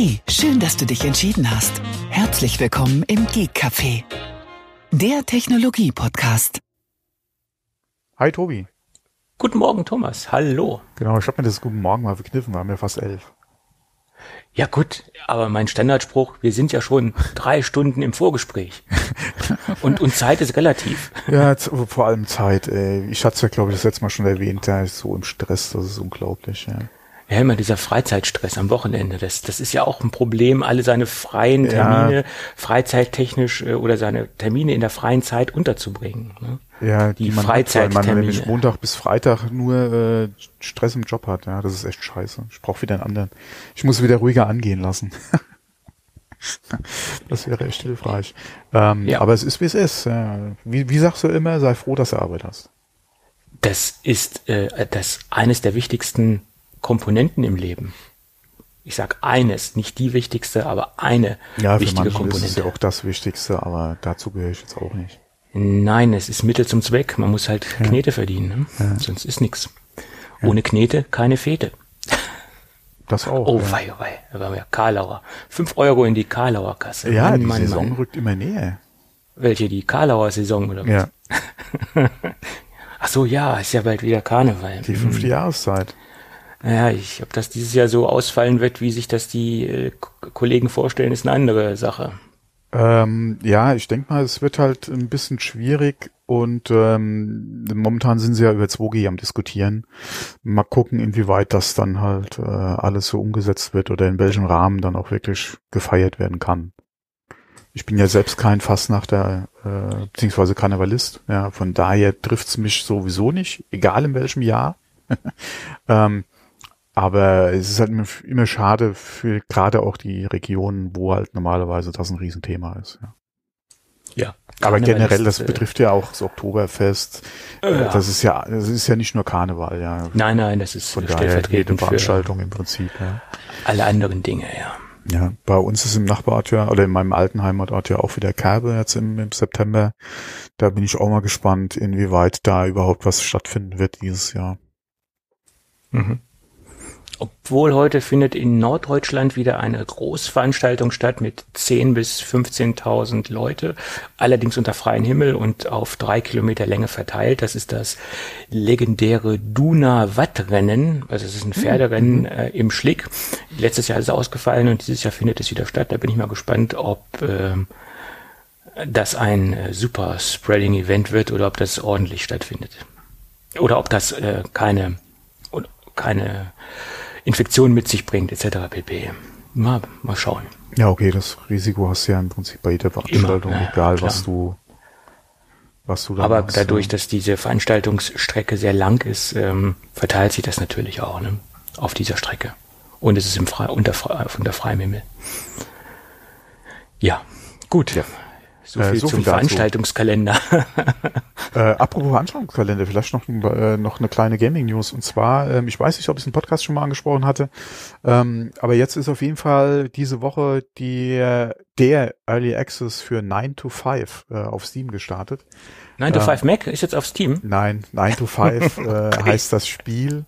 Hey, schön, dass du dich entschieden hast. Herzlich willkommen im Geek Café, der Technologie-Podcast. Hi Tobi. Guten Morgen, Thomas. Hallo. Genau, ich habe mir das Guten Morgen mal verkniffen, wir haben ja fast elf. Ja gut, aber mein Standardspruch, wir sind ja schon drei Stunden im Vorgespräch. und, und Zeit ist relativ. Ja, vor allem Zeit. Ey. Ich hatte es ja, glaube ich, das letzte Mal schon erwähnt, da ist so im Stress, das ist unglaublich. Ja. Ja, immer dieser Freizeitstress am Wochenende, das, das ist ja auch ein Problem, alle seine freien Termine ja. freizeittechnisch äh, oder seine Termine in der freien Zeit unterzubringen. Ne? Ja, die, die man Freizeit hat, weil man nämlich Montag bis Freitag nur äh, Stress im Job hat. Ja, das ist echt scheiße. Ich brauche wieder einen anderen. Ich muss wieder ruhiger angehen lassen. das wäre echt hilfreich. Ähm, ja. Aber es ist, wie es ist. Wie, wie sagst du immer, sei froh, dass du Arbeit hast. Das ist äh, das eines der wichtigsten Komponenten im Leben. Ich sag eines, nicht die wichtigste, aber eine ja, wichtige Komponente. Ja, ist ja auch das Wichtigste, aber dazu gehöre ich jetzt auch nicht. Nein, es ist Mittel zum Zweck. Man muss halt ja. Knete verdienen, ne? ja. sonst ist nichts. Ohne Knete keine Fete. Das auch. Oh, ja. wei, oh, wei. Da waren wir Karlauer. Fünf Euro in die Karlauer Kasse. Ja, Mann, die Mann, Saison Mann. rückt immer näher. Welche, die Karlauer Saison oder was? Ja. Ach so, ja, ist ja bald wieder Karneval. Die fünfte hm. Jahreszeit. Naja, ich, ob das dieses Jahr so ausfallen wird, wie sich das die äh, Kollegen vorstellen, ist eine andere Sache. Ähm, ja, ich denke mal, es wird halt ein bisschen schwierig und ähm, momentan sind sie ja über 2G am diskutieren. Mal gucken, inwieweit das dann halt äh, alles so umgesetzt wird oder in welchem Rahmen dann auch wirklich gefeiert werden kann. Ich bin ja selbst kein Fastnachter, äh, beziehungsweise Karnevalist. Ja, von daher trifft's mich sowieso nicht, egal in welchem Jahr. ähm, aber es ist halt immer, immer schade für gerade auch die Regionen, wo halt normalerweise das ein Riesenthema ist. Ja. Ja. Aber generell, das äh, betrifft ja auch das Oktoberfest. Äh, ja. Das ist ja, das ist ja nicht nur Karneval, ja. Nein, nein, das ist von stellvertretend Veranstaltung im Prinzip, ja. Alle anderen Dinge, ja. Ja, bei uns ist im Nachbarort ja, oder in meinem alten Heimatort ja auch wieder Kerbe jetzt im, im September. Da bin ich auch mal gespannt, inwieweit da überhaupt was stattfinden wird dieses Jahr. Mhm. Obwohl heute findet in Norddeutschland wieder eine Großveranstaltung statt mit 10.000 bis 15.000 Leute, allerdings unter freiem Himmel und auf drei Kilometer Länge verteilt. Das ist das legendäre Duna-Watt-Rennen. Also es ist ein hm, Pferderennen äh, im Schlick. Letztes Jahr ist es ausgefallen und dieses Jahr findet es wieder statt. Da bin ich mal gespannt, ob äh, das ein äh, super Spreading-Event wird oder ob das ordentlich stattfindet. Oder ob das äh, keine keine Infektionen mit sich bringt, etc. pp. Mal, mal schauen. Ja, okay, das Risiko hast du ja im Prinzip bei jeder Veranstaltung, Immer, ja, egal klar. was du was du da Aber machst, dadurch, ja. dass diese Veranstaltungsstrecke sehr lang ist, ähm, verteilt sich das natürlich auch ne, auf dieser Strecke. Und es ist im Fre unter, unter freiem Himmel. Ja, gut. Ja. So äh, viel äh, so zum viel Veranstaltungskalender. äh, apropos Veranstaltungskalender, vielleicht noch, äh, noch eine kleine Gaming-News. Und zwar, ähm, ich weiß nicht, ob ich es im Podcast schon mal angesprochen hatte, ähm, aber jetzt ist auf jeden Fall diese Woche die, der Early Access für 9 to 5 äh, auf Steam gestartet. 9 to 5 ähm, Mac ist jetzt auf Steam? Nein, 9 to 5 äh, okay. heißt das Spiel.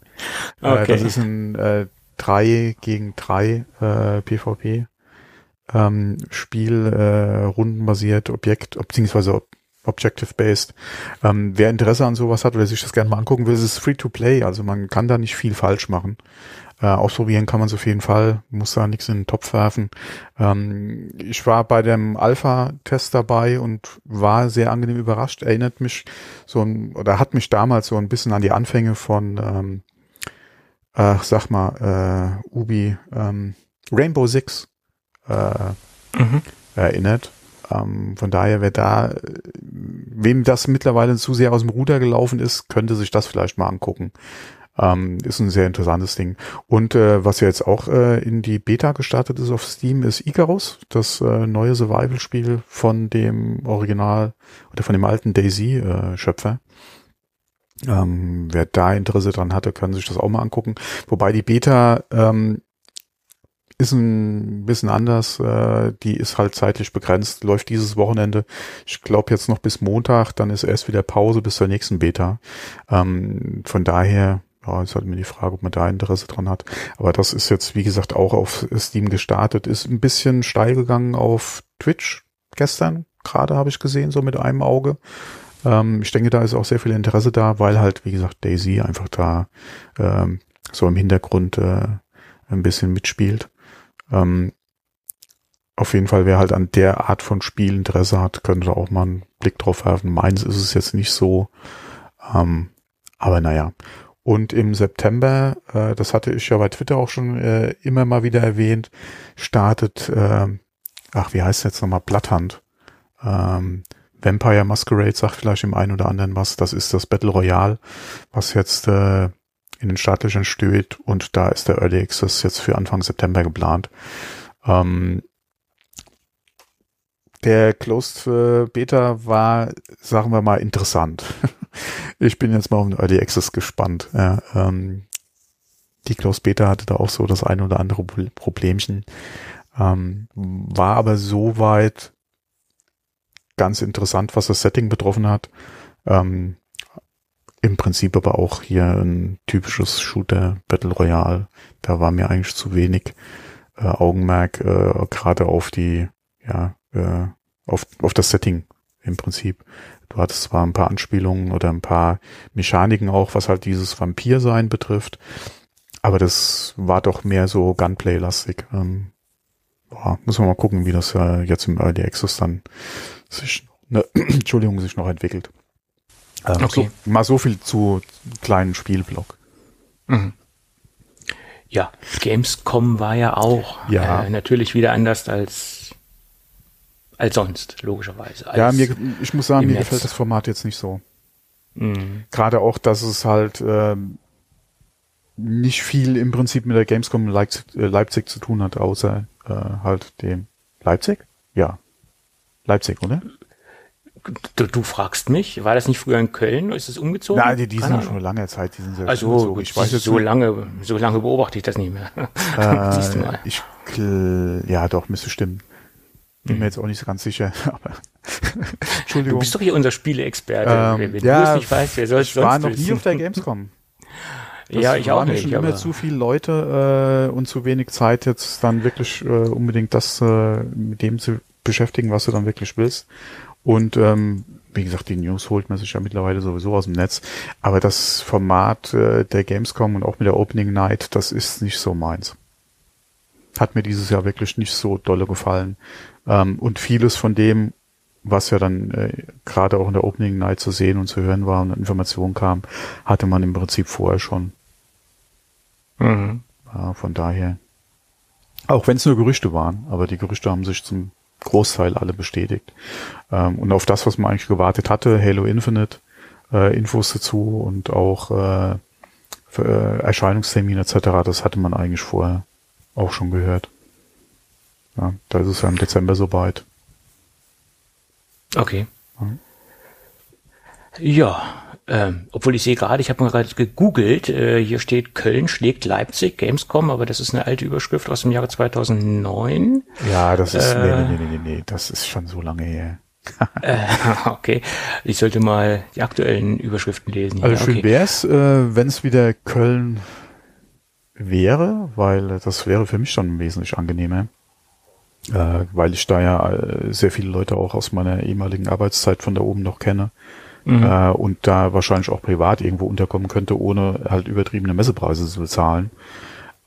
Äh, okay. das ist ein äh, 3 gegen 3 äh, PvP ähm, Spiel, äh, rundenbasiert, Objekt, beziehungsweise Objective-based. Ähm, wer Interesse an sowas hat oder sich das gerne mal angucken will, es ist Free-to-Play, also man kann da nicht viel falsch machen. Äh, ausprobieren kann man es auf jeden Fall, muss da nichts in den Topf werfen. Ähm, ich war bei dem Alpha-Test dabei und war sehr angenehm überrascht. Erinnert mich so ein, oder hat mich damals so ein bisschen an die Anfänge von, ähm, äh, sag mal, äh, Ubi, ähm, Rainbow Six äh, mhm. erinnert. Ähm, von daher, wer da, wem das mittlerweile zu sehr aus dem Ruder gelaufen ist, könnte sich das vielleicht mal angucken. Ähm, ist ein sehr interessantes Ding. Und äh, was ja jetzt auch äh, in die Beta gestartet ist auf Steam, ist Icarus, das äh, neue Survival-Spiel von dem Original oder von dem alten Daisy-Schöpfer. Äh, ähm, wer da Interesse dran hatte, kann sich das auch mal angucken. Wobei die Beta ähm, ist ein bisschen anders. Äh, die ist halt zeitlich begrenzt, läuft dieses Wochenende. Ich glaube jetzt noch bis Montag, dann ist erst wieder Pause bis zur nächsten Beta. Ähm, von daher ja, ist halt mir die Frage, ob man da Interesse dran hat. Aber das ist jetzt, wie gesagt, auch auf Steam gestartet. Ist ein bisschen steil gegangen auf Twitch gestern. Gerade habe ich gesehen, so mit einem Auge. Ähm, ich denke, da ist auch sehr viel Interesse da, weil halt, wie gesagt, Daisy einfach da ähm, so im Hintergrund äh, ein bisschen mitspielt. Ähm, auf jeden Fall, wer halt an der Art von Spiel Interesse hat, könnte auch mal einen Blick drauf werfen. Meins ist es jetzt nicht so. Ähm, aber naja. Und im September, äh, das hatte ich ja bei Twitter auch schon äh, immer mal wieder erwähnt, startet, äh, ach, wie heißt jetzt nochmal, Blatthand. Ähm, Vampire Masquerade sagt vielleicht im einen oder anderen was. Das ist das Battle Royale, was jetzt äh, in den Startlöchern steht und da ist der Early Access jetzt für Anfang September geplant. Ähm, der Closed Beta war, sagen wir mal, interessant. ich bin jetzt mal um den Early Access gespannt. Ja, ähm, die Closed Beta hatte da auch so das eine oder andere Problemchen. Ähm, war aber soweit ganz interessant, was das Setting betroffen hat. Ähm, Im Prinzip aber auch hier ein typisches Shooter Battle Royale. Da war mir eigentlich zu wenig äh, Augenmerk äh, gerade auf die ja äh, auf, auf das Setting im Prinzip. Du hattest zwar ein paar Anspielungen oder ein paar Mechaniken auch, was halt dieses Vampir-Sein betrifft, aber das war doch mehr so Gunplay-lastig. Ähm, boah, muss man mal gucken, wie das äh, jetzt im Early Access dann sich, ne, Entschuldigung, sich noch entwickelt. Ähm, okay. So, mal so viel zu kleinen Spielblock. Mhm. Ja, Gamescom war ja auch ja. Äh, natürlich wieder anders als als sonst, logischerweise. Als ja, mir, ich muss sagen, mir Netz. gefällt das Format jetzt nicht so. Mhm. Gerade auch, dass es halt ähm, nicht viel im Prinzip mit der Gamescom Leipzig, äh, Leipzig zu tun hat, außer äh, halt dem Leipzig? Ja. Leipzig, oder? Du, du, fragst mich, war das nicht früher in Köln? Ist es umgezogen? Nein, die, die sind ja schon lange Zeit, die sind sehr Also ich weiß jetzt so nicht. lange, so lange beobachte ich das nicht mehr. Äh, Siehst du mal. Ich, ja, doch, müsste stimmen. Bin mir mhm. jetzt auch nicht so ganz sicher, aber Entschuldigung. Du bist doch hier unser Spieleexperte. Ähm, Wenn ja, du es nicht weißt, wer soll es sonst Ich war noch nie auf der Gamescom. Das ja, ich auch nicht. schon immer zu viele Leute äh, und zu wenig Zeit jetzt dann wirklich äh, unbedingt das äh, mit dem zu beschäftigen, was du dann wirklich willst. Und ähm, wie gesagt, die News holt man sich ja mittlerweile sowieso aus dem Netz. Aber das Format äh, der Gamescom und auch mit der Opening Night, das ist nicht so meins. Hat mir dieses Jahr wirklich nicht so dolle gefallen. Ähm, und vieles von dem, was ja dann äh, gerade auch in der Opening Night zu sehen und zu hören war und Informationen kam, hatte man im Prinzip vorher schon. Mhm. Ja, von daher. Auch wenn es nur Gerüchte waren, aber die Gerüchte haben sich zum Großteil alle bestätigt. Ähm, und auf das, was man eigentlich gewartet hatte, Halo Infinite, äh, Infos dazu und auch äh, für, äh, Erscheinungstermin etc., das hatte man eigentlich vorher auch schon gehört. Ja, da ist es ja im Dezember soweit. Okay. Mhm. Ja, ähm, obwohl ich sehe gerade, ich habe mal gerade gegoogelt, äh, hier steht Köln schlägt Leipzig, Gamescom, aber das ist eine alte Überschrift aus dem Jahre 2009. Ja, das ist, äh, nee, nee, nee, nee, nee, das ist schon so lange her. äh, okay, ich sollte mal die aktuellen Überschriften lesen. Also schön okay. wäre es, äh, wenn es wieder Köln wäre, weil das wäre für mich schon wesentlich angenehmer äh, weil ich da ja äh, sehr viele Leute auch aus meiner ehemaligen Arbeitszeit von da oben noch kenne. Mhm. Äh, und da wahrscheinlich auch privat irgendwo unterkommen könnte, ohne halt übertriebene Messepreise zu bezahlen.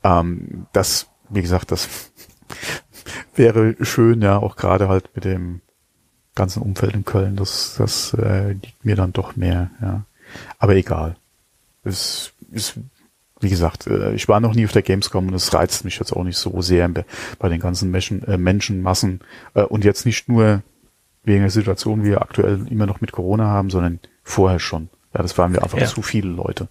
Ähm, das, wie gesagt, das wäre schön, ja, auch gerade halt mit dem ganzen Umfeld in Köln, das, das äh, liegt mir dann doch mehr, ja. Aber egal. Es, es wie gesagt, äh, ich war noch nie auf der Gamescom und es reizt mich jetzt auch nicht so sehr bei den ganzen Menschen, äh, Menschenmassen äh, und jetzt nicht nur wegen der Situation, wie wir aktuell immer noch mit Corona haben, sondern vorher schon. Ja, das waren mir einfach ja. zu viele Leute.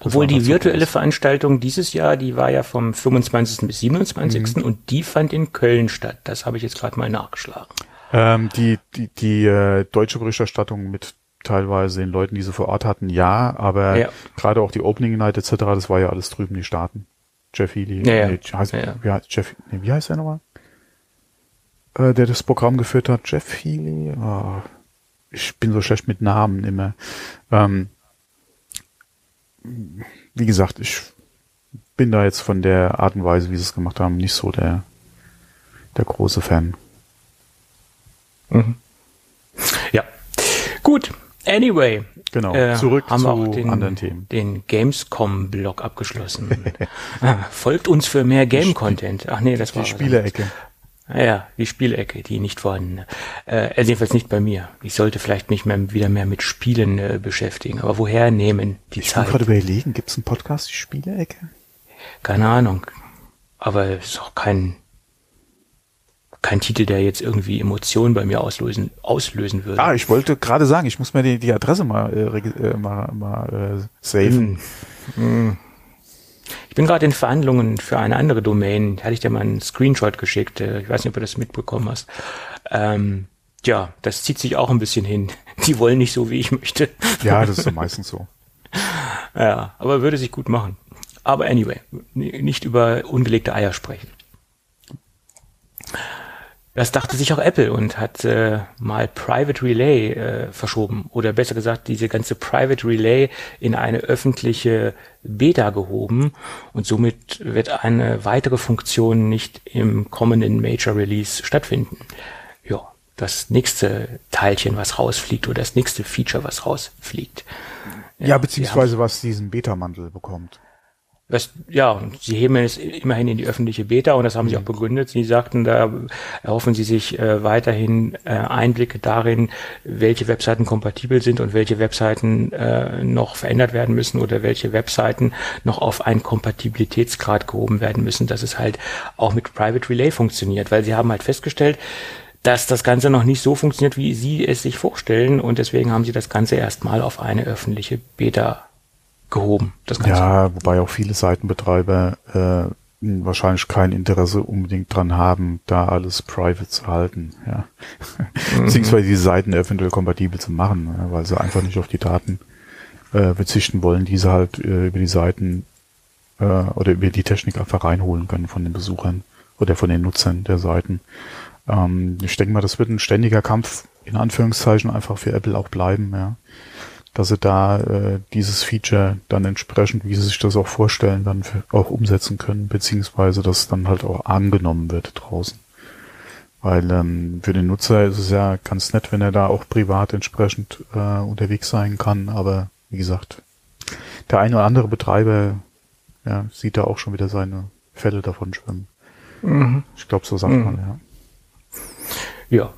Obwohl die virtuelle Veranstaltung dieses Jahr, die war ja vom 25. bis 27. Mhm. und die fand in Köln statt. Das habe ich jetzt gerade mal nachgeschlagen. Ähm, die die, die äh, deutsche Berichterstattung mit teilweise den Leuten, die sie vor Ort hatten, ja, aber ja. gerade auch die Opening Night etc., das war ja alles drüben die Staaten. Jeff Healy, ja, nee, heißt, ja. Wie, heißt Jeff, nee, wie heißt der nochmal? Äh, der das Programm geführt hat, Jeff Healy, oh, ich bin so schlecht mit Namen immer. Ähm, wie gesagt, ich bin da jetzt von der Art und Weise, wie sie es gemacht haben, nicht so der, der große Fan. Mhm. Ja. Gut. Anyway. Genau. Äh, Zurück haben zu wir auch den, anderen Themen. Den Gamescom-Blog abgeschlossen. ah, folgt uns für mehr Game-Content. Ach nee, das war die Spielecke. Ja, die Spielecke, die nicht vorhandene. Äh, also jedenfalls nicht bei mir. Ich sollte vielleicht mich mehr, wieder mehr mit Spielen äh, beschäftigen. Aber woher nehmen die ich Zeit? Ich gerade überlegen, gibt es einen Podcast, die Spielecke? Keine Ahnung. Aber es ist auch kein kein Titel, der jetzt irgendwie Emotionen bei mir auslösen, auslösen würde. Ah, ich wollte gerade sagen, ich muss mir die, die Adresse mal, äh, äh mal, mal äh, saven. Mm. Ich bin gerade in Verhandlungen für eine andere Domain. Hatte ich dir mal einen Screenshot geschickt. Äh, ich weiß nicht, ob du das mitbekommen hast. Ähm, ja, das zieht sich auch ein bisschen hin. Die wollen nicht so, wie ich möchte. Ja, das ist ja meistens so. ja, aber würde sich gut machen. Aber anyway, nicht über ungelegte Eier sprechen. Das dachte sich auch Apple und hat äh, mal Private Relay äh, verschoben oder besser gesagt diese ganze Private Relay in eine öffentliche Beta gehoben und somit wird eine weitere Funktion nicht im kommenden Major Release stattfinden. Ja, das nächste Teilchen, was rausfliegt oder das nächste Feature, was rausfliegt. Ja, ja beziehungsweise was diesen Beta-Mantel bekommt. Das, ja, sie heben es immerhin in die öffentliche Beta und das haben sie auch mhm. begründet. Sie sagten, da erhoffen sie sich äh, weiterhin äh, Einblicke darin, welche Webseiten kompatibel sind und welche Webseiten äh, noch verändert werden müssen oder welche Webseiten noch auf einen Kompatibilitätsgrad gehoben werden müssen, dass es halt auch mit Private Relay funktioniert, weil sie haben halt festgestellt, dass das Ganze noch nicht so funktioniert, wie sie es sich vorstellen und deswegen haben sie das Ganze erstmal auf eine öffentliche Beta gehoben. Das Ganze. Ja, wobei auch viele Seitenbetreiber äh, wahrscheinlich kein Interesse unbedingt dran haben, da alles private zu halten, ja. Mhm. Beziehungsweise die Seiten eventuell kompatibel zu machen, ja, weil sie einfach nicht auf die Daten äh, verzichten wollen, die sie halt äh, über die Seiten äh, oder über die Technik einfach reinholen können von den Besuchern oder von den Nutzern der Seiten. Ähm, ich denke mal, das wird ein ständiger Kampf in Anführungszeichen einfach für Apple auch bleiben, ja dass sie da äh, dieses Feature dann entsprechend, wie sie sich das auch vorstellen, dann für, auch umsetzen können, beziehungsweise dass dann halt auch angenommen wird draußen. Weil ähm, für den Nutzer ist es ja ganz nett, wenn er da auch privat entsprechend äh, unterwegs sein kann, aber wie gesagt, der eine oder andere Betreiber ja, sieht da auch schon wieder seine Fälle davon schwimmen. Mhm. Ich glaube, so sagt mhm. man, ja. Ja.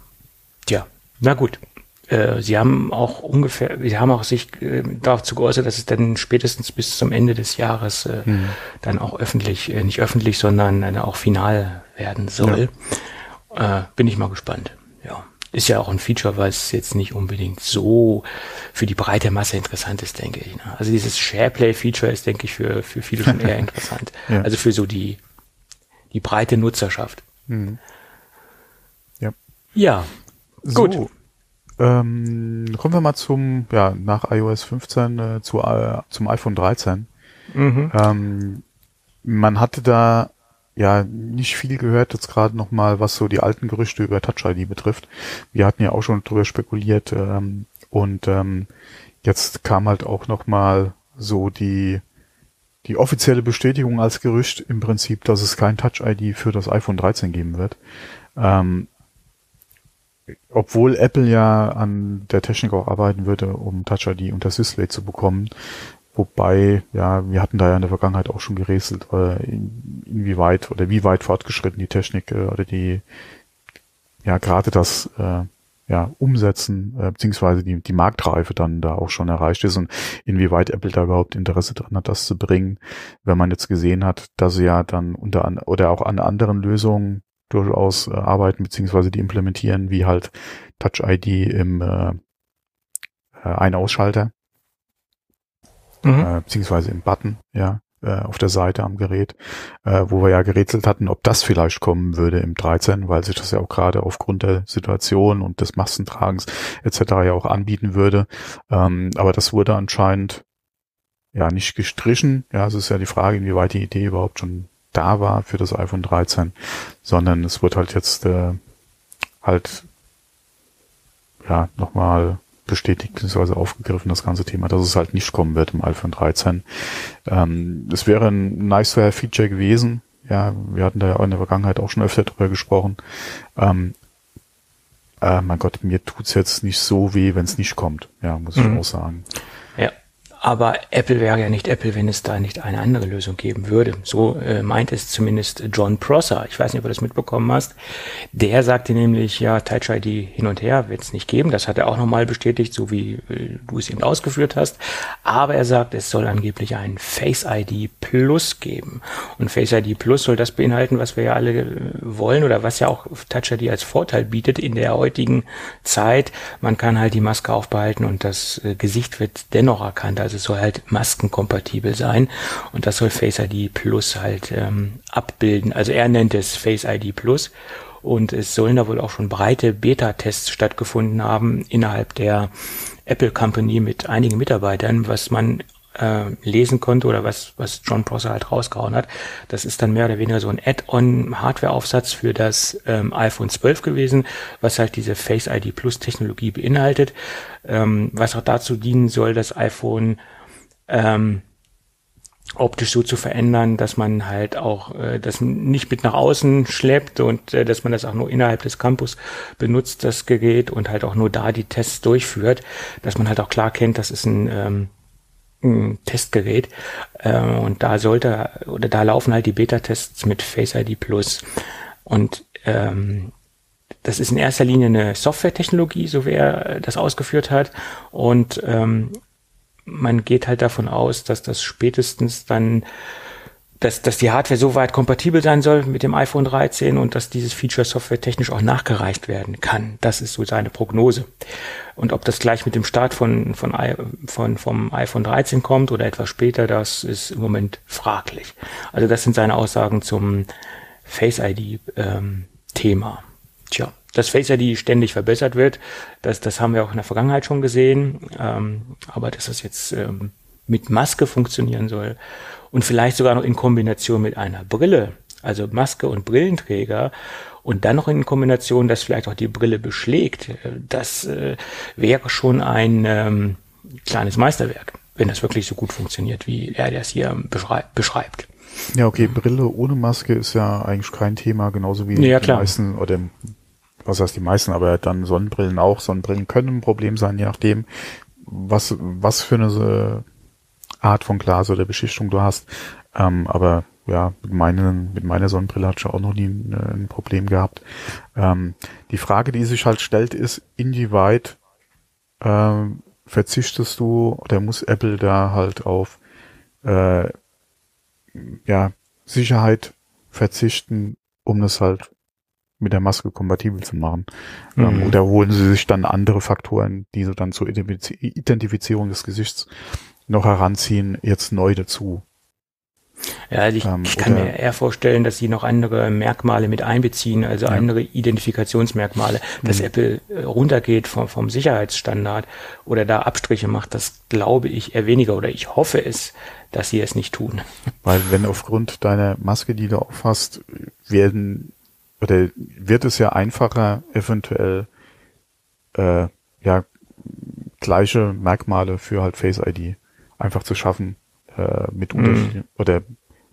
Tja, na gut. Äh, sie haben auch ungefähr, sie haben auch sich äh, dazu geäußert, dass es dann spätestens bis zum Ende des Jahres äh, mhm. dann auch öffentlich, äh, nicht öffentlich, sondern äh, auch final werden soll. Ja. Äh, bin ich mal gespannt. Ja. Ist ja auch ein Feature, was jetzt nicht unbedingt so für die breite Masse interessant ist, denke ich. Ne? Also dieses SharePlay-Feature ist, denke ich, für, für viele schon eher interessant. ja. Also für so die, die breite Nutzerschaft. Mhm. Ja. Ja. Gut. Ähm, kommen wir mal zum, ja, nach iOS 15 äh, zu, äh, zum iPhone 13. Mhm. Ähm, man hatte da ja nicht viel gehört jetzt gerade nochmal, was so die alten Gerüchte über Touch ID betrifft. Wir hatten ja auch schon drüber spekuliert ähm, und ähm, jetzt kam halt auch nochmal so die die offizielle Bestätigung als Gerücht im Prinzip, dass es kein Touch ID für das iPhone 13 geben wird. Ähm, obwohl Apple ja an der Technik auch arbeiten würde, um Touch ID unter Syslate zu bekommen. Wobei, ja, wir hatten da ja in der Vergangenheit auch schon gerätselt, äh, in, inwieweit oder wie weit fortgeschritten die Technik äh, oder die, ja, gerade das, äh, ja, Umsetzen, äh, beziehungsweise die, die Marktreife dann da auch schon erreicht ist und inwieweit Apple da überhaupt Interesse dran hat, das zu bringen, wenn man jetzt gesehen hat, dass sie ja dann unter an, oder auch an anderen Lösungen durchaus äh, arbeiten beziehungsweise die implementieren, wie halt Touch ID im äh, äh, Ein-Ausschalter, mhm. äh, beziehungsweise im Button, ja, äh, auf der Seite am Gerät, äh, wo wir ja gerätselt hatten, ob das vielleicht kommen würde im 13, weil sich das ja auch gerade aufgrund der Situation und des Massentragens etc. ja auch anbieten würde. Ähm, aber das wurde anscheinend ja nicht gestrichen. Ja, es ist ja die Frage, inwieweit die Idee überhaupt schon da war für das iPhone 13, sondern es wird halt jetzt äh, halt ja nochmal bestätigt bzw. aufgegriffen, das ganze Thema, dass es halt nicht kommen wird im iPhone 13. Ähm, es wäre ein nice to have Feature gewesen. Ja, wir hatten da ja in der Vergangenheit auch schon öfter drüber gesprochen. Ähm, äh, mein Gott, mir tut's jetzt nicht so weh, wenn es nicht kommt. Ja, muss mhm. ich auch sagen. Aber Apple wäre ja nicht Apple, wenn es da nicht eine andere Lösung geben würde. So äh, meint es zumindest John Prosser. Ich weiß nicht, ob du das mitbekommen hast. Der sagte nämlich, ja, Touch ID hin und her wird es nicht geben. Das hat er auch nochmal bestätigt, so wie äh, du es eben ausgeführt hast. Aber er sagt, es soll angeblich ein Face ID Plus geben. Und Face ID Plus soll das beinhalten, was wir ja alle äh, wollen oder was ja auch Touch ID als Vorteil bietet in der heutigen Zeit. Man kann halt die Maske aufbehalten und das äh, Gesicht wird dennoch erkannt. Also es soll halt maskenkompatibel sein und das soll Face ID Plus halt ähm, abbilden. Also er nennt es Face ID Plus und es sollen da wohl auch schon breite Beta-Tests stattgefunden haben innerhalb der Apple Company mit einigen Mitarbeitern, was man äh, lesen konnte oder was, was John Prosser halt rausgehauen hat. Das ist dann mehr oder weniger so ein Add-on-Hardware-Aufsatz für das ähm, iPhone 12 gewesen, was halt diese Face ID Plus Technologie beinhaltet, ähm, was auch dazu dienen soll, das iPhone ähm, optisch so zu verändern, dass man halt auch äh, das nicht mit nach außen schleppt und äh, dass man das auch nur innerhalb des Campus benutzt, das Gerät und halt auch nur da die Tests durchführt, dass man halt auch klar kennt, das ist ein ähm, Testgerät äh, und da sollte oder da laufen halt die Beta-Tests mit Face ID Plus. Und ähm, das ist in erster Linie eine Software-Technologie, so wie er das ausgeführt hat. Und ähm, man geht halt davon aus, dass das spätestens dann dass, dass die Hardware so weit kompatibel sein soll mit dem iPhone 13 und dass dieses Feature Software technisch auch nachgereicht werden kann. Das ist so seine Prognose. Und ob das gleich mit dem Start von, von, von, vom iPhone 13 kommt oder etwas später, das ist im Moment fraglich. Also das sind seine Aussagen zum Face ID ähm, Thema. Tja, dass Face ID ständig verbessert wird, das, das haben wir auch in der Vergangenheit schon gesehen. Ähm, aber das jetzt ähm, mit Maske funktionieren soll. Und vielleicht sogar noch in Kombination mit einer Brille, also Maske und Brillenträger. Und dann noch in Kombination, dass vielleicht auch die Brille beschlägt, das äh, wäre schon ein ähm, kleines Meisterwerk, wenn das wirklich so gut funktioniert, wie er das hier beschreibt. Ja, okay, Brille ohne Maske ist ja eigentlich kein Thema, genauso wie ja, die meisten oder was heißt die meisten, aber dann Sonnenbrillen auch. Sonnenbrillen können ein Problem sein, je nachdem, was, was für eine Art von Glas oder Beschichtung du hast. Ähm, aber ja, mit, meinen, mit meiner Sonnenbrille hatte ich auch noch nie ein, ein Problem gehabt. Ähm, die Frage, die sich halt stellt, ist, inwieweit ähm, verzichtest du oder muss Apple da halt auf äh, ja, Sicherheit verzichten, um das halt mit der Maske kompatibel zu machen. Ähm, mhm. oder holen sie sich dann andere Faktoren, die so dann zur Identifizierung des Gesichts noch heranziehen, jetzt neu dazu. Ja, also ich, ähm, ich kann mir eher vorstellen, dass sie noch andere Merkmale mit einbeziehen, also ja. andere Identifikationsmerkmale, dass mhm. Apple äh, runtergeht vom, vom Sicherheitsstandard oder da Abstriche macht, das glaube ich eher weniger oder ich hoffe es, dass sie es nicht tun. Weil wenn aufgrund deiner Maske, die du aufhast, werden oder wird es ja einfacher, eventuell äh, ja gleiche Merkmale für halt Face ID einfach zu schaffen äh, mit mhm. unterschiedlichen oder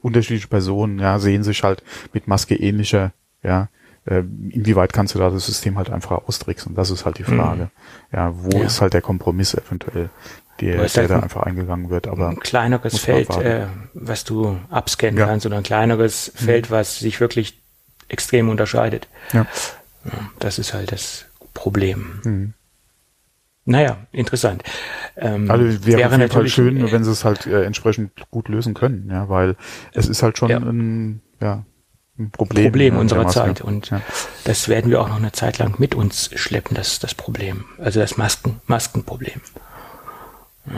unterschiedliche Personen ja sehen sich halt mit Maske ähnlicher ja äh, inwieweit kannst du da das System halt einfach austricksen das ist halt die mhm. Frage mhm. ja wo ja. ist halt der Kompromiss eventuell der, der halt da einfach eingegangen wird aber ein kleineres Feld äh, was du abscannen ja. kannst oder ein kleineres mhm. Feld was sich wirklich extrem unterscheidet ja. das ist halt das Problem mhm. Naja, interessant. Ähm, also wäre, wäre auf jeden Fall schön, äh, wenn sie es halt äh, entsprechend gut lösen können, ja, weil es ist halt schon ja. ein, ja, ein Problem. Problem unserer Zeit und ja. das werden wir auch noch eine Zeit lang mit uns schleppen, das das Problem, also das Masken Maskenproblem. Ja.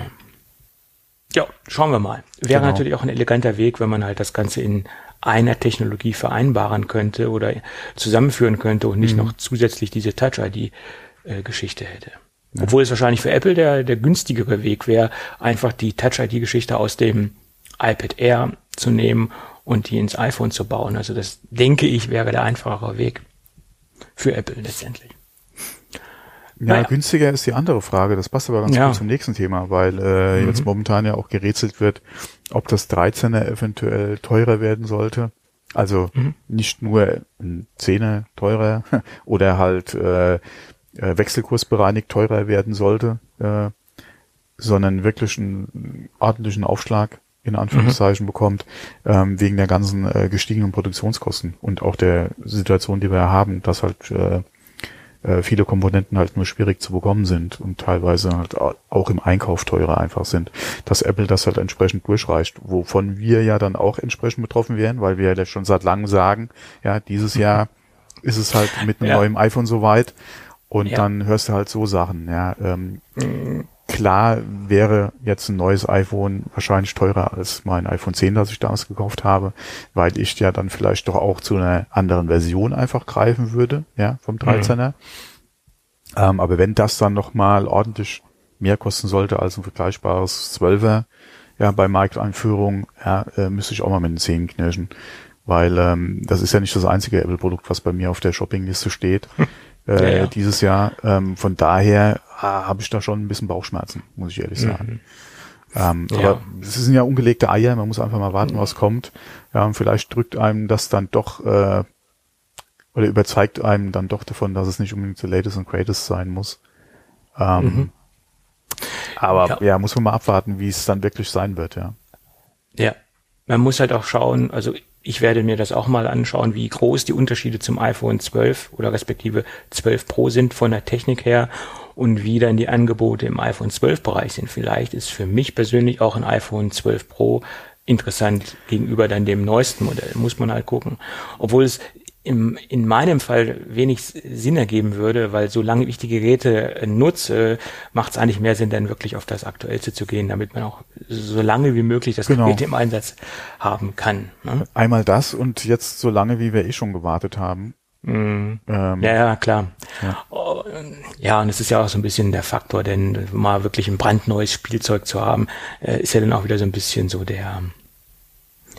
ja, schauen wir mal. Wäre genau. natürlich auch ein eleganter Weg, wenn man halt das Ganze in einer Technologie vereinbaren könnte oder zusammenführen könnte und nicht mhm. noch zusätzlich diese Touch-ID-Geschichte äh, hätte. Ja. Obwohl es wahrscheinlich für Apple der, der günstigere Weg wäre, einfach die Touch-ID-Geschichte aus dem iPad Air zu nehmen und die ins iPhone zu bauen. Also das denke ich wäre der einfachere Weg für Apple letztendlich. Ja, naja. günstiger ist die andere Frage. Das passt aber ganz ja. gut zum nächsten Thema, weil äh, mhm. jetzt momentan ja auch gerätselt wird, ob das 13er eventuell teurer werden sollte. Also mhm. nicht nur ein Zehner teurer oder halt äh, äh, wechselkursbereinigt teurer werden sollte, äh, sondern wirklich einen ordentlichen Aufschlag in Anführungszeichen mhm. bekommt, ähm, wegen der ganzen äh, gestiegenen Produktionskosten und auch der Situation, die wir haben, dass halt äh, äh, viele Komponenten halt nur schwierig zu bekommen sind und teilweise halt auch im Einkauf teurer einfach sind, dass Apple das halt entsprechend durchreicht, wovon wir ja dann auch entsprechend betroffen wären, weil wir ja schon seit langem sagen, ja, dieses mhm. Jahr ist es halt mit einem ja. neuen iPhone soweit und ja. dann hörst du halt so Sachen, ja. Ähm, mhm klar wäre jetzt ein neues iPhone wahrscheinlich teurer als mein iPhone 10, das ich damals gekauft habe, weil ich ja dann vielleicht doch auch zu einer anderen Version einfach greifen würde, ja, vom 13er. Mhm. Ähm, aber wenn das dann nochmal ordentlich mehr kosten sollte als ein vergleichbares 12er, ja, bei Markteinführung, ja, äh, müsste ich auch mal mit den Zähnen knirschen. Weil ähm, das ist ja nicht das einzige Apple-Produkt, was bei mir auf der Shoppingliste steht. Äh, ja, ja. dieses Jahr. Ähm, von daher ah, habe ich da schon ein bisschen Bauchschmerzen, muss ich ehrlich sagen. Mhm. Ähm, ja. Aber es sind ja ungelegte Eier, man muss einfach mal warten, mhm. was kommt. Ja, und vielleicht drückt einem das dann doch äh, oder überzeugt einem dann doch davon, dass es nicht unbedingt the latest und greatest sein muss. Ähm, mhm. Aber ja. ja, muss man mal abwarten, wie es dann wirklich sein wird, ja. Ja, man muss halt auch schauen, also ich werde mir das auch mal anschauen, wie groß die Unterschiede zum iPhone 12 oder respektive 12 Pro sind von der Technik her und wie dann die Angebote im iPhone 12 Bereich sind. Vielleicht ist für mich persönlich auch ein iPhone 12 Pro interessant gegenüber dann dem neuesten Modell. Muss man halt gucken. Obwohl es im, in meinem Fall wenig Sinn ergeben würde, weil solange ich die Geräte nutze, macht es eigentlich mehr Sinn, dann wirklich auf das Aktuellste zu gehen, damit man auch so lange wie möglich das genau. Gerät im Einsatz haben kann. Ne? Einmal das und jetzt so lange, wie wir eh schon gewartet haben. Mhm. Ähm, ja, ja, klar. Ja. Oh, ja, und es ist ja auch so ein bisschen der Faktor, denn mal wirklich ein brandneues Spielzeug zu haben, äh, ist ja dann auch wieder so ein bisschen so der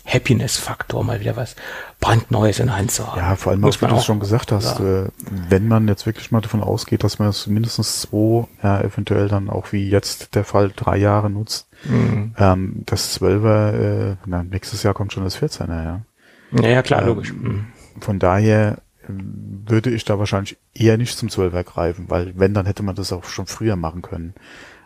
Happiness-Faktor, mal wieder was brandneues in der Hand zu haben. Ja, vor allem, Muss wie du es schon gesagt hast, ja. äh, wenn man jetzt wirklich mal davon ausgeht, dass man es mindestens zwei, ja, eventuell dann auch wie jetzt der Fall drei Jahre nutzt, mhm. ähm, das 12er, äh, na, nächstes Jahr kommt schon das 14er, ja. Ja, ja klar, ähm, logisch. Mhm. Von daher würde ich da wahrscheinlich eher nicht zum 12er greifen, weil wenn, dann hätte man das auch schon früher machen können.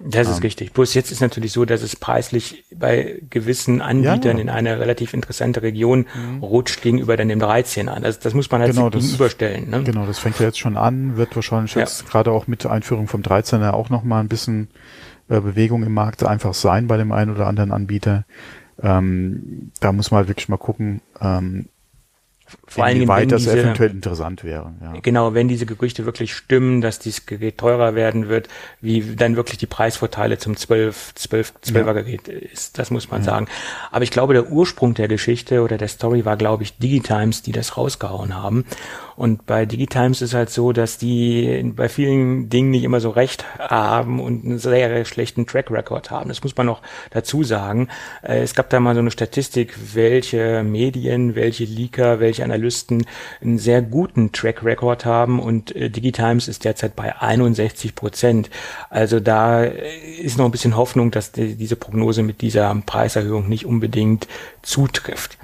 Das ist ähm, richtig. Bloß jetzt ist natürlich so, dass es preislich bei gewissen Anbietern ja, in eine relativ interessante Region mhm. rutscht gegenüber dann dem 13 an. Das, das muss man halt genau, gegenüberstellen. Ne? Genau, das fängt ja jetzt schon an, wird wahrscheinlich ja. jetzt gerade auch mit der Einführung vom 13er auch nochmal ein bisschen äh, Bewegung im Markt einfach sein bei dem einen oder anderen Anbieter. Ähm, da muss man halt wirklich mal gucken, ähm, vor allen Dingen, wenn das diese, eventuell interessant wäre. Ja. Genau, wenn diese Gerüchte wirklich stimmen, dass dieses Gerät teurer werden wird, wie dann wirklich die Preisvorteile zum 12, 12, 12er Gerät ist, das muss man ja. sagen. Aber ich glaube, der Ursprung der Geschichte oder der Story war, glaube ich, Digitimes, die das rausgehauen haben. Und bei Digitimes ist halt so, dass die bei vielen Dingen nicht immer so recht haben und einen sehr schlechten Track Record haben. Das muss man noch dazu sagen. Äh, es gab da mal so eine Statistik, welche Medien, welche Leaker, welche Analysten einen sehr guten Track Record haben und äh, Digitimes ist derzeit bei 61 Prozent. Also da ist noch ein bisschen Hoffnung, dass diese Prognose mit dieser Preiserhöhung nicht unbedingt zutrifft.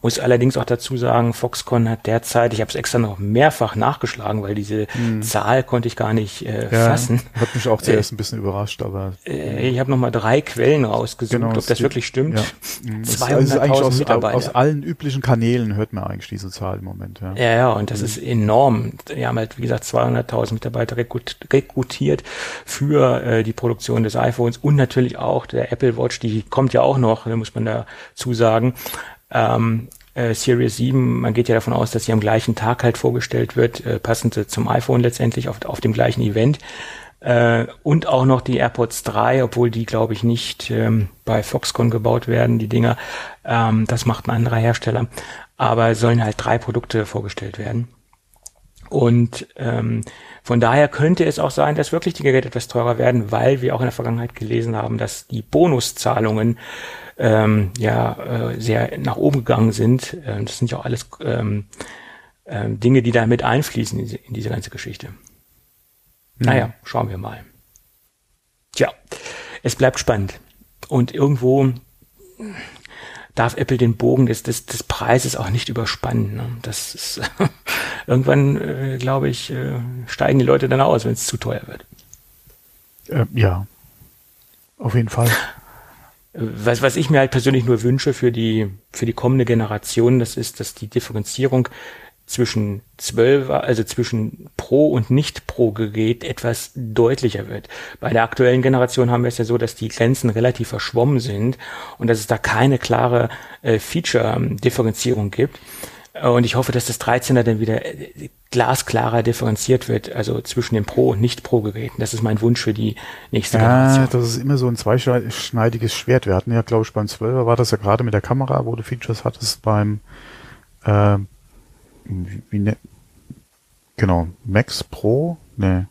Muss allerdings auch dazu sagen, Foxconn hat derzeit, ich habe es extra noch mehrfach nachgeschlagen, weil diese hm. Zahl konnte ich gar nicht äh, ja, fassen. Hat mich auch zuerst äh, ein bisschen überrascht, aber äh, ich habe noch mal drei Quellen rausgesucht, genau, ob das wirklich stimmt. Ja. 200.000 also aus, Mitarbeiter. Aus allen üblichen Kanälen hört man eigentlich diese Zahl im Moment. Ja, ja, ja und das mhm. ist enorm. Wir haben halt wie gesagt 200.000 Mitarbeiter rekrutiert für äh, die Produktion des iPhones und natürlich auch der Apple Watch, die kommt ja auch noch, muss man dazu sagen ähm, äh, Series 7, man geht ja davon aus, dass sie am gleichen Tag halt vorgestellt wird, äh, passend zum iPhone letztendlich auf, auf dem gleichen Event. Äh, und auch noch die AirPods 3, obwohl die, glaube ich, nicht ähm, bei Foxconn gebaut werden, die Dinger. Ähm, das macht ein anderer Hersteller. Aber sollen halt drei Produkte vorgestellt werden. Und ähm, von daher könnte es auch sein, dass wirklich die Geräte etwas teurer werden, weil wir auch in der Vergangenheit gelesen haben, dass die Bonuszahlungen ähm, ja äh, sehr nach oben gegangen sind. Äh, das sind ja auch alles ähm, äh, Dinge, die da mit einfließen in diese, in diese ganze Geschichte. Mhm. Naja, schauen wir mal. Tja, es bleibt spannend. Und irgendwo darf Apple den Bogen des, des, des Preises auch nicht überspannen. Ne? Das ist irgendwann, äh, glaube ich, äh, steigen die Leute dann aus, wenn es zu teuer wird. Äh, ja, auf jeden Fall. Was, was ich mir halt persönlich nur wünsche für die, für die kommende Generation, das ist, dass die Differenzierung zwischen 12, also zwischen Pro und Nicht-Pro-Gerät etwas deutlicher wird. Bei der aktuellen Generation haben wir es ja so, dass die Grenzen relativ verschwommen sind und dass es da keine klare äh, Feature-Differenzierung gibt. Und ich hoffe, dass das 13er dann wieder äh, glasklarer differenziert wird, also zwischen den Pro- und Nicht-Pro-Geräten. Das ist mein Wunsch für die nächste ja, Generation. Das ist immer so ein zweischneidiges Schwert. Wir hatten ja, glaube ich, beim 12er war das ja gerade mit der Kamera, wo du Features hattest, beim äh, wie, wie ne, genau, Max Pro, ne.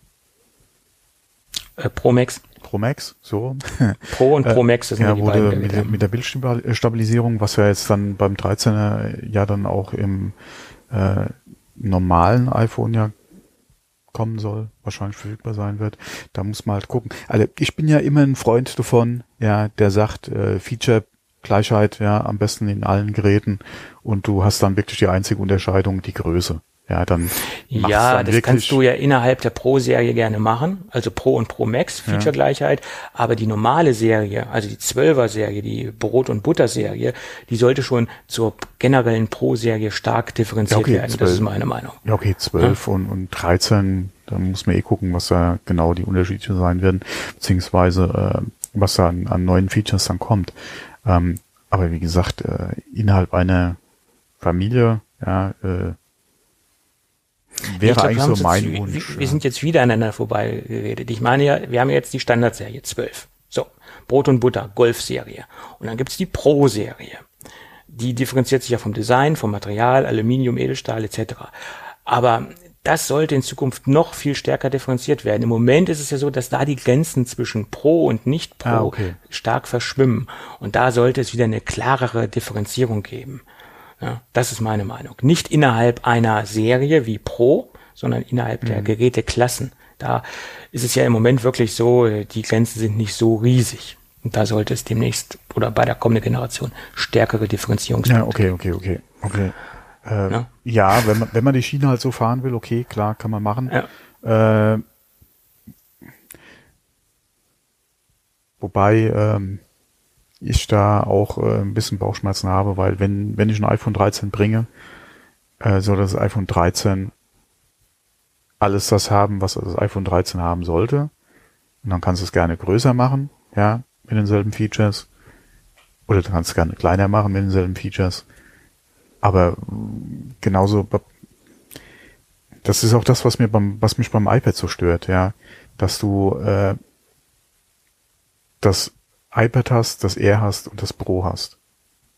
Äh, Pro Max. Pro Max, so. Pro und Pro Max, sind ja, die wurde beiden, mit, der, mit der Bildstabilisierung, was ja jetzt dann beim 13er ja dann auch im äh, normalen iPhone ja kommen soll, wahrscheinlich verfügbar sein wird. Da muss man halt gucken. Also ich bin ja immer ein Freund davon, ja, der sagt, äh, Feature Gleichheit, ja, am besten in allen Geräten und du hast dann wirklich die einzige Unterscheidung, die Größe. Ja, dann ja, dann das kannst du ja innerhalb der Pro-Serie gerne machen, also Pro und Pro Max, Feature-Gleichheit, aber die normale Serie, also die 12er-Serie, die Brot- und Butter-Serie, die sollte schon zur generellen Pro-Serie stark differenziert ja, okay, werden, 12, das ist meine Meinung. Ja, okay, 12 ja? und, und 13, da muss man eh gucken, was da genau die Unterschiede sein werden, beziehungsweise äh, was da an, an neuen Features dann kommt. Ähm, aber wie gesagt, äh, innerhalb einer Familie, ja, äh, wäre glaub, eigentlich so mein Wunsch. Wir, wir sind jetzt wieder aneinander vorbeigeredet. Ich meine ja, wir haben jetzt die Standardserie 12. So, Brot und Butter, Golf-Serie. Und dann gibt's die Pro-Serie. Die differenziert sich ja vom Design, vom Material, Aluminium, Edelstahl etc. Aber das sollte in Zukunft noch viel stärker differenziert werden. Im Moment ist es ja so, dass da die Grenzen zwischen Pro und Nicht-Pro ah, okay. stark verschwimmen. Und da sollte es wieder eine klarere Differenzierung geben. Ja, das ist meine Meinung. Nicht innerhalb einer Serie wie Pro, sondern innerhalb mhm. der Geräteklassen. Da ist es ja im Moment wirklich so, die Grenzen sind nicht so riesig. Und da sollte es demnächst oder bei der kommenden Generation stärkere Differenzierung Ja, okay, okay, okay, okay. Äh, ja? ja, wenn man, wenn man die Schiene halt so fahren will, okay, klar, kann man machen. Ja. Äh, wobei ähm, ich da auch äh, ein bisschen Bauchschmerzen habe, weil wenn, wenn ich ein iPhone 13 bringe, äh, soll das iPhone 13 alles das haben, was das iPhone 13 haben sollte. Und dann kannst du es gerne größer machen, ja, mit denselben Features. Oder du kannst es gerne kleiner machen mit denselben Features. Aber genauso, das ist auch das, was mir beim, was mich beim iPad so stört, ja, dass du äh, das iPad hast, das Air hast und das Pro hast.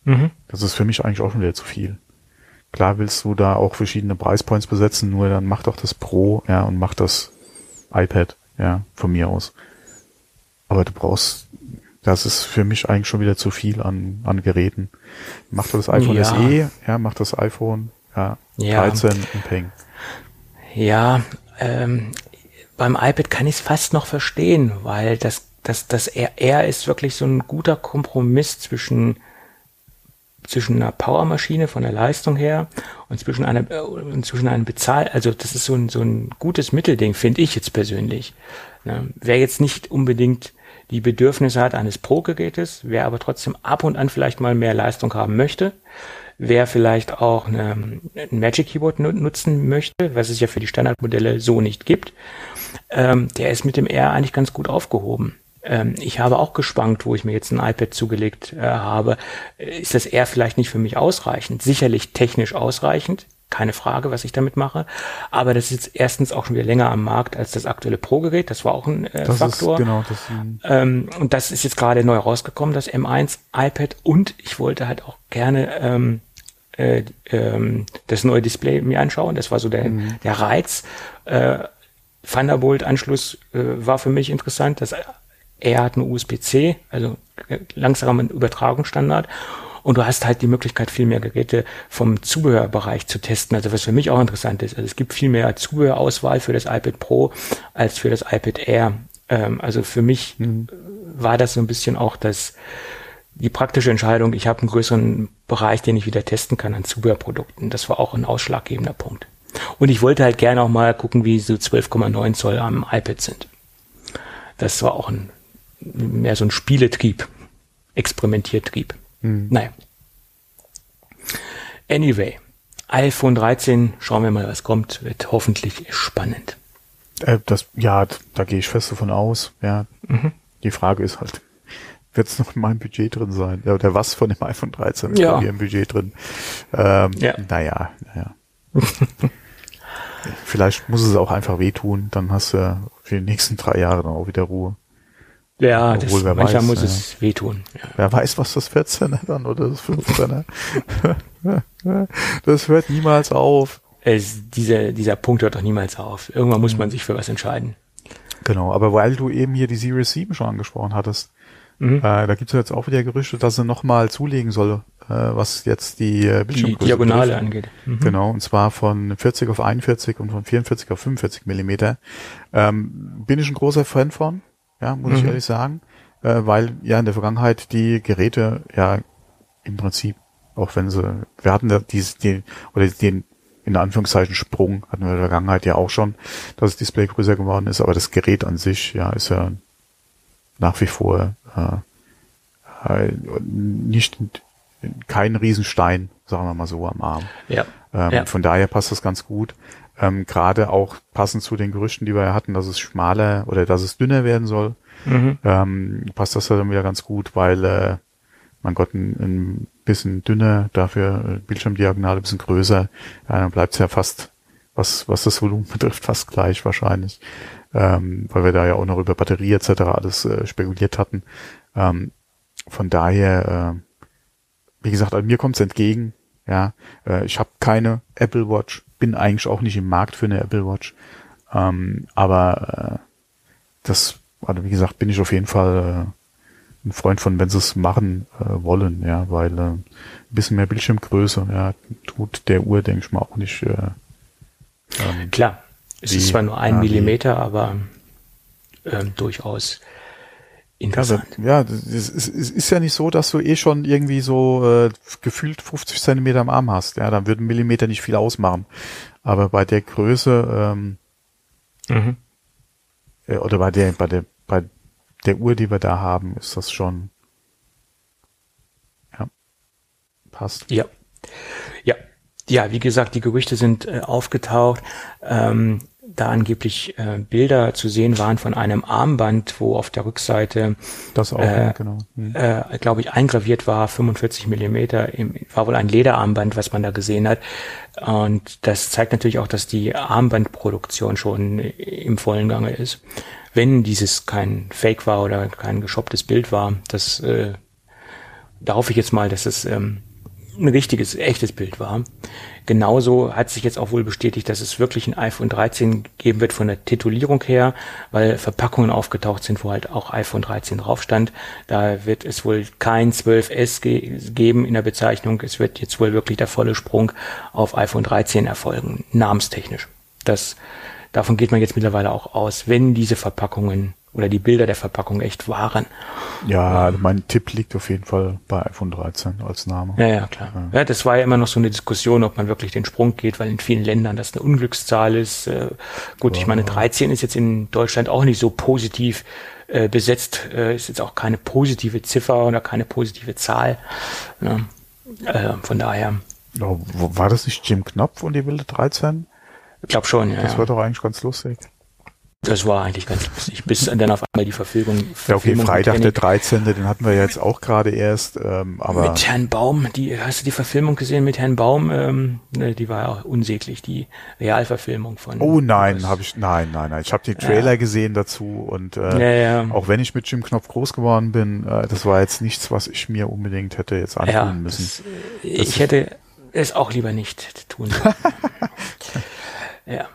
Mhm. Das ist für mich eigentlich auch schon wieder zu viel. Klar willst du da auch verschiedene Preispoints besetzen, nur dann mach doch das Pro, ja, und mach das iPad, ja, von mir aus. Aber du brauchst das ist für mich eigentlich schon wieder zu viel an, an Geräten. Mach das iPhone ja. SE, ja, mach das iPhone, ja, ja. 13 und Peng. Ja, ähm, beim iPad kann ich es fast noch verstehen, weil das, das, das R ist wirklich so ein guter Kompromiss zwischen zwischen einer Powermaschine von der Leistung her und zwischen einer äh, zwischen einem Bezahl also das ist so ein so ein gutes Mittelding finde ich jetzt persönlich ne? wer jetzt nicht unbedingt die Bedürfnisse hat eines Pro-Gerätes, wer aber trotzdem ab und an vielleicht mal mehr Leistung haben möchte, wer vielleicht auch eine, ein Magic Keyboard nutzen möchte, was es ja für die Standardmodelle so nicht gibt, ähm, der ist mit dem R eigentlich ganz gut aufgehoben. Ähm, ich habe auch geschwankt, wo ich mir jetzt ein iPad zugelegt äh, habe. Ist das R vielleicht nicht für mich ausreichend? Sicherlich technisch ausreichend keine Frage, was ich damit mache. Aber das ist jetzt erstens auch schon wieder länger am Markt als das aktuelle Pro-Gerät. Das war auch ein äh, das Faktor. Ist, genau, das, ähm, und das ist jetzt gerade neu rausgekommen, das M1 iPad. Und ich wollte halt auch gerne ähm, äh, ähm, das neue Display mir anschauen. Das war so der, mhm. der Reiz. Äh, Thunderbolt-Anschluss äh, war für mich interessant. Das er hat eine USB-C, also langsamen Übertragungsstandard. Und du hast halt die Möglichkeit, viel mehr Geräte vom Zubehörbereich zu testen. Also was für mich auch interessant ist. Also es gibt viel mehr Zubehörauswahl für das iPad Pro als für das iPad Air. Ähm, also für mich mhm. war das so ein bisschen auch das, die praktische Entscheidung, ich habe einen größeren Bereich, den ich wieder testen kann an Zubehörprodukten. Das war auch ein ausschlaggebender Punkt. Und ich wollte halt gerne auch mal gucken, wie so 12,9 Zoll am iPad sind. Das war auch ein, mehr so ein Spieletrieb, Experimentiertrieb. Hm. Naja. Anyway, iPhone 13, schauen wir mal, was kommt, wird hoffentlich spannend. Äh, das, ja, da gehe ich fest davon aus. Ja. Mhm. Die Frage ist halt, wird es noch in meinem Budget drin sein? Ja, oder was von dem iPhone 13 ist ja. mir im Budget drin? Ähm, ja. Naja, naja. Vielleicht muss es auch einfach wehtun, dann hast du für die nächsten drei Jahre dann auch wieder Ruhe. Ja, Obwohl, das, wer manchmal weiß, muss ja. es wehtun. Ja. Wer weiß, was das 14er dann oder das 15er. das hört niemals auf. Es, dieser, dieser Punkt hört doch niemals auf. Irgendwann muss man mhm. sich für was entscheiden. Genau, aber weil du eben hier die Series 7 schon angesprochen hattest, mhm. äh, da gibt es jetzt auch wieder Gerüchte, dass sie nochmal zulegen soll, äh, was jetzt die äh, Bildschirmgröße Diagonale betrifft. angeht. Mhm. Genau, und zwar von 40 auf 41 und von 44 auf 45 Millimeter. Ähm, bin ich ein großer Fan von, ja, muss mhm. ich ehrlich sagen, äh, weil ja in der Vergangenheit die Geräte ja im Prinzip, auch wenn sie, wir hatten da dieses, den, oder den in Anführungszeichen Sprung hatten wir in der Vergangenheit ja auch schon, dass das Display größer geworden ist, aber das Gerät an sich, ja, ist ja nach wie vor äh, äh nicht kein Riesenstein, sagen wir mal so, am Arm. Ja. Ähm, ja. Von daher passt das ganz gut. Ähm, Gerade auch passend zu den Gerüchten, die wir ja hatten, dass es schmaler oder dass es dünner werden soll, mhm. ähm, passt das dann wieder ganz gut, weil äh, mein Gott, ein, ein bisschen dünner, dafür Bildschirmdiagonale ein bisschen größer, ja, dann bleibt es ja fast, was, was das Volumen betrifft, fast gleich wahrscheinlich. Ähm, weil wir da ja auch noch über Batterie etc. alles äh, spekuliert hatten. Ähm, von daher, äh, wie gesagt, also mir kommt es entgegen. Ja, äh, ich habe keine Apple Watch, bin eigentlich auch nicht im Markt für eine Apple Watch. Ähm, aber äh, das, also wie gesagt, bin ich auf jeden Fall äh, ein Freund von, wenn sie es machen äh, wollen, ja, weil äh, ein bisschen mehr Bildschirmgröße, ja, tut der Uhr, denke ich mal, auch nicht. Äh, ähm, Klar, es wie, ist zwar nur ein Millimeter, aber äh, durchaus Interessant. Ja, es ist, ist ja nicht so, dass du eh schon irgendwie so äh, gefühlt 50 Zentimeter am Arm hast. Ja, dann würden Millimeter nicht viel ausmachen. Aber bei der Größe ähm, mhm. äh, oder bei der bei der bei der Uhr, die wir da haben, ist das schon ja passt. Ja, ja, ja. Wie gesagt, die Gerüchte sind äh, aufgetaucht. Ähm, da angeblich äh, Bilder zu sehen waren von einem Armband, wo auf der Rückseite das auch, äh, genau. Hm. Äh, glaube ich, eingraviert war, 45 Millimeter, im, war wohl ein Lederarmband, was man da gesehen hat. Und das zeigt natürlich auch, dass die Armbandproduktion schon im vollen Gange ist. Wenn dieses kein Fake war oder kein geshopptes Bild war, das äh, da hoffe ich jetzt mal, dass es ähm, ein richtiges, echtes Bild war. Genauso hat sich jetzt auch wohl bestätigt, dass es wirklich ein iPhone 13 geben wird von der Titulierung her, weil Verpackungen aufgetaucht sind, wo halt auch iPhone 13 drauf stand. Da wird es wohl kein 12S ge geben in der Bezeichnung. Es wird jetzt wohl wirklich der volle Sprung auf iPhone 13 erfolgen, namenstechnisch. Das, davon geht man jetzt mittlerweile auch aus, wenn diese Verpackungen oder die Bilder der Verpackung echt waren. Ja, ähm, mein Tipp liegt auf jeden Fall bei iPhone 13 als Name. Ja, ja, klar. Ja. ja. das war ja immer noch so eine Diskussion, ob man wirklich den Sprung geht, weil in vielen Ländern das eine Unglückszahl ist. Äh, gut, ja. ich meine, 13 ist jetzt in Deutschland auch nicht so positiv äh, besetzt, äh, ist jetzt auch keine positive Ziffer oder keine positive Zahl. Ne? Von daher. war das nicht Jim Knopf und die wilde 13? Ich glaube schon, ja. Das war doch eigentlich ganz lustig. Das war eigentlich ganz lustig, bis dann auf einmal die Verfügung. Ja, okay, Freitag der 13., den hatten wir jetzt auch gerade erst, ähm, aber. Mit Herrn Baum, die, hast du die Verfilmung gesehen mit Herrn Baum? Ähm, ne, die war ja auch unsäglich, die Realverfilmung von. Oh nein, habe ich, nein, nein, nein. Ich habe den Trailer ja. gesehen dazu und äh, ja, ja. auch wenn ich mit Jim Knopf groß geworden bin, äh, das war jetzt nichts, was ich mir unbedingt hätte jetzt antun müssen. Das, ich hätte es auch lieber nicht tun. ja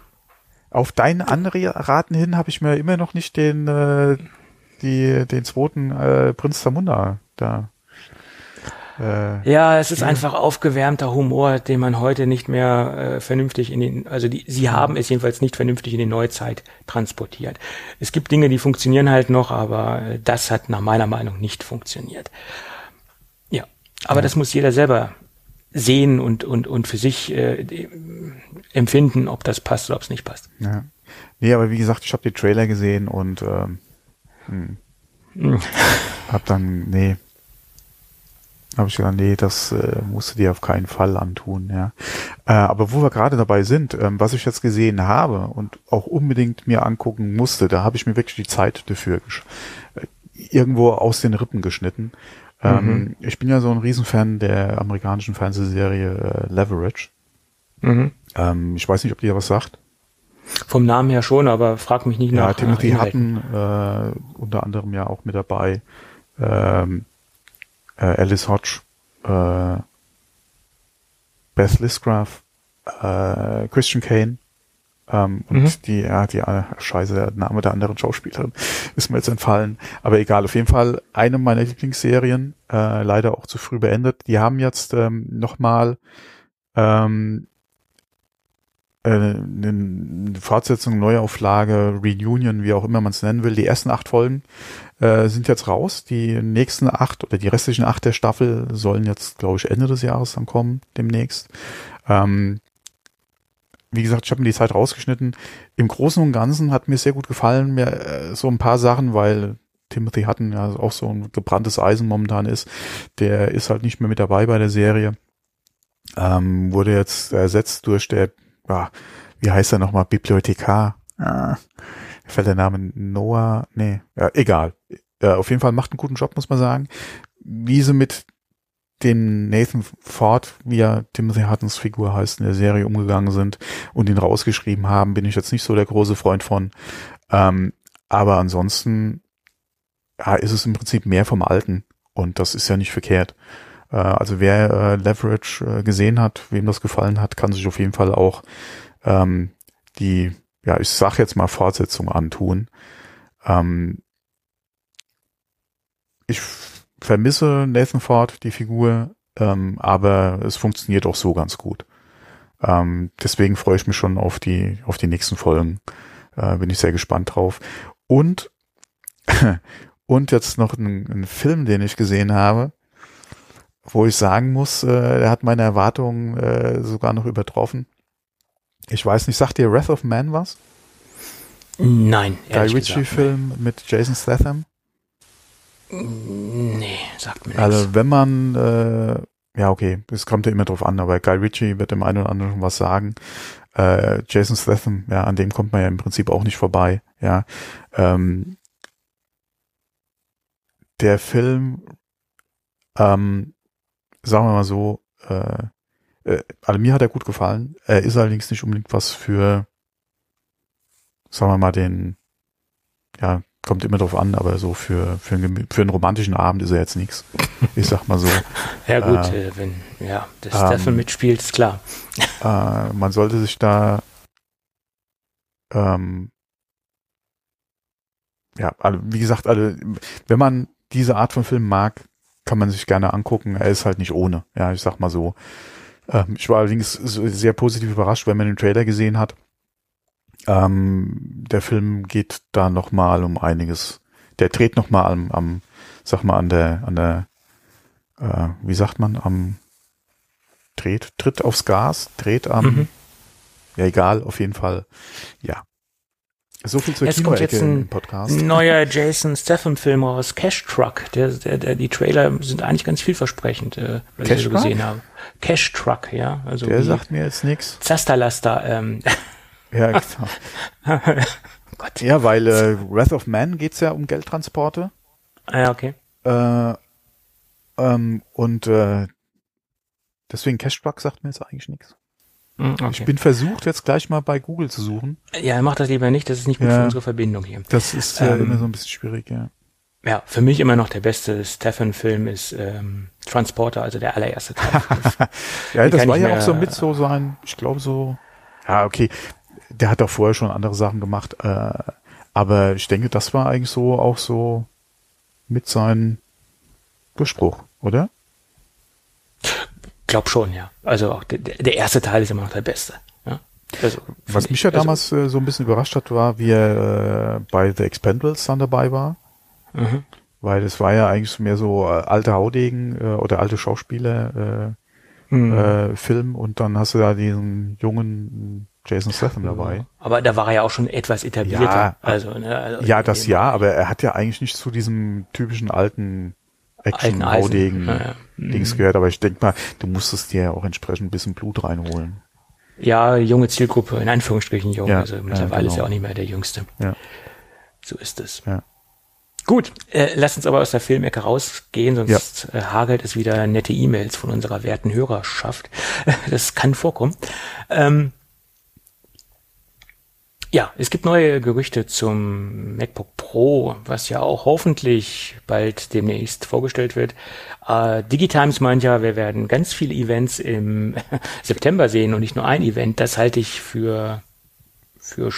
auf deinen Anraten hin habe ich mir immer noch nicht den, äh, die, den zweiten äh, Prinz Zamunda da. Äh, ja, es ist ja. einfach aufgewärmter Humor, den man heute nicht mehr äh, vernünftig in den, also die, sie haben es jedenfalls nicht vernünftig in die Neuzeit transportiert. Es gibt Dinge, die funktionieren halt noch, aber äh, das hat nach meiner Meinung nicht funktioniert. Ja, aber ja. das muss jeder selber sehen und, und, und für sich äh, empfinden, ob das passt oder ob es nicht passt. Ja. Nee, aber wie gesagt, ich habe die Trailer gesehen und ähm, hm. hm. hab dann, nee, habe ich gesagt, nee, das äh, musst du dir auf keinen Fall antun, ja. Äh, aber wo wir gerade dabei sind, ähm, was ich jetzt gesehen habe und auch unbedingt mir angucken musste, da habe ich mir wirklich die Zeit dafür äh, irgendwo aus den Rippen geschnitten. Ähm, mhm. Ich bin ja so ein Riesenfan der amerikanischen Fernsehserie äh, Leverage. Mhm. Ähm, ich weiß nicht, ob die ja was sagt. Vom Namen her schon, aber frag mich nicht ja, nach. Timothy nach Hutton äh, unter anderem ja auch mit dabei. Ähm, äh, Alice Hodge, äh, Beth Lisgraf, äh, Christian Kane ähm, und mhm. die, ja, die äh, Scheiße, der Name der anderen Schauspielerin ist mir jetzt entfallen. Aber egal, auf jeden Fall eine meiner Lieblingsserien, äh, leider auch zu früh beendet. Die haben jetzt ähm, nochmal ähm, äh, eine Fortsetzung, Neuauflage, Reunion, wie auch immer man es nennen will. Die ersten acht Folgen äh, sind jetzt raus. Die nächsten acht oder die restlichen acht der Staffel sollen jetzt, glaube ich, Ende des Jahres dann kommen, demnächst. Ähm, wie gesagt, ich habe mir die Zeit rausgeschnitten. Im Großen und Ganzen hat mir sehr gut gefallen, mir äh, so ein paar Sachen, weil Timothy Hutton ja auch so ein gebranntes Eisen momentan ist. Der ist halt nicht mehr mit dabei bei der Serie. Ähm, wurde jetzt ersetzt durch der, ah, wie heißt er nochmal, Bibliothekar. Ah, fällt der Name Noah, nee, ja, egal. Ja, auf jeden Fall macht einen guten Job, muss man sagen. Wie sie mit den Nathan Ford, wie ja Timothy Huttons Figur heißt, in der Serie umgegangen sind und ihn rausgeschrieben haben, bin ich jetzt nicht so der große Freund von. Ähm, aber ansonsten ja, ist es im Prinzip mehr vom Alten und das ist ja nicht verkehrt. Äh, also wer äh, Leverage äh, gesehen hat, wem das gefallen hat, kann sich auf jeden Fall auch ähm, die, ja, ich sag jetzt mal Fortsetzung antun. Ähm, ich vermisse Nathan Ford, die Figur, ähm, aber es funktioniert auch so ganz gut. Ähm, deswegen freue ich mich schon auf die, auf die nächsten Folgen. Äh, bin ich sehr gespannt drauf. Und, und jetzt noch ein, Film, den ich gesehen habe, wo ich sagen muss, äh, der hat meine Erwartungen äh, sogar noch übertroffen. Ich weiß nicht, sagt dir Wrath of Man was? Nein. Guy Ritchie-Film mit Jason Statham? Nee, sagt mir nichts. Also wenn man, äh, ja okay, es kommt ja immer drauf an, aber Guy Ritchie wird dem einen oder anderen was sagen. Äh, Jason Statham, ja, an dem kommt man ja im Prinzip auch nicht vorbei, ja. Ähm, der Film, ähm, sagen wir mal so, äh, äh, also mir hat er gut gefallen. Er ist allerdings nicht unbedingt was für, sagen wir mal, den, ja, kommt immer drauf an, aber so für, für, einen, für einen romantischen Abend ist er jetzt nichts. Ich sag mal so. ja gut, äh, äh, wenn ja, das ähm, Stefan mitspielt, ist klar. Äh, man sollte sich da ähm, ja, also wie gesagt, also, wenn man diese Art von Film mag, kann man sich gerne angucken. Er ist halt nicht ohne. Ja, ich sag mal so. Ähm, ich war allerdings sehr positiv überrascht, wenn man den Trailer gesehen hat. Ähm, der Film geht da noch mal um einiges. Der dreht noch mal am, am sag mal an der, an der, äh, wie sagt man, am dreht, tritt aufs Gas, dreht am, mhm. ja egal, auf jeden Fall, ja. So viel zur Jetzt kommt jetzt ein Podcast. neuer Jason Statham-Film aus Cash Truck. Der, der, der, die Trailer sind eigentlich ganz vielversprend, äh, was Cash ich so gesehen habe. Cash Truck, ja. Also der sagt mir jetzt nichts. Zasterlaster. Ähm. Ja, genau. Gott. Ja, weil äh, Wrath of Man geht's ja um Geldtransporte. Ah ja, okay. Äh, ähm, und äh, deswegen Cashback sagt mir jetzt eigentlich nichts. Hm, okay. Ich bin versucht, jetzt gleich mal bei Google zu suchen. Ja, mach das lieber nicht, das ist nicht gut ja, für unsere Verbindung hier. Das ist ja ähm, immer so ein bisschen schwierig, ja. Ja, für mich immer noch der beste Stephen-Film ist ähm, Transporter, also der allererste Teil. ja, das war ja auch so mit so sein, ich glaube so, ja, okay, der hat auch vorher schon andere Sachen gemacht, äh, aber ich denke, das war eigentlich so auch so mit seinem Durchbruch, oder? Glaub schon, ja. Also auch der, der erste Teil ist immer noch der beste. Ja? Also, Was mich ja also, damals äh, so ein bisschen überrascht hat, war, wie er äh, bei The Expendables dann dabei war. Mhm. Weil es war ja eigentlich mehr so äh, alte Haudegen äh, oder alte Schauspieler äh, mhm. äh, Film und dann hast du da diesen jungen Jason Statham dabei. Aber da war er ja auch schon etwas etablierter. Ja, also, ne, also ja das ja, aber er hat ja eigentlich nicht zu diesem typischen alten Action-Haudegen-Dings mhm. gehört. Aber ich denke mal, du musstest dir ja auch entsprechend ein bisschen Blut reinholen. Ja, junge Zielgruppe, in Anführungsstrichen jung. Ja, also mittlerweile ja, genau. ist er auch nicht mehr der Jüngste. Ja. So ist es. Ja. Gut, äh, lass uns aber aus der Filmecke rausgehen, sonst ja. äh, hagelt es wieder nette E-Mails von unserer werten Hörerschaft. das kann vorkommen. Ähm, ja, es gibt neue Gerüchte zum MacBook Pro, was ja auch hoffentlich bald demnächst vorgestellt wird. Äh, Digitimes meint ja, wir werden ganz viele Events im September sehen und nicht nur ein Event. Das halte ich für, für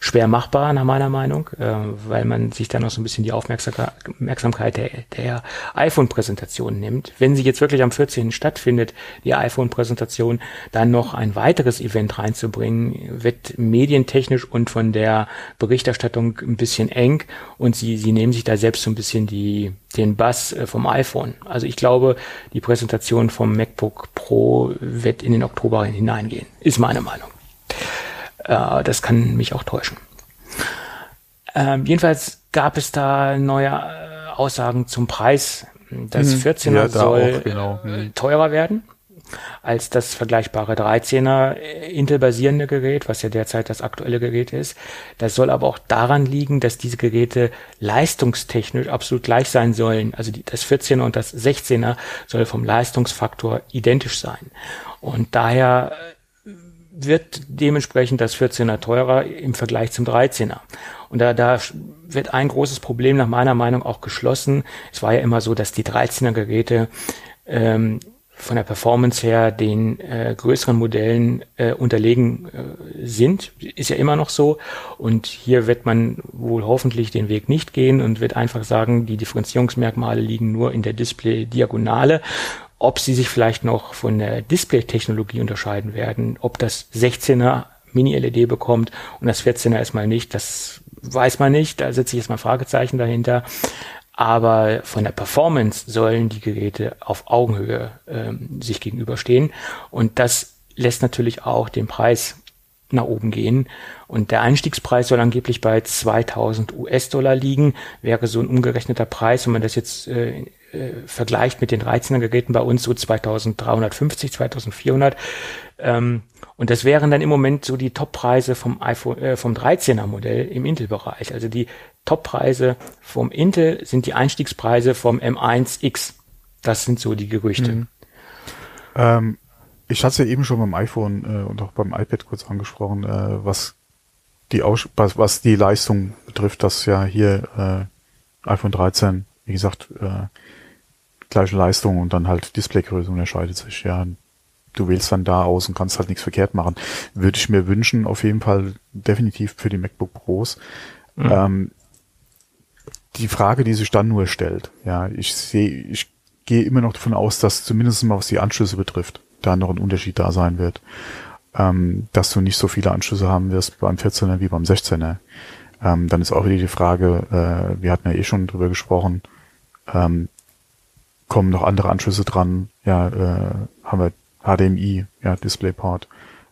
schwer machbar, nach meiner Meinung, äh, weil man sich dann auch so ein bisschen die Aufmerksamkeit der, der iPhone-Präsentation nimmt. Wenn sie jetzt wirklich am 14. stattfindet, die iPhone-Präsentation, dann noch ein weiteres Event reinzubringen, wird medientechnisch und von der Berichterstattung ein bisschen eng und sie, sie nehmen sich da selbst so ein bisschen die, den Bass äh, vom iPhone. Also ich glaube, die Präsentation vom MacBook Pro wird in den Oktober hineingehen, ist meine Meinung. Äh, das kann mich auch täuschen. Ähm, jedenfalls gab es da neue äh, Aussagen zum Preis. Das 14er mhm. ja, soll auch, genau. mhm. teurer werden als das vergleichbare 13er äh, Intel-basierende Gerät, was ja derzeit das aktuelle Gerät ist. Das soll aber auch daran liegen, dass diese Geräte leistungstechnisch absolut gleich sein sollen. Also die, das 14er und das 16er soll vom Leistungsfaktor identisch sein. Und daher wird dementsprechend das 14er teurer im Vergleich zum 13er. Und da, da wird ein großes Problem nach meiner Meinung auch geschlossen. Es war ja immer so, dass die 13er Geräte ähm, von der Performance her den äh, größeren Modellen äh, unterlegen äh, sind. Ist ja immer noch so. Und hier wird man wohl hoffentlich den Weg nicht gehen und wird einfach sagen, die Differenzierungsmerkmale liegen nur in der Display-Diagonale ob sie sich vielleicht noch von der Display-Technologie unterscheiden werden, ob das 16er Mini-LED bekommt und das 14er erstmal nicht, das weiß man nicht, da setze ich jetzt mal Fragezeichen dahinter. Aber von der Performance sollen die Geräte auf Augenhöhe ähm, sich gegenüberstehen. Und das lässt natürlich auch den Preis nach oben gehen. Und der Einstiegspreis soll angeblich bei 2000 US-Dollar liegen. Wäre so ein umgerechneter Preis, wenn man das jetzt äh, äh, vergleicht mit den 13er Geräten bei uns so 2350, 2400. Ähm, und das wären dann im Moment so die Toppreise vom iPhone, äh, vom 13er Modell im Intel-Bereich. Also die Toppreise vom Intel sind die Einstiegspreise vom M1X. Das sind so die Gerüchte. Mhm. Ähm, ich hatte es ja eben schon beim iPhone äh, und auch beim iPad kurz angesprochen, äh, was die Aus was, was die Leistung betrifft, dass ja hier äh, iPhone 13, wie gesagt, äh, gleiche Leistung und dann halt Displaygröße unterscheidet sich. Ja, du wählst dann da aus und kannst halt nichts verkehrt machen. Würde ich mir wünschen, auf jeden Fall definitiv für die MacBook Pros. Mhm. Ähm, die Frage, die sich dann nur stellt, ja, ich sehe, ich gehe immer noch davon aus, dass zumindest mal was die Anschlüsse betrifft, da noch ein Unterschied da sein wird. Ähm, dass du nicht so viele Anschlüsse haben wirst beim 14er wie beim 16er. Ähm, dann ist auch wieder die Frage, äh, wir hatten ja eh schon drüber gesprochen, ähm, kommen noch andere Anschlüsse dran. Ja, äh, haben wir HDMI, ja, DisplayPort.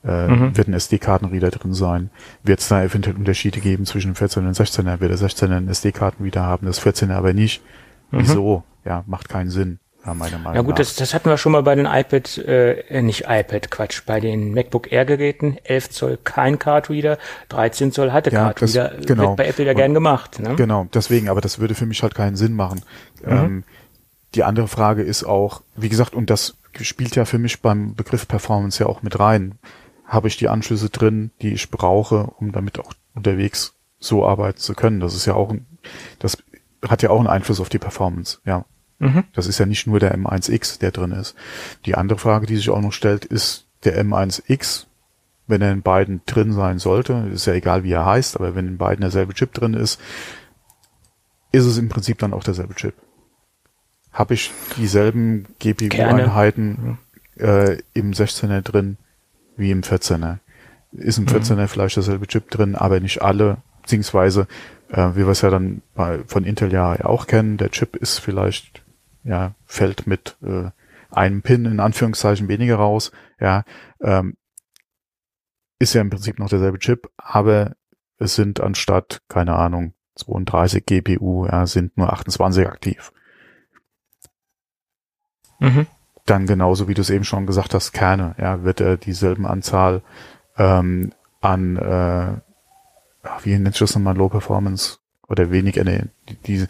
Äh, mhm. Wird ein SD-Kartenreader drin sein? Wird es da eventuell Unterschiede geben zwischen dem 14 und dem 16er? Wird der 16er einen SD-Karten wieder haben, das 14er aber nicht? Mhm. Wieso? Ja, macht keinen Sinn. Ja, meiner Meinung ja gut, das, das hatten wir schon mal bei den iPad, äh, nicht iPad, Quatsch, bei den MacBook Air Geräten, 11 Zoll kein Card Reader, 13 Zoll hatte ja, Card Reader, genau. wird bei Apple ja gern gemacht. Ne? Genau, deswegen, aber das würde für mich halt keinen Sinn machen. Mhm. Ähm, die andere Frage ist auch, wie gesagt, und das spielt ja für mich beim Begriff Performance ja auch mit rein. Habe ich die Anschlüsse drin, die ich brauche, um damit auch unterwegs so arbeiten zu können? Das ist ja auch, das hat ja auch einen Einfluss auf die Performance, ja. Mhm. Das ist ja nicht nur der M1X, der drin ist. Die andere Frage, die sich auch noch stellt, ist der M1X, wenn er in beiden drin sein sollte, ist ja egal wie er heißt, aber wenn in beiden derselbe Chip drin ist, ist es im Prinzip dann auch derselbe Chip. habe ich dieselben GPU-Einheiten äh, im 16er drin wie im 14er. Ist im 14er mhm. vielleicht derselbe Chip drin, aber nicht alle, beziehungsweise, äh, wie wir es ja dann bei, von Intel ja auch kennen, der Chip ist vielleicht, ja, fällt mit äh, einem Pin in Anführungszeichen weniger raus, ja, ähm, ist ja im Prinzip noch derselbe Chip, aber es sind anstatt, keine Ahnung, 32 GPU, ja, sind nur 28 aktiv. Mhm. Dann genauso wie du es eben schon gesagt hast, Kerne, ja, wird er dieselben Anzahl ähm, an, äh, wie nennt sich das nochmal, Low Performance oder wenig, äh, die,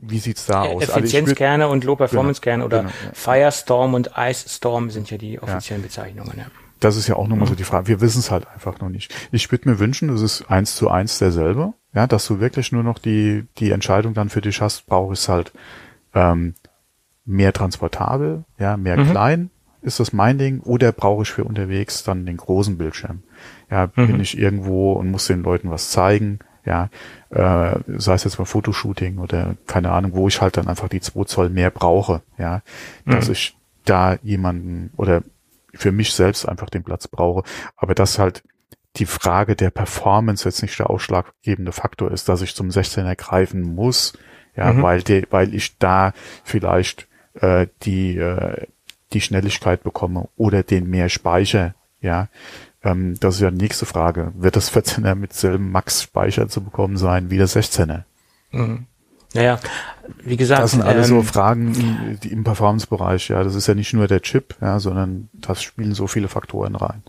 wie sieht's da aus? Also Effizienzkerne und Low Performance Kerne genau, oder genau, ja. Firestorm und Ice Storm sind ja die offiziellen ja. Bezeichnungen. Ja. Das ist ja auch nochmal mhm. so die Frage. Wir wissen es halt einfach noch nicht. Ich würde mir wünschen, das ist eins zu eins derselbe, ja, dass du wirklich nur noch die die Entscheidung dann für dich hast, brauche ich halt ähm, mehr transportabel, ja, mehr mhm. klein, ist das mein Ding, oder brauche ich für unterwegs dann den großen Bildschirm? Ja, mhm. bin ich irgendwo und muss den Leuten was zeigen, ja, äh, sei es jetzt mal Fotoshooting oder keine Ahnung, wo ich halt dann einfach die 2 Zoll mehr brauche, ja, mhm. dass ich da jemanden oder für mich selbst einfach den Platz brauche. Aber dass halt die Frage der Performance jetzt nicht der ausschlaggebende Faktor ist, dass ich zum 16er greifen muss, ja, mhm. weil, de, weil ich da vielleicht äh, die, äh, die Schnelligkeit bekomme oder den mehr Speicher, ja. Ähm, das ist ja die nächste Frage. Wird das 14er mit selben Max-Speicher zu bekommen sein wie der 16er? Mhm. Naja, wie gesagt. Das sind alles ähm, so Fragen im, im Performance-Bereich, ja. Das ist ja nicht nur der Chip, ja, sondern das spielen so viele Faktoren rein.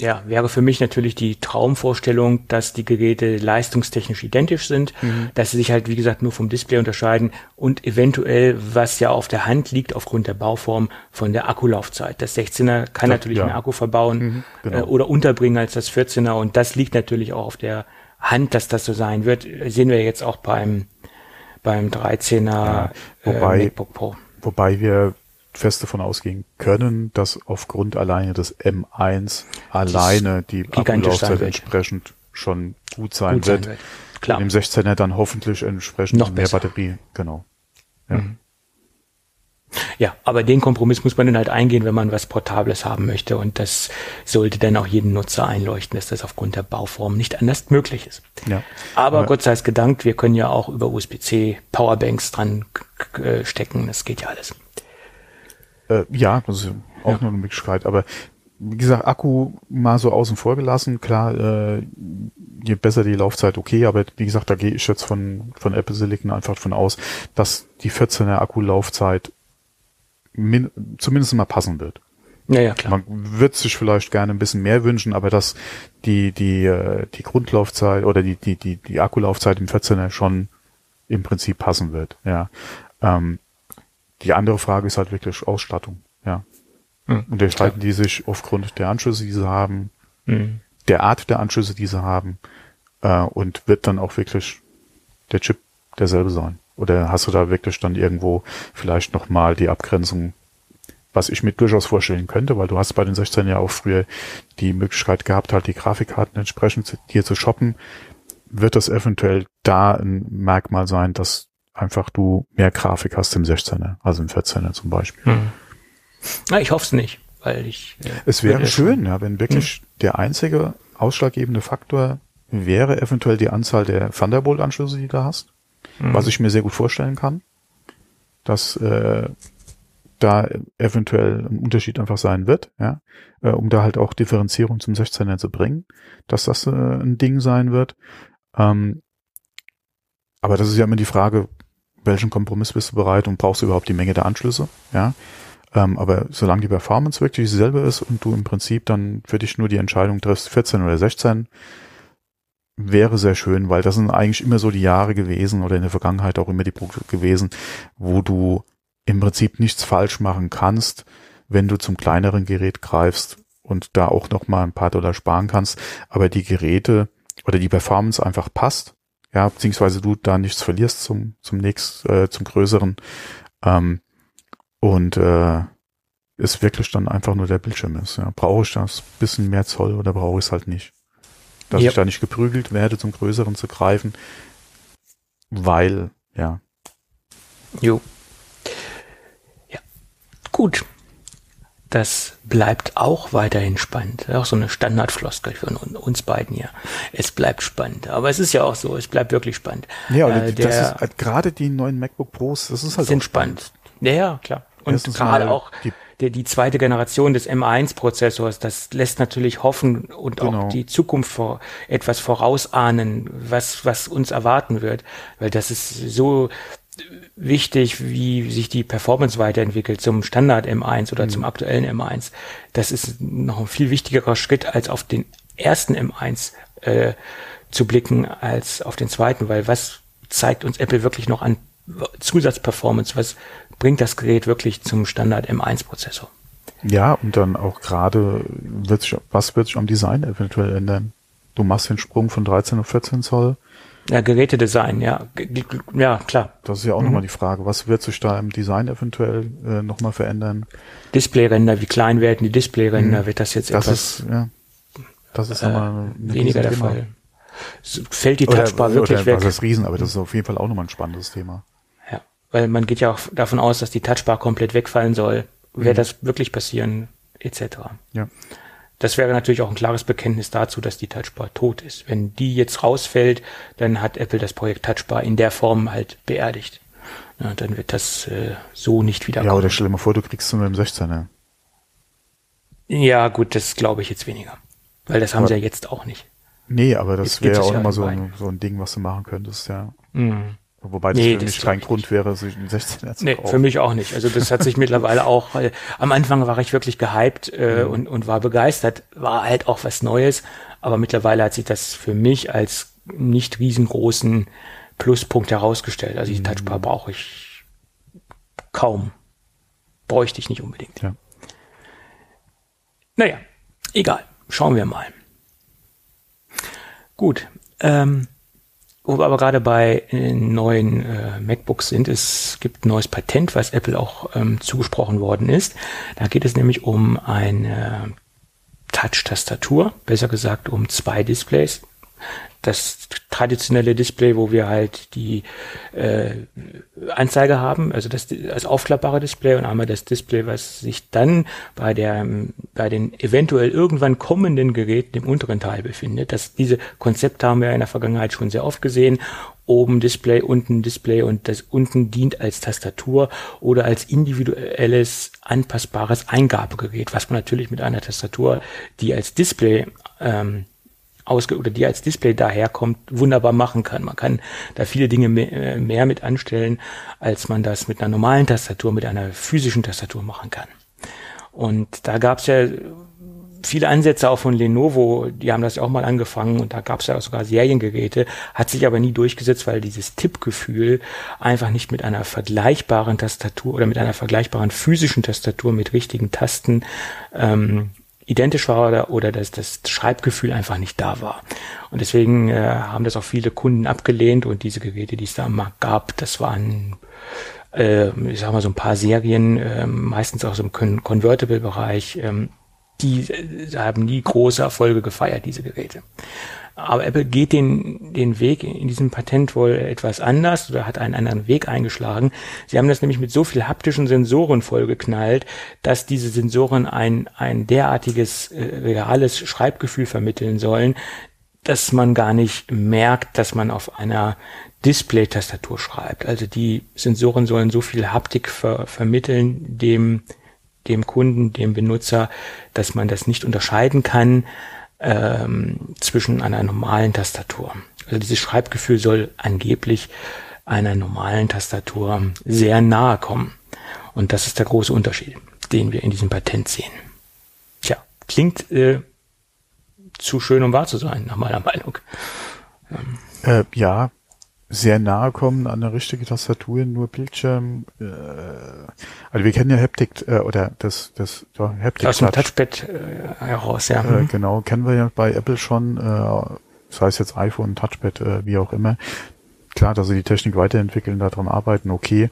Ja, wäre für mich natürlich die Traumvorstellung, dass die Geräte leistungstechnisch identisch sind, mhm. dass sie sich halt, wie gesagt, nur vom Display unterscheiden und eventuell, was ja auf der Hand liegt, aufgrund der Bauform von der Akkulaufzeit. Das 16er kann ja, natürlich ja. mehr Akku verbauen mhm, genau. äh, oder unterbringen als das 14er und das liegt natürlich auch auf der Hand, dass das so sein wird. Sehen wir jetzt auch beim beim 13er ja, wobei, äh, MacBook Pro. Wobei wir fest davon ausgehen können, dass aufgrund alleine des M1 alleine die Akkulaufzeit entsprechend schon gut sein, gut wird. Sein wird. Klar. Und im 16er dann hoffentlich entsprechend Noch mehr besser. Batterie. Genau. Ja. Mhm. Ja, aber den Kompromiss muss man dann halt eingehen, wenn man was Portables haben möchte. Und das sollte dann auch jedem Nutzer einleuchten, dass das aufgrund der Bauform nicht anders möglich ist. Ja. Aber, aber Gott sei es gedankt, wir können ja auch über USB-C Powerbanks dran äh, stecken. Das geht ja alles. Äh, ja, das ist auch ja. noch eine Möglichkeit. Aber wie gesagt, Akku mal so außen vor gelassen. Klar, äh, je besser die Laufzeit, okay, aber wie gesagt, da gehe ich jetzt von, von Apple Silicon einfach von aus, dass die 14er Akkulaufzeit min, zumindest mal passen wird. Ja, ja, klar. Man wird sich vielleicht gerne ein bisschen mehr wünschen, aber dass die, die, äh, die Grundlaufzeit oder die, die, die, die Akkulaufzeit im 14er schon im Prinzip passen wird, ja. Ähm, die andere Frage ist halt wirklich Ausstattung, ja. Mhm, und unterscheiden die sich aufgrund der Anschlüsse, die sie haben, mhm. der Art der Anschlüsse, die sie haben, äh, und wird dann auch wirklich der Chip derselbe sein? Oder hast du da wirklich dann irgendwo vielleicht nochmal die Abgrenzung, was ich mir durchaus vorstellen könnte, weil du hast bei den 16 ja auch früher die Möglichkeit gehabt, halt die Grafikkarten entsprechend dir zu shoppen. Wird das eventuell da ein Merkmal sein, dass einfach du mehr Grafik hast im 16er, also im 14er zum Beispiel? Hm. Na, ich hoffe es nicht, weil ich. Ja, es wäre schön, ja, wenn wirklich hm. der einzige ausschlaggebende Faktor wäre eventuell die Anzahl der Thunderbolt-Anschlüsse, die du hast mhm. was ich mir sehr gut vorstellen kann, dass äh, da eventuell ein Unterschied einfach sein wird, ja, äh, um da halt auch Differenzierung zum 16er zu bringen, dass das äh, ein Ding sein wird. Ähm, aber das ist ja immer die Frage, welchen Kompromiss bist du bereit und brauchst du überhaupt die Menge der Anschlüsse, ja. Ähm, aber solange die Performance wirklich dieselbe ist und du im Prinzip dann für dich nur die Entscheidung triffst, 14 oder 16, wäre sehr schön, weil das sind eigentlich immer so die Jahre gewesen oder in der Vergangenheit auch immer die Punkte gewesen, wo du im Prinzip nichts falsch machen kannst, wenn du zum kleineren Gerät greifst und da auch noch mal ein paar Dollar sparen kannst, aber die Geräte oder die Performance einfach passt, ja, beziehungsweise du da nichts verlierst zum zum nächsten, äh, zum größeren ähm, und äh, es wirklich dann einfach nur der Bildschirm ist. Ja. Brauche ich das bisschen mehr Zoll oder brauche ich es halt nicht? dass yep. ich da nicht geprügelt werde, zum Größeren zu greifen, weil, ja. Jo. Gut. Das bleibt auch weiterhin spannend. Auch so eine Standardfloskel für uns beiden hier. Es bleibt spannend. Aber es ist ja auch so, es bleibt wirklich spannend. Ja, äh, das ist halt gerade die neuen MacBook Pros, das ist halt sind spannend. spannend. Ja, ja, klar. Und gerade auch die, die, die, zweite Generation des M1-Prozessors, das lässt natürlich hoffen und genau. auch die Zukunft vor, etwas vorausahnen, was, was uns erwarten wird. Weil das ist so, wichtig, wie sich die Performance weiterentwickelt zum Standard M1 oder mhm. zum aktuellen M1. Das ist noch ein viel wichtigerer Schritt, als auf den ersten M1 äh, zu blicken, als auf den zweiten, weil was zeigt uns Apple wirklich noch an Zusatzperformance? Was bringt das Gerät wirklich zum Standard M1-Prozessor? Ja, und dann auch gerade, wird sich, was wird sich am Design eventuell ändern? Du machst den Sprung von 13 auf 14 Zoll ja, Gerätedesign, ja. Ja, klar. Das ist ja auch mhm. nochmal die Frage. Was wird sich da im Design eventuell äh, nochmal verändern? Displayränder, wie klein werden die Displayränder? Mhm. Wird das jetzt das etwas... Ist, ja. Das ist nochmal äh, weniger der Fall. Fällt die Touchbar oder, wirklich oder, weg? Was ist Riesen, aber das ist auf jeden Fall auch nochmal ein spannendes Thema. Ja, weil man geht ja auch davon aus, dass die Touchbar komplett wegfallen soll. Mhm. Wird das wirklich passieren? Etc. Ja. Das wäre natürlich auch ein klares Bekenntnis dazu, dass die Touchbar tot ist. Wenn die jetzt rausfällt, dann hat Apple das Projekt Touchbar in der Form halt beerdigt. Ja, dann wird das äh, so nicht wieder. Ja, oder stell dir mal vor, du kriegst nur im 16er. Ja, gut, das glaube ich jetzt weniger. Weil das haben aber, sie ja jetzt auch nicht. Nee, aber das wäre auch ja nochmal so ein, so ein Ding, was du machen könntest, ja. Mhm. Wobei das nee, für mich kein Grund wäre, sich einen 16er zu nee, kaufen. für mich auch nicht. Also das hat sich mittlerweile auch, äh, am Anfang war ich wirklich gehypt äh, mhm. und, und war begeistert, war halt auch was Neues, aber mittlerweile hat sich das für mich als nicht riesengroßen Pluspunkt herausgestellt. Also die mhm. Touchbar brauche ich kaum. Bräuchte ich nicht unbedingt. Ja. Naja, egal. Schauen wir mal. Gut. Ähm, wo wir aber gerade bei äh, neuen äh, MacBooks sind, es gibt ein neues Patent, was Apple auch ähm, zugesprochen worden ist. Da geht es nämlich um eine Touch-Tastatur, besser gesagt um zwei Displays das traditionelle Display, wo wir halt die äh, Anzeige haben, also das als aufklappbare Display und einmal das Display, was sich dann bei der bei den eventuell irgendwann kommenden Geräten im unteren Teil befindet. Das diese Konzepte haben wir in der Vergangenheit schon sehr oft gesehen. Oben Display, unten Display und das unten dient als Tastatur oder als individuelles anpassbares Eingabegerät, was man natürlich mit einer Tastatur, die als Display ähm, ausge oder die als Display daherkommt, wunderbar machen kann. Man kann da viele Dinge mehr, äh, mehr mit anstellen, als man das mit einer normalen Tastatur, mit einer physischen Tastatur machen kann. Und da gab es ja viele Ansätze auch von Lenovo, die haben das ja auch mal angefangen und da gab es ja auch sogar Seriengeräte, hat sich aber nie durchgesetzt, weil dieses Tippgefühl einfach nicht mit einer vergleichbaren Tastatur oder mit einer vergleichbaren physischen Tastatur mit richtigen Tasten ähm, identisch war oder, oder dass das Schreibgefühl einfach nicht da war. Und deswegen äh, haben das auch viele Kunden abgelehnt und diese Geräte, die es da am Markt gab, das waren äh, ich sag mal so ein paar Serien, äh, meistens auch so im Convertible-Bereich, ähm, die äh, haben nie große Erfolge gefeiert, diese Geräte. Aber Apple geht den, den Weg in diesem Patent wohl etwas anders oder hat einen anderen Weg eingeschlagen. Sie haben das nämlich mit so viel haptischen Sensoren vollgeknallt, dass diese Sensoren ein, ein derartiges äh, reales Schreibgefühl vermitteln sollen, dass man gar nicht merkt, dass man auf einer Display-Tastatur schreibt. Also die Sensoren sollen so viel Haptik ver vermitteln dem, dem Kunden, dem Benutzer, dass man das nicht unterscheiden kann ähm, zwischen einer normalen Tastatur. Also dieses Schreibgefühl soll angeblich einer normalen Tastatur sehr nahe kommen. Und das ist der große Unterschied, den wir in diesem Patent sehen. Tja, klingt äh, zu schön, um wahr zu sein, nach meiner Meinung. Ähm. Äh, ja, sehr nahe kommen an eine richtige Tastatur, nur Bildschirm. Äh, also wir kennen ja Haptic äh, oder das das ja, Haptic aus dem Touchpad äh, heraus, ja. Äh, genau, kennen wir ja bei Apple schon, äh, sei es jetzt iPhone, Touchpad, äh, wie auch immer. Klar, dass sie die Technik weiterentwickeln, daran arbeiten, okay.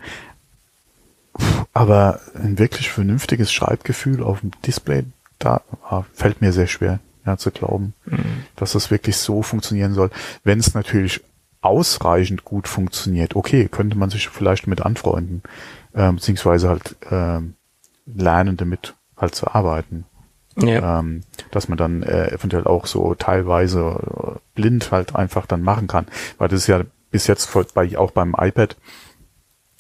Aber ein wirklich vernünftiges Schreibgefühl auf dem Display, da ah, fällt mir sehr schwer, ja, zu glauben, mhm. dass das wirklich so funktionieren soll. Wenn es natürlich ausreichend gut funktioniert, okay, könnte man sich vielleicht mit anfreunden, äh, beziehungsweise halt äh, lernen, damit halt zu arbeiten. Ja. Ähm, dass man dann äh, eventuell auch so teilweise äh, blind halt einfach dann machen kann. Weil das ist ja bis jetzt bei, auch beim iPad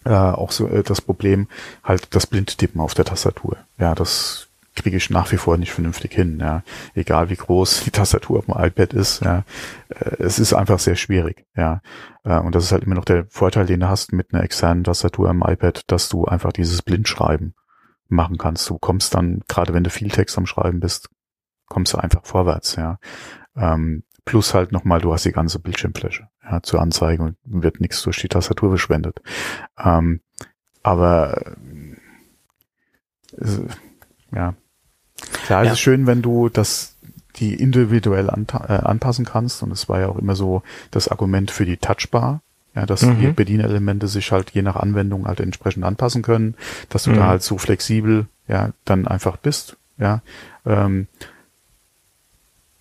äh, auch so äh, das Problem, halt das Blindtippen auf der Tastatur. Ja, das kriege ich nach wie vor nicht vernünftig hin. Ja. Egal wie groß die Tastatur auf dem iPad ist, ja. Äh, es ist einfach sehr schwierig. Ja. Äh, und das ist halt immer noch der Vorteil, den du hast mit einer externen Tastatur am iPad, dass du einfach dieses Blindschreiben machen kannst. Du kommst dann, gerade wenn du viel Text am Schreiben bist, kommst du einfach vorwärts, ja. Ähm, plus halt nochmal, du hast die ganze Bildschirmfläche ja, zur Anzeige und wird nichts durch die Tastatur verschwendet. Ähm, aber äh, ja, klar, ja. es ist schön, wenn du das die individuell äh, anpassen kannst und es war ja auch immer so das Argument für die Touchbar, ja, dass mhm. die Bedienelemente sich halt je nach Anwendung halt entsprechend anpassen können, dass du mhm. da halt so flexibel, ja, dann einfach bist, ja. Ähm,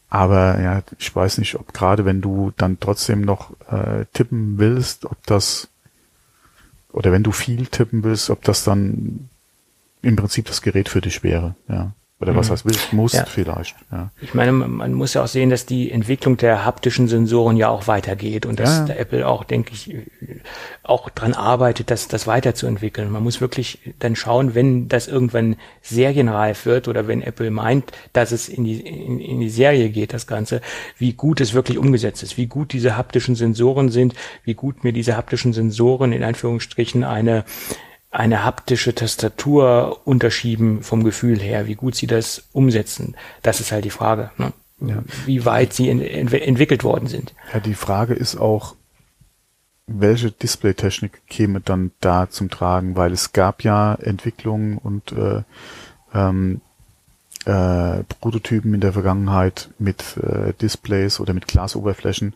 aber ja, ich weiß nicht, ob gerade wenn du dann trotzdem noch äh, tippen willst, ob das oder wenn du viel tippen willst, ob das dann im Prinzip das Gerät für dich wäre, ja. Oder was mhm. heißt willst, musst ja. vielleicht. Ja. Ich meine, man muss ja auch sehen, dass die Entwicklung der haptischen Sensoren ja auch weitergeht und dass ja. der Apple auch, denke ich, auch dran arbeitet, das, das weiterzuentwickeln. Man muss wirklich dann schauen, wenn das irgendwann serienreif wird oder wenn Apple meint, dass es in die, in, in die Serie geht, das Ganze, wie gut es wirklich umgesetzt ist, wie gut diese haptischen Sensoren sind, wie gut mir diese haptischen Sensoren in Anführungsstrichen eine eine haptische Tastatur unterschieben vom Gefühl her, wie gut sie das umsetzen. Das ist halt die Frage, ne? ja. wie weit sie in, in, entwickelt worden sind. Ja, die Frage ist auch, welche Displaytechnik käme dann da zum Tragen, weil es gab ja Entwicklungen und äh, ähm, äh, Prototypen in der Vergangenheit mit äh, Displays oder mit Glasoberflächen,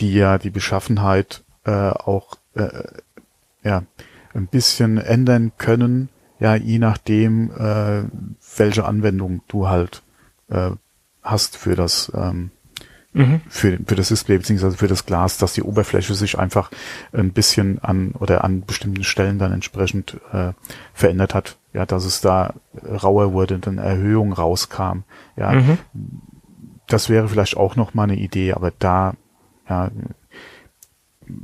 die ja die Beschaffenheit äh, auch äh, ja ein bisschen ändern können, ja, je nachdem, äh, welche Anwendung du halt äh, hast für das ähm, mhm. für, für das Display beziehungsweise für das Glas, dass die Oberfläche sich einfach ein bisschen an oder an bestimmten Stellen dann entsprechend äh, verändert hat, ja, dass es da rauer wurde und eine Erhöhung rauskam, ja. Mhm. Das wäre vielleicht auch noch mal eine Idee, aber da ja,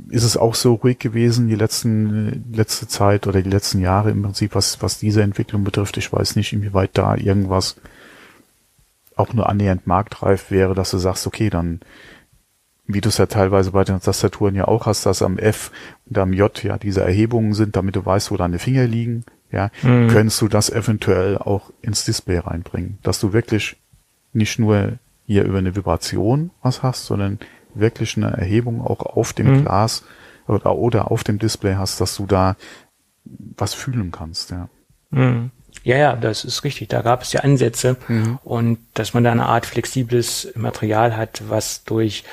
ist es auch so ruhig gewesen die letzten letzte Zeit oder die letzten Jahre im Prinzip, was was diese Entwicklung betrifft. Ich weiß nicht, inwieweit da irgendwas auch nur annähernd marktreif wäre, dass du sagst, okay, dann wie du es ja teilweise bei den Tastaturen ja auch hast, dass am F und am J ja diese Erhebungen sind, damit du weißt, wo deine Finger liegen, ja, mhm. könntest du das eventuell auch ins Display reinbringen, dass du wirklich nicht nur hier über eine Vibration was hast, sondern wirklich eine Erhebung auch auf dem mhm. Glas oder, oder auf dem Display hast, dass du da was fühlen kannst, ja. Mhm. Ja, ja, das ist richtig. Da gab es ja Ansätze mhm. und dass man da eine Art flexibles Material hat, was durch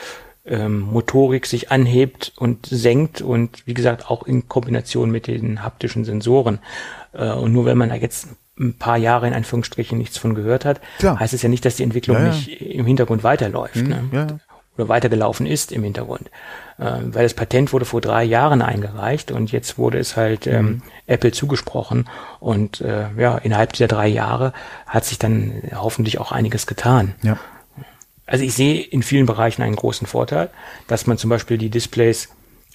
ähm, Motorik sich anhebt und senkt und wie gesagt auch in Kombination mit den haptischen Sensoren. Äh, und nur wenn man da jetzt ein paar Jahre in Anführungsstrichen nichts von gehört hat, Klar. heißt es ja nicht, dass die Entwicklung ja, ja. nicht im Hintergrund weiterläuft. Mhm, ne? ja oder weitergelaufen ist im Hintergrund. Äh, weil das Patent wurde vor drei Jahren eingereicht und jetzt wurde es halt ähm, mhm. Apple zugesprochen und äh, ja, innerhalb dieser drei Jahre hat sich dann hoffentlich auch einiges getan. Ja. Also ich sehe in vielen Bereichen einen großen Vorteil, dass man zum Beispiel die Displays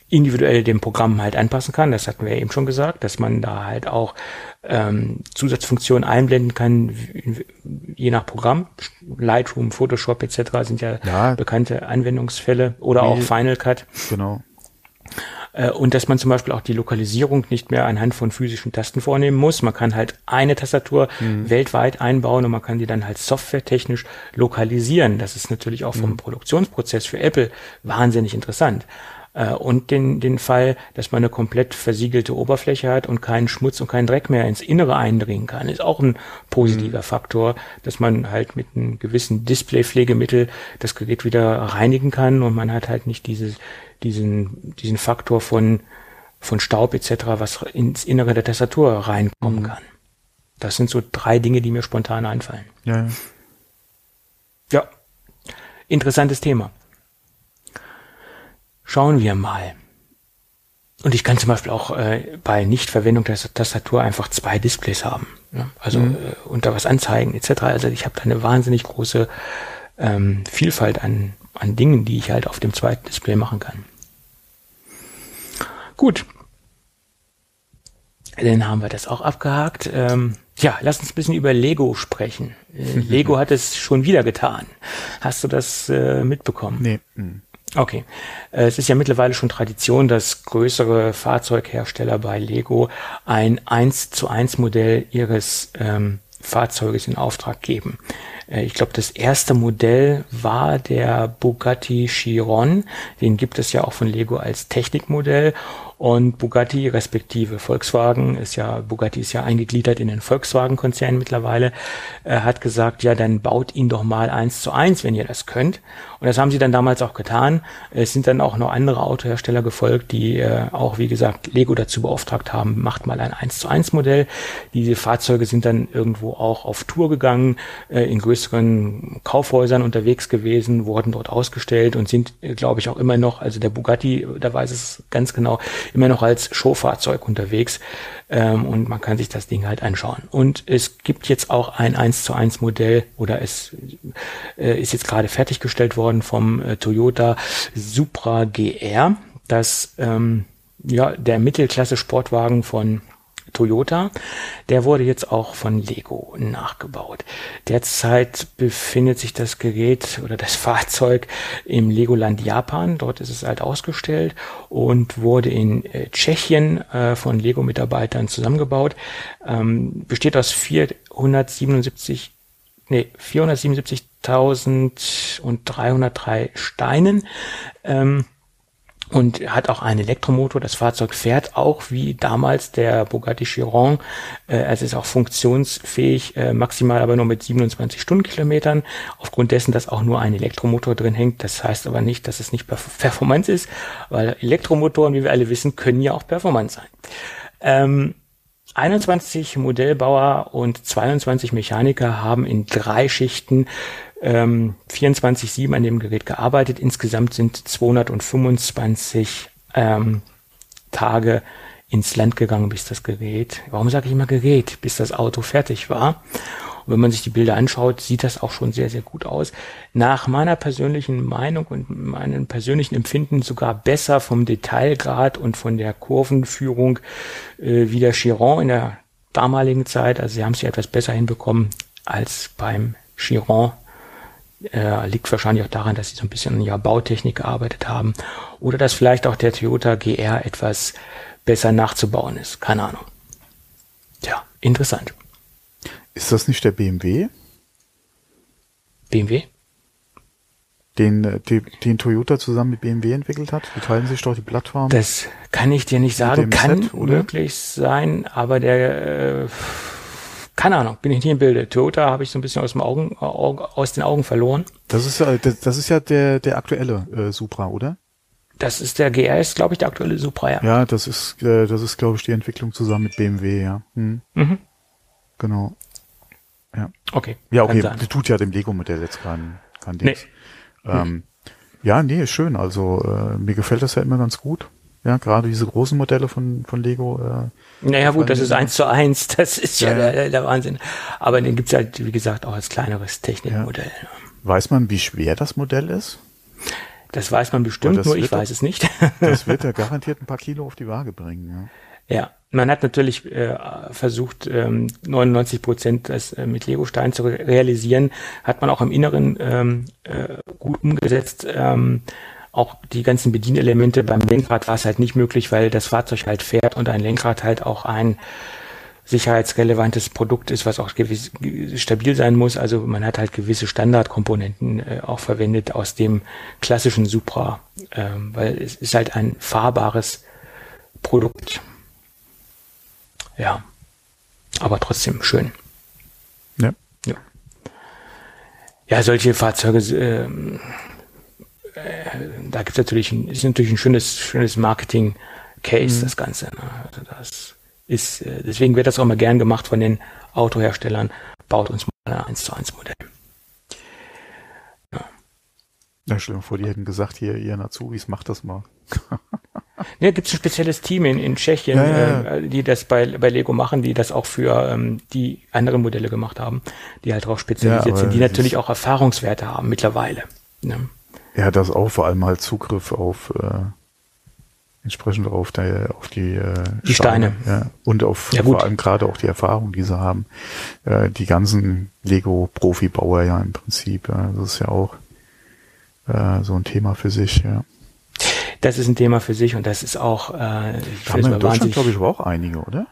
individuell dem Programm halt anpassen kann. Das hatten wir eben schon gesagt, dass man da halt auch ähm, Zusatzfunktionen einblenden kann, je nach Programm. Lightroom, Photoshop etc. sind ja, ja bekannte Anwendungsfälle oder auch Final Cut. Genau. Äh, und dass man zum Beispiel auch die Lokalisierung nicht mehr anhand von physischen Tasten vornehmen muss. Man kann halt eine Tastatur mhm. weltweit einbauen und man kann die dann halt softwaretechnisch lokalisieren. Das ist natürlich auch vom mhm. Produktionsprozess für Apple wahnsinnig interessant. Äh, und den, den Fall, dass man eine komplett versiegelte Oberfläche hat und keinen Schmutz und keinen Dreck mehr ins Innere eindringen kann, ist auch ein positiver mhm. Faktor, dass man halt mit einem gewissen Displaypflegemittel das Gerät wieder reinigen kann und man hat halt nicht dieses, diesen, diesen Faktor von, von Staub etc., was ins Innere der Tastatur reinkommen mhm. kann. Das sind so drei Dinge, die mir spontan einfallen. Ja. Ja. Interessantes Thema. Schauen wir mal. und ich kann zum Beispiel auch äh, bei Nichtverwendung der Tastatur einfach zwei Displays haben. Ja? Also mhm. äh, unter was anzeigen etc. Also ich habe da eine wahnsinnig große ähm, Vielfalt an, an Dingen, die ich halt auf dem zweiten Display machen kann. Gut. Dann haben wir das auch abgehakt. Ähm, ja, lass uns ein bisschen über Lego sprechen. Äh, Lego hat es schon wieder getan. Hast du das äh, mitbekommen? Nee. Okay. Es ist ja mittlerweile schon Tradition, dass größere Fahrzeughersteller bei Lego ein 1 zu 1 Modell ihres ähm, Fahrzeuges in Auftrag geben. Äh, ich glaube, das erste Modell war der Bugatti Chiron. Den gibt es ja auch von Lego als Technikmodell und Bugatti respektive Volkswagen ist ja, Bugatti ist ja eingegliedert in den Volkswagen-Konzern mittlerweile, äh, hat gesagt, ja, dann baut ihn doch mal eins zu eins, wenn ihr das könnt. Und das haben sie dann damals auch getan. Es sind dann auch noch andere Autohersteller gefolgt, die äh, auch, wie gesagt, Lego dazu beauftragt haben, macht mal ein 1 zu 1 Modell. Diese Fahrzeuge sind dann irgendwo auch auf Tour gegangen, äh, in größeren Kaufhäusern unterwegs gewesen, wurden dort ausgestellt und sind, äh, glaube ich, auch immer noch, also der Bugatti, da weiß es ganz genau, immer noch als Showfahrzeug unterwegs. Ähm, und man kann sich das Ding halt anschauen. Und es gibt jetzt auch ein 1 zu 1 Modell oder es äh, ist jetzt gerade fertiggestellt worden vom äh, Toyota Supra GR. Das ähm, ja der Mittelklasse Sportwagen von Toyota. Der wurde jetzt auch von Lego nachgebaut. Derzeit befindet sich das Gerät oder das Fahrzeug im Legoland Japan. Dort ist es halt ausgestellt und wurde in äh, Tschechien äh, von Lego-Mitarbeitern zusammengebaut. Ähm, besteht aus 477 nee, 477.303 Steinen. Ähm, und hat auch einen Elektromotor. Das Fahrzeug fährt auch wie damals der Bugatti Chiron. Äh, es ist auch funktionsfähig, äh, maximal aber nur mit 27 Stundenkilometern. Aufgrund dessen, dass auch nur ein Elektromotor drin hängt. Das heißt aber nicht, dass es nicht Performance ist, weil Elektromotoren, wie wir alle wissen, können ja auch Performance sein. Ähm, 21 Modellbauer und 22 Mechaniker haben in drei Schichten ähm, 24-7 an dem Gerät gearbeitet. Insgesamt sind 225 ähm, Tage ins Land gegangen, bis das Gerät, warum sage ich immer Gerät, bis das Auto fertig war. Und wenn man sich die Bilder anschaut, sieht das auch schon sehr, sehr gut aus. Nach meiner persönlichen Meinung und meinem persönlichen Empfinden sogar besser vom Detailgrad und von der Kurvenführung äh, wie der Chiron in der damaligen Zeit. Also sie haben es ja etwas besser hinbekommen als beim Chiron äh, liegt wahrscheinlich auch daran, dass sie so ein bisschen ja Bautechnik gearbeitet haben oder dass vielleicht auch der Toyota GR etwas besser nachzubauen ist. Keine Ahnung. Tja, interessant. Ist das nicht der BMW? BMW? Den, äh, den, den Toyota zusammen mit BMW entwickelt hat? Die teilen sich doch die Plattform. Das kann ich dir nicht sagen. Kann Set, möglich sein, aber der äh, keine Ahnung, bin ich nicht im Bilde. Toyota habe ich so ein bisschen aus, dem Augen, aus den Augen verloren. Das ist ja, das ist ja der, der aktuelle äh, Supra, oder? Das ist der GR, ist glaube ich der aktuelle Supra, ja. Ja, das ist, äh, das ist glaube ich die Entwicklung zusammen mit BMW, ja. Hm. Mhm. Genau. Ja. Okay. Ja, okay. Tut ja dem Lego-Modell jetzt kein, kein Ding. Nee. Ähm, ja, nee, ist schön. Also äh, mir gefällt das ja immer ganz gut. Ja, gerade diese großen Modelle von, von Lego. Äh, naja gut, das ist eins zu eins, das ist ja, ja der, der, Wahnsinn. Aber den gibt's halt, wie gesagt, auch als kleineres Technikmodell. Ja. Weiß man, wie schwer das Modell ist? Das weiß man bestimmt, nur ich weiß es nicht. das wird ja garantiert ein paar Kilo auf die Waage bringen. Ja, ja man hat natürlich äh, versucht, ähm, 99 Prozent das äh, mit Lego-Steinen zu re realisieren. Hat man auch im Inneren ähm, äh, gut umgesetzt. Ähm, auch die ganzen Bedienelemente beim Lenkrad war es halt nicht möglich, weil das Fahrzeug halt fährt und ein Lenkrad halt auch ein sicherheitsrelevantes Produkt ist, was auch gewiss, stabil sein muss. Also man hat halt gewisse Standardkomponenten äh, auch verwendet aus dem klassischen Supra, ähm, weil es ist halt ein fahrbares Produkt. Ja, aber trotzdem schön. Ja. Ja, ja solche Fahrzeuge äh, da gibt es natürlich, ein, ist natürlich ein schönes, schönes Marketing-Case, mhm. das Ganze. Ne? Also das ist, äh, deswegen wird das auch mal gern gemacht von den Autoherstellern. Baut uns mal ein 1 zu 1 Modell. Ja. Ja, stell dir vor, die hätten gesagt, hier, ihr Nazubis, macht das mal. Ne, gibt es ein spezielles Team in, in Tschechien, ja, ja, ja. Äh, die das bei, bei Lego machen, die das auch für ähm, die anderen Modelle gemacht haben, die halt darauf spezialisiert sind, die natürlich auch Erfahrungswerte haben mittlerweile. Ne? Ja, das auch vor allem halt Zugriff auf äh, entsprechend auf, der, auf die, äh, die Steine. Steine. Ja. Und auf ja, vor allem gerade auch die Erfahrung, die sie haben. Äh, die ganzen Lego-Profi-Bauer ja im Prinzip. Ja, das ist ja auch äh, so ein Thema für sich, ja. Das ist ein Thema für sich und das ist auch. Äh, ich haben wir in Deutschland, glaube ich, aber auch einige, oder?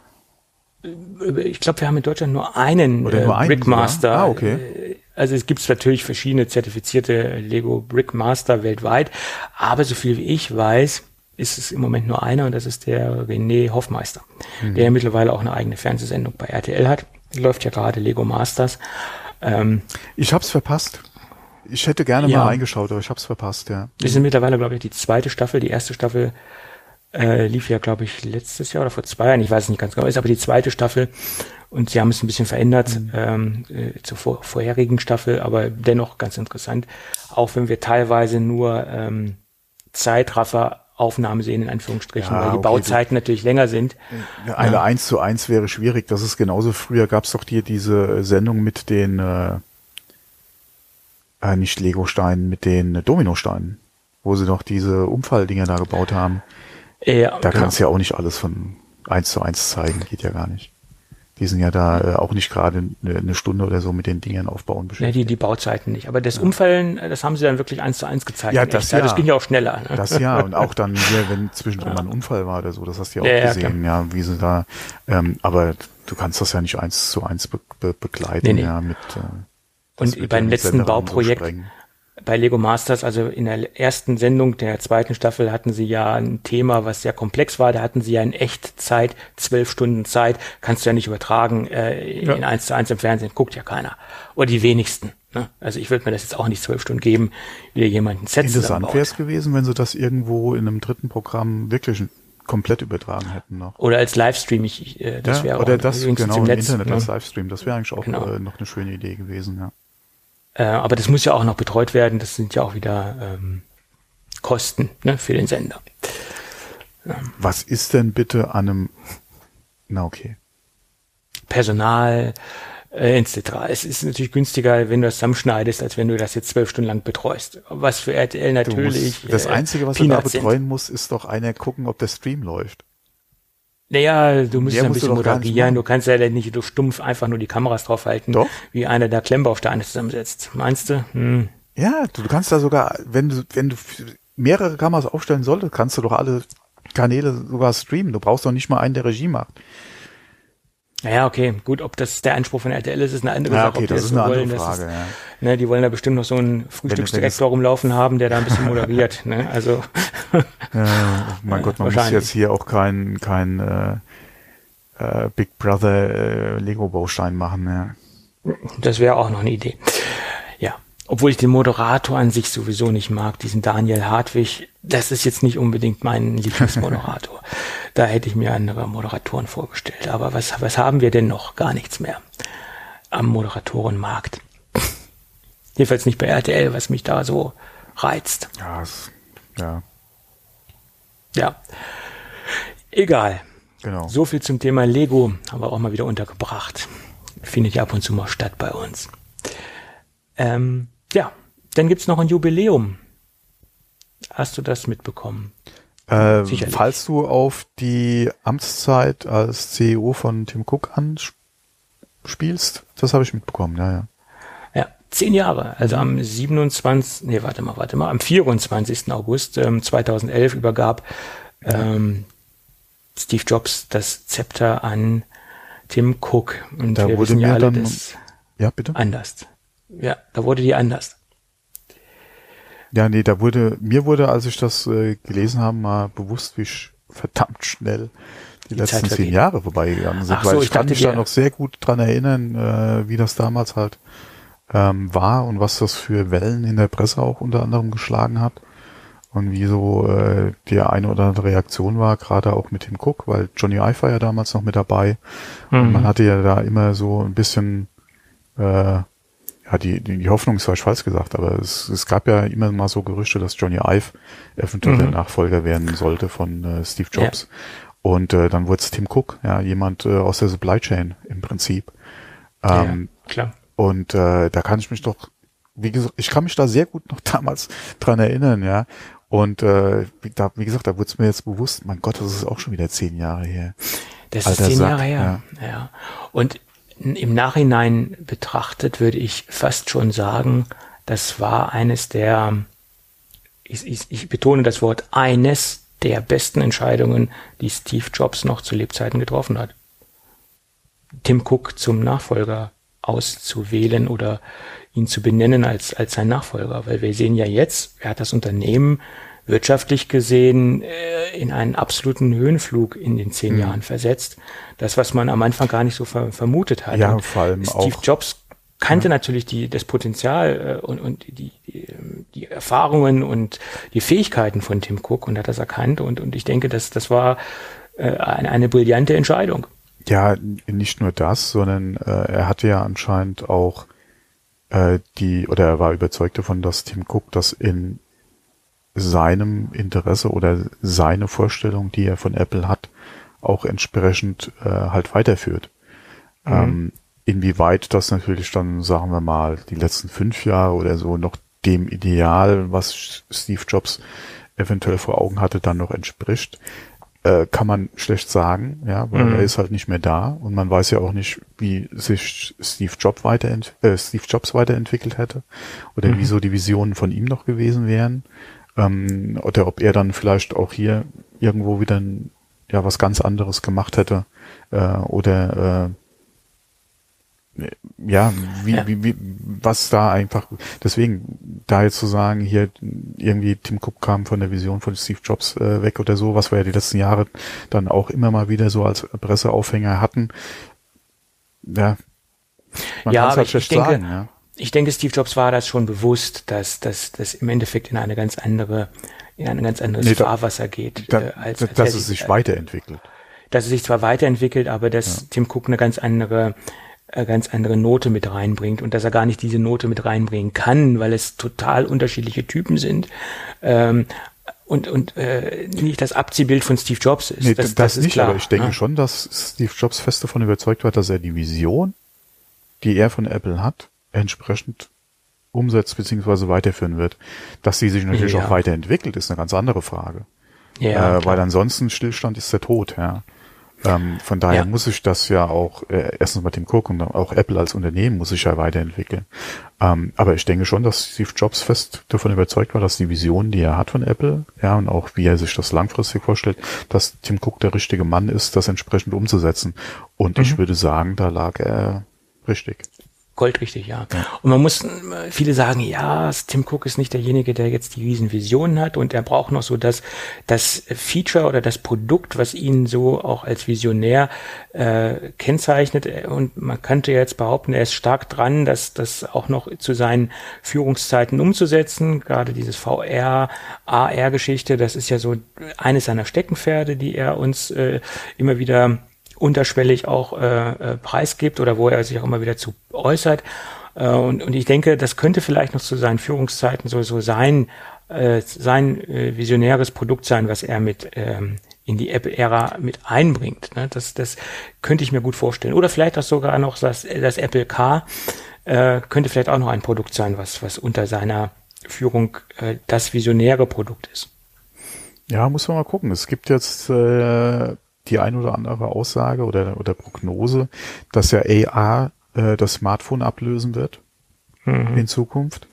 Ich glaube, wir haben in Deutschland nur einen oder nur äh, Brickmaster. Ah, okay. Äh, also es gibt natürlich verschiedene zertifizierte Lego Brickmaster weltweit, aber so viel wie ich weiß, ist es im Moment nur einer und das ist der René Hoffmeister, mhm. der mittlerweile auch eine eigene Fernsehsendung bei RTL hat. Läuft ja gerade Lego Masters. Ähm, ich hab's verpasst. Ich hätte gerne ja. mal reingeschaut, aber ich hab's verpasst, ja. Wir sind mittlerweile, glaube ich, die zweite Staffel. Die erste Staffel äh, lief ja, glaube ich, letztes Jahr oder vor zwei Jahren. Ich weiß es nicht ganz genau. Ist aber die zweite Staffel und sie haben es ein bisschen verändert mhm. ähm, äh, zur vor, vorherigen Staffel, aber dennoch ganz interessant. Auch wenn wir teilweise nur ähm, Zeitraffer Aufnahme sehen, in Anführungsstrichen, ja, weil die okay, Bauzeiten natürlich länger sind. Eine ja. 1 zu 1 wäre schwierig. Das ist genauso früher gab es doch hier diese Sendung mit den äh, äh, nicht Lego-Steinen, mit den Dominosteinen, wo sie doch diese Umfalldinger da gebaut haben. Ja, da kannst du ja auch nicht alles von 1 zu 1 zeigen, geht ja gar nicht. Die sind ja da äh, auch nicht gerade eine, eine Stunde oder so mit den Dingen aufbauen beschäftigt. Ja, die, die Bauzeiten nicht. Aber das ja. Umfallen, äh, das haben sie dann wirklich eins zu eins gezeigt. Ja, das, ja. das ging ja auch schneller. Ne? Das ja, und auch dann hier, wenn zwischendrin mal ein Unfall war oder so, das hast du ja auch ja, gesehen, ja, wie sie da, ähm, aber du kannst das ja nicht eins zu eins be be begleiten, nee, nee. ja, mit, äh, Und beim letzten Bauprojekt, bei Lego Masters, also in der ersten Sendung der zweiten Staffel hatten sie ja ein Thema, was sehr komplex war. Da hatten sie ja in Echtzeit, zwölf Stunden Zeit, kannst du ja nicht übertragen äh, ja. in eins zu eins im Fernsehen, guckt ja keiner. Oder die wenigsten. Ne? Also ich würde mir das jetzt auch nicht zwölf Stunden geben, wie jemanden Set Interessant wäre es gewesen, wenn sie das irgendwo in einem dritten Programm wirklich komplett übertragen hätten noch. Oder als Livestream, ich, äh, das ja, wäre auch oder das genau im Netz, Internet ne? als Livestream, das wäre eigentlich auch genau. äh, noch eine schöne Idee gewesen, ja. Äh, aber das muss ja auch noch betreut werden. Das sind ja auch wieder ähm, Kosten ne, für den Sender. Ähm. Was ist denn bitte an einem, na okay. Personal, äh, etc. Es ist natürlich günstiger, wenn du das zusammenschneidest, als wenn du das jetzt zwölf Stunden lang betreust. Was für RTL natürlich. Musst, das Einzige, was Peanuts du da betreuen sind. musst, ist doch einer gucken, ob der Stream läuft. Naja, du musst ja ein bisschen moderieren. Du kannst ja nicht so stumpf einfach nur die Kameras draufhalten, Doch. wie einer der Klemmbausteine zusammensetzt. Meinst du? Hm. Ja, du, du kannst da sogar, wenn du, wenn du mehrere Kameras aufstellen solltest, kannst du doch alle Kanäle sogar streamen. Du brauchst doch nicht mal einen, der Regie macht. Naja, okay, gut, ob das der Anspruch von RTL ist, ist eine andere ja, Sache. Okay, das ist eine andere wollen, Frage, ist, ja. ne, die wollen da bestimmt noch so einen Frühstücksdirektor rumlaufen haben, der da ein bisschen moderiert. ne, also, ja, mein Gott, man muss jetzt hier auch kein, kein äh, äh, Big Brother äh, Lego-Baustein machen. Ja. Das wäre auch noch eine Idee. Obwohl ich den Moderator an sich sowieso nicht mag, diesen Daniel Hartwig, das ist jetzt nicht unbedingt mein Lieblingsmoderator. Da hätte ich mir andere Moderatoren vorgestellt. Aber was, was haben wir denn noch? Gar nichts mehr am Moderatorenmarkt. Jedenfalls nicht bei RTL, was mich da so reizt. Ja, es, ja. Ja. Egal. Genau. So viel zum Thema Lego haben wir auch mal wieder untergebracht. Findet ja ab und zu mal statt bei uns. Ähm, ja, dann gibt's noch ein Jubiläum. Hast du das mitbekommen? Äh, falls du auf die Amtszeit als CEO von Tim Cook anspielst, das habe ich mitbekommen, ja, ja. Ja, zehn Jahre. Also am 27, nee, warte mal, warte mal, am 24. August ähm, 2011 übergab ähm, Steve Jobs das Zepter an Tim Cook. Und da wir wurde ja alle, das ja, bitte? anders. Ja, da wurde die anders. Ja, nee, da wurde, mir wurde, als ich das äh, gelesen habe, mal bewusst, wie verdammt schnell die, die letzten zehn Jahre vorbeigegangen sind. Ach weil so, ich, ich kann mich da noch sehr gut dran erinnern, äh, wie das damals halt ähm, war und was das für Wellen in der Presse auch unter anderem geschlagen hat. Und wie so äh, die eine oder andere Reaktion war, gerade auch mit dem Cook, weil Johnny Ive war ja damals noch mit dabei. Mhm. Und man hatte ja da immer so ein bisschen äh, ja, die, die, die Hoffnung ist vielleicht falsch gesagt, aber es, es gab ja immer mal so Gerüchte, dass Johnny Ive eventuell mhm. der Nachfolger werden sollte von äh, Steve Jobs. Ja. Und äh, dann wurde es Tim Cook, ja, jemand äh, aus der Supply Chain im Prinzip. Ähm, ja, klar. Und äh, da kann ich mich doch, wie gesagt, ich kann mich da sehr gut noch damals dran erinnern, ja. Und äh, wie, da, wie gesagt, da wurde es mir jetzt bewusst, mein Gott, das ist auch schon wieder zehn Jahre her. Das Alter ist zehn Sack, Jahre her. Ja. ja. Und im Nachhinein betrachtet würde ich fast schon sagen, das war eines der, ich, ich, ich betone das Wort eines der besten Entscheidungen, die Steve Jobs noch zu Lebzeiten getroffen hat. Tim Cook zum Nachfolger auszuwählen oder ihn zu benennen als, als sein Nachfolger, weil wir sehen ja jetzt, er hat das Unternehmen wirtschaftlich gesehen äh, in einen absoluten Höhenflug in den zehn mhm. Jahren versetzt. Das, was man am Anfang gar nicht so ver vermutet hat. Ja, und vor allem Steve auch. Jobs kannte ja. natürlich die, das Potenzial äh, und, und die, die, die Erfahrungen und die Fähigkeiten von Tim Cook und hat das erkannt und, und ich denke, dass das war äh, eine, eine brillante Entscheidung. Ja, nicht nur das, sondern äh, er hatte ja anscheinend auch äh, die, oder er war überzeugt davon, dass Tim Cook das in seinem Interesse oder seine Vorstellung, die er von Apple hat, auch entsprechend äh, halt weiterführt. Mhm. Ähm, inwieweit das natürlich dann, sagen wir mal, die letzten fünf Jahre oder so noch dem Ideal, was Steve Jobs eventuell vor Augen hatte, dann noch entspricht, äh, kann man schlecht sagen, ja, weil mhm. er ist halt nicht mehr da und man weiß ja auch nicht, wie sich Steve, Job weiterent äh, Steve Jobs weiterentwickelt hätte oder mhm. wieso die Visionen von ihm noch gewesen wären ähm, oder ob er dann vielleicht auch hier irgendwo wieder ein, ja was ganz anderes gemacht hätte äh, oder äh, ja, wie, ja. Wie, wie, was da einfach, deswegen, da jetzt zu sagen, hier irgendwie Tim Cook kam von der Vision von Steve Jobs äh, weg oder so, was wir ja die letzten Jahre dann auch immer mal wieder so als Presseaufhänger hatten, ja, man ja, kann halt schlecht denke, sagen, ja ich denke, Steve Jobs war das schon bewusst, dass das dass im Endeffekt in eine ganz andere, in ein ganz anderes nee, Fahrwasser geht. Da, äh, als, als dass es sich äh, weiterentwickelt. Dass es sich zwar weiterentwickelt, aber dass ja. Tim Cook eine ganz andere, äh, ganz andere Note mit reinbringt und dass er gar nicht diese Note mit reinbringen kann, weil es total unterschiedliche Typen sind. Ähm, und, und äh, nicht das Abziehbild von Steve Jobs ist. Nee, das, das, das ist nicht, klar. aber ich denke ja. schon, dass Steve Jobs fest davon überzeugt war, dass er die Vision, die er von Apple hat, entsprechend umsetzt bzw. weiterführen wird. Dass sie sich natürlich ja. auch weiterentwickelt, ist eine ganz andere Frage. Ja, äh, weil ansonsten Stillstand ist der Tod, ja. Ähm, von daher ja. muss sich das ja auch, äh, erstens mal Tim Cook und auch Apple als Unternehmen muss sich ja weiterentwickeln. Ähm, aber ich denke schon, dass Steve Jobs fest davon überzeugt war, dass die Vision, die er hat von Apple, ja, und auch wie er sich das langfristig vorstellt, dass Tim Cook der richtige Mann ist, das entsprechend umzusetzen. Und mhm. ich würde sagen, da lag er richtig. Goldrichtig, ja. ja. Und man muss, viele sagen, ja, Tim Cook ist nicht derjenige, der jetzt die riesen Visionen hat und er braucht noch so das, das Feature oder das Produkt, was ihn so auch als Visionär äh, kennzeichnet. Und man könnte jetzt behaupten, er ist stark dran, das, das auch noch zu seinen Führungszeiten umzusetzen. Gerade dieses VR, AR-Geschichte, das ist ja so eines seiner Steckenpferde, die er uns äh, immer wieder unterschwellig auch äh, äh, preisgibt oder wo er sich auch immer wieder zu äußert. Äh, und, und ich denke, das könnte vielleicht noch zu seinen Führungszeiten so, so sein, äh, sein äh, visionäres Produkt sein, was er mit ähm, in die Apple-Ära mit einbringt. Ne? Das, das könnte ich mir gut vorstellen. Oder vielleicht auch sogar noch das, das Apple Car äh, könnte vielleicht auch noch ein Produkt sein, was, was unter seiner Führung äh, das visionäre Produkt ist. Ja, muss man mal gucken. Es gibt jetzt äh, die ein oder andere Aussage oder, oder Prognose, dass ja AR äh, das Smartphone ablösen wird mhm. in Zukunft.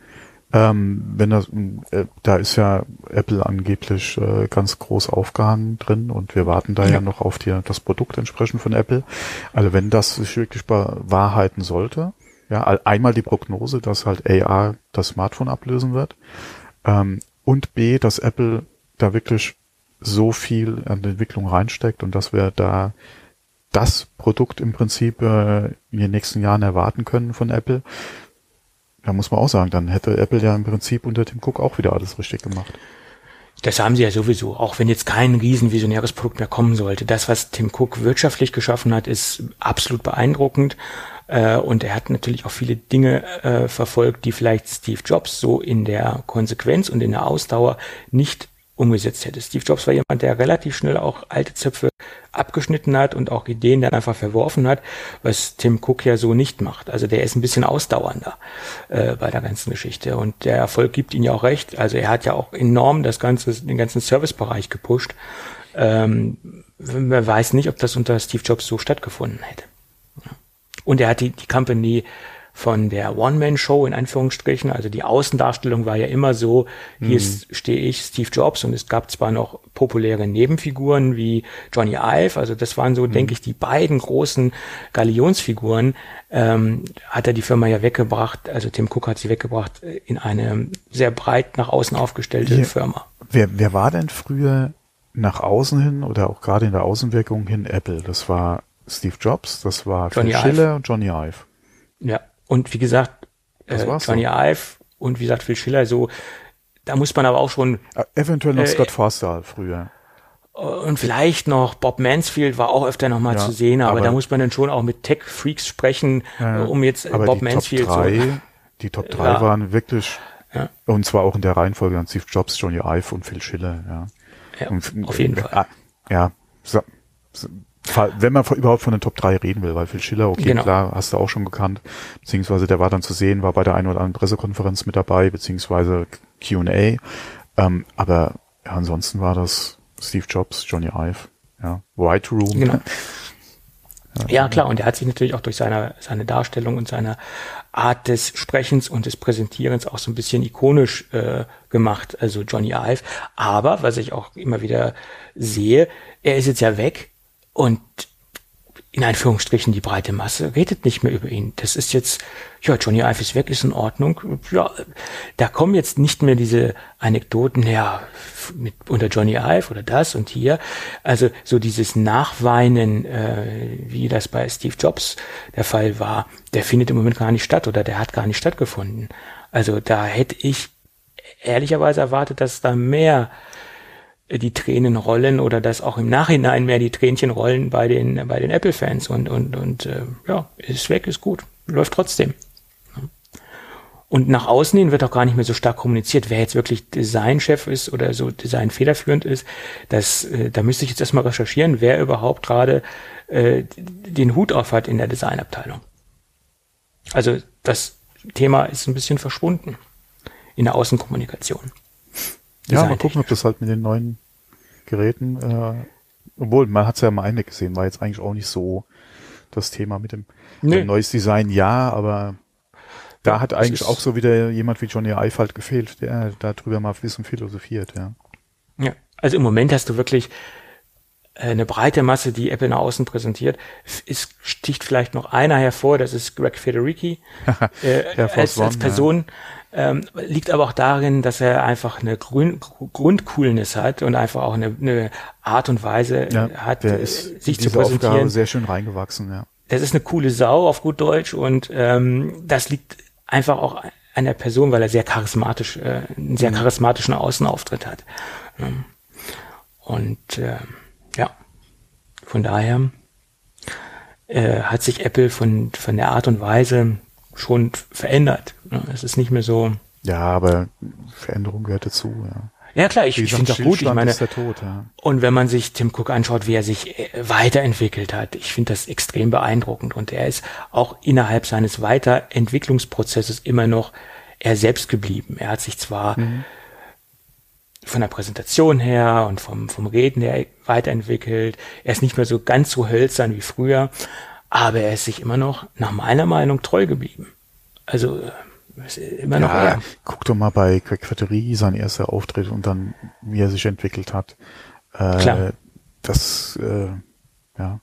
Ähm, wenn das, äh, da ist ja Apple angeblich äh, ganz groß aufgehangen drin und wir warten da ja, ja noch auf die, das Produkt entsprechend von Apple. Also wenn das sich wirklich bewahrheiten sollte, ja, einmal die Prognose, dass halt AR das Smartphone ablösen wird ähm, und B, dass Apple da wirklich so viel an Entwicklung reinsteckt und dass wir da das Produkt im Prinzip äh, in den nächsten Jahren erwarten können von Apple. Da muss man auch sagen, dann hätte Apple ja im Prinzip unter Tim Cook auch wieder alles richtig gemacht. Das haben sie ja sowieso, auch wenn jetzt kein riesen visionäres Produkt mehr kommen sollte. Das, was Tim Cook wirtschaftlich geschaffen hat, ist absolut beeindruckend. Äh, und er hat natürlich auch viele Dinge äh, verfolgt, die vielleicht Steve Jobs so in der Konsequenz und in der Ausdauer nicht umgesetzt hätte. Steve Jobs war jemand, der relativ schnell auch alte Zöpfe abgeschnitten hat und auch Ideen dann einfach verworfen hat, was Tim Cook ja so nicht macht. Also der ist ein bisschen ausdauernder äh, bei der ganzen Geschichte und der Erfolg gibt ihn ja auch recht. Also er hat ja auch enorm das ganze, den ganzen Servicebereich gepusht. Ähm, man weiß nicht, ob das unter Steve Jobs so stattgefunden hätte. Und er hat die, die Company von der One-Man-Show in Anführungsstrichen. Also die Außendarstellung war ja immer so, hier mhm. stehe ich, Steve Jobs, und es gab zwar noch populäre Nebenfiguren wie Johnny Ive, also das waren so, mhm. denke ich, die beiden großen Galionsfiguren, ähm, hat er die Firma ja weggebracht, also Tim Cook hat sie weggebracht äh, in eine sehr breit nach außen aufgestellte ja. Firma. Wer, wer war denn früher nach außen hin oder auch gerade in der Außenwirkung hin Apple? Das war Steve Jobs, das war Johnny Phil Schiller und Johnny Ive. Ja, und wie gesagt, äh, Johnny so. Ive und wie gesagt Phil Schiller, so, da muss man aber auch schon. Äh, eventuell noch äh, Scott Forster früher. Und vielleicht noch Bob Mansfield war auch öfter nochmal ja, zu sehen, aber, aber, da muss man dann schon auch mit Tech-Freaks sprechen, äh, um jetzt Bob Mansfield Top 3, so. Die Top 3 ja. waren wirklich, ja. und zwar auch in der Reihenfolge an Steve Jobs, Johnny Ive und Phil Schiller, ja. ja und, auf jeden äh, Fall. Ja, so, so, wenn man überhaupt von den Top 3 reden will, weil Phil Schiller, okay, genau. klar, hast du auch schon gekannt, beziehungsweise der war dann zu sehen, war bei der einen oder anderen Pressekonferenz mit dabei, beziehungsweise Q&A, ähm, aber ja, ansonsten war das Steve Jobs, Johnny Ive, ja, White Room. Genau. Ja, ja, klar, und er hat sich natürlich auch durch seine, seine Darstellung und seine Art des Sprechens und des Präsentierens auch so ein bisschen ikonisch äh, gemacht, also Johnny Ive. Aber, was ich auch immer wieder sehe, er ist jetzt ja weg, und in Anführungsstrichen die breite Masse redet nicht mehr über ihn. Das ist jetzt, ja, Johnny Ive ist weg, ist in Ordnung. Ja, da kommen jetzt nicht mehr diese Anekdoten her mit unter Johnny Ive oder das und hier. Also so dieses Nachweinen, äh, wie das bei Steve Jobs der Fall war, der findet im Moment gar nicht statt oder der hat gar nicht stattgefunden. Also da hätte ich ehrlicherweise erwartet, dass da mehr die Tränen rollen oder dass auch im Nachhinein mehr die Tränchen rollen bei den, bei den Apple-Fans und, und, und äh, ja, ist weg, ist gut, läuft trotzdem. Und nach außen hin wird auch gar nicht mehr so stark kommuniziert, wer jetzt wirklich Designchef ist oder so Design federführend ist. Das, äh, da müsste ich jetzt erstmal recherchieren, wer überhaupt gerade äh, den Hut auf hat in der Designabteilung. Also das Thema ist ein bisschen verschwunden in der Außenkommunikation. Ja, mal gucken, ob das halt mit den neuen Geräten, äh, obwohl man hat es ja mal eine gesehen, war jetzt eigentlich auch nicht so das Thema mit dem, nee. neues Design, ja, aber da ja, hat eigentlich auch so wieder jemand wie Johnny Ive halt gefehlt, der darüber mal Wissen philosophiert, ja. Ja, also im Moment hast du wirklich eine breite Masse, die Apple nach außen präsentiert. Es sticht vielleicht noch einer hervor, das ist Greg Federici äh, als, als Person. Ähm, liegt aber auch darin, dass er einfach eine Grün Grundcoolness hat und einfach auch eine, eine Art und Weise ja, hat, äh, sich zu präsentieren. Aufgabe sehr schön reingewachsen, ja. Das ist eine coole Sau auf gut Deutsch und ähm, das liegt einfach auch an der Person, weil er sehr charismatisch, äh, einen sehr mhm. charismatischen Außenauftritt hat. Und äh, von daher äh, hat sich Apple von, von der Art und Weise schon verändert. Es ist nicht mehr so. Ja, aber Veränderung gehört dazu, ja. Ja klar, ich, ich finde das gut. Ich meine, Tod, ja. und wenn man sich Tim Cook anschaut, wie er sich äh, weiterentwickelt hat, ich finde das extrem beeindruckend. Und er ist auch innerhalb seines Weiterentwicklungsprozesses immer noch er selbst geblieben. Er hat sich zwar mhm. Von der Präsentation her und vom, vom Reden her weiterentwickelt. Er ist nicht mehr so ganz so hölzern wie früher, aber er ist sich immer noch, nach meiner Meinung, treu geblieben. Also immer noch ja, er. Guck doch mal bei Quaqueterie sein erster Auftritt und dann, wie er sich entwickelt hat. Äh, Klar. Das, äh, ja.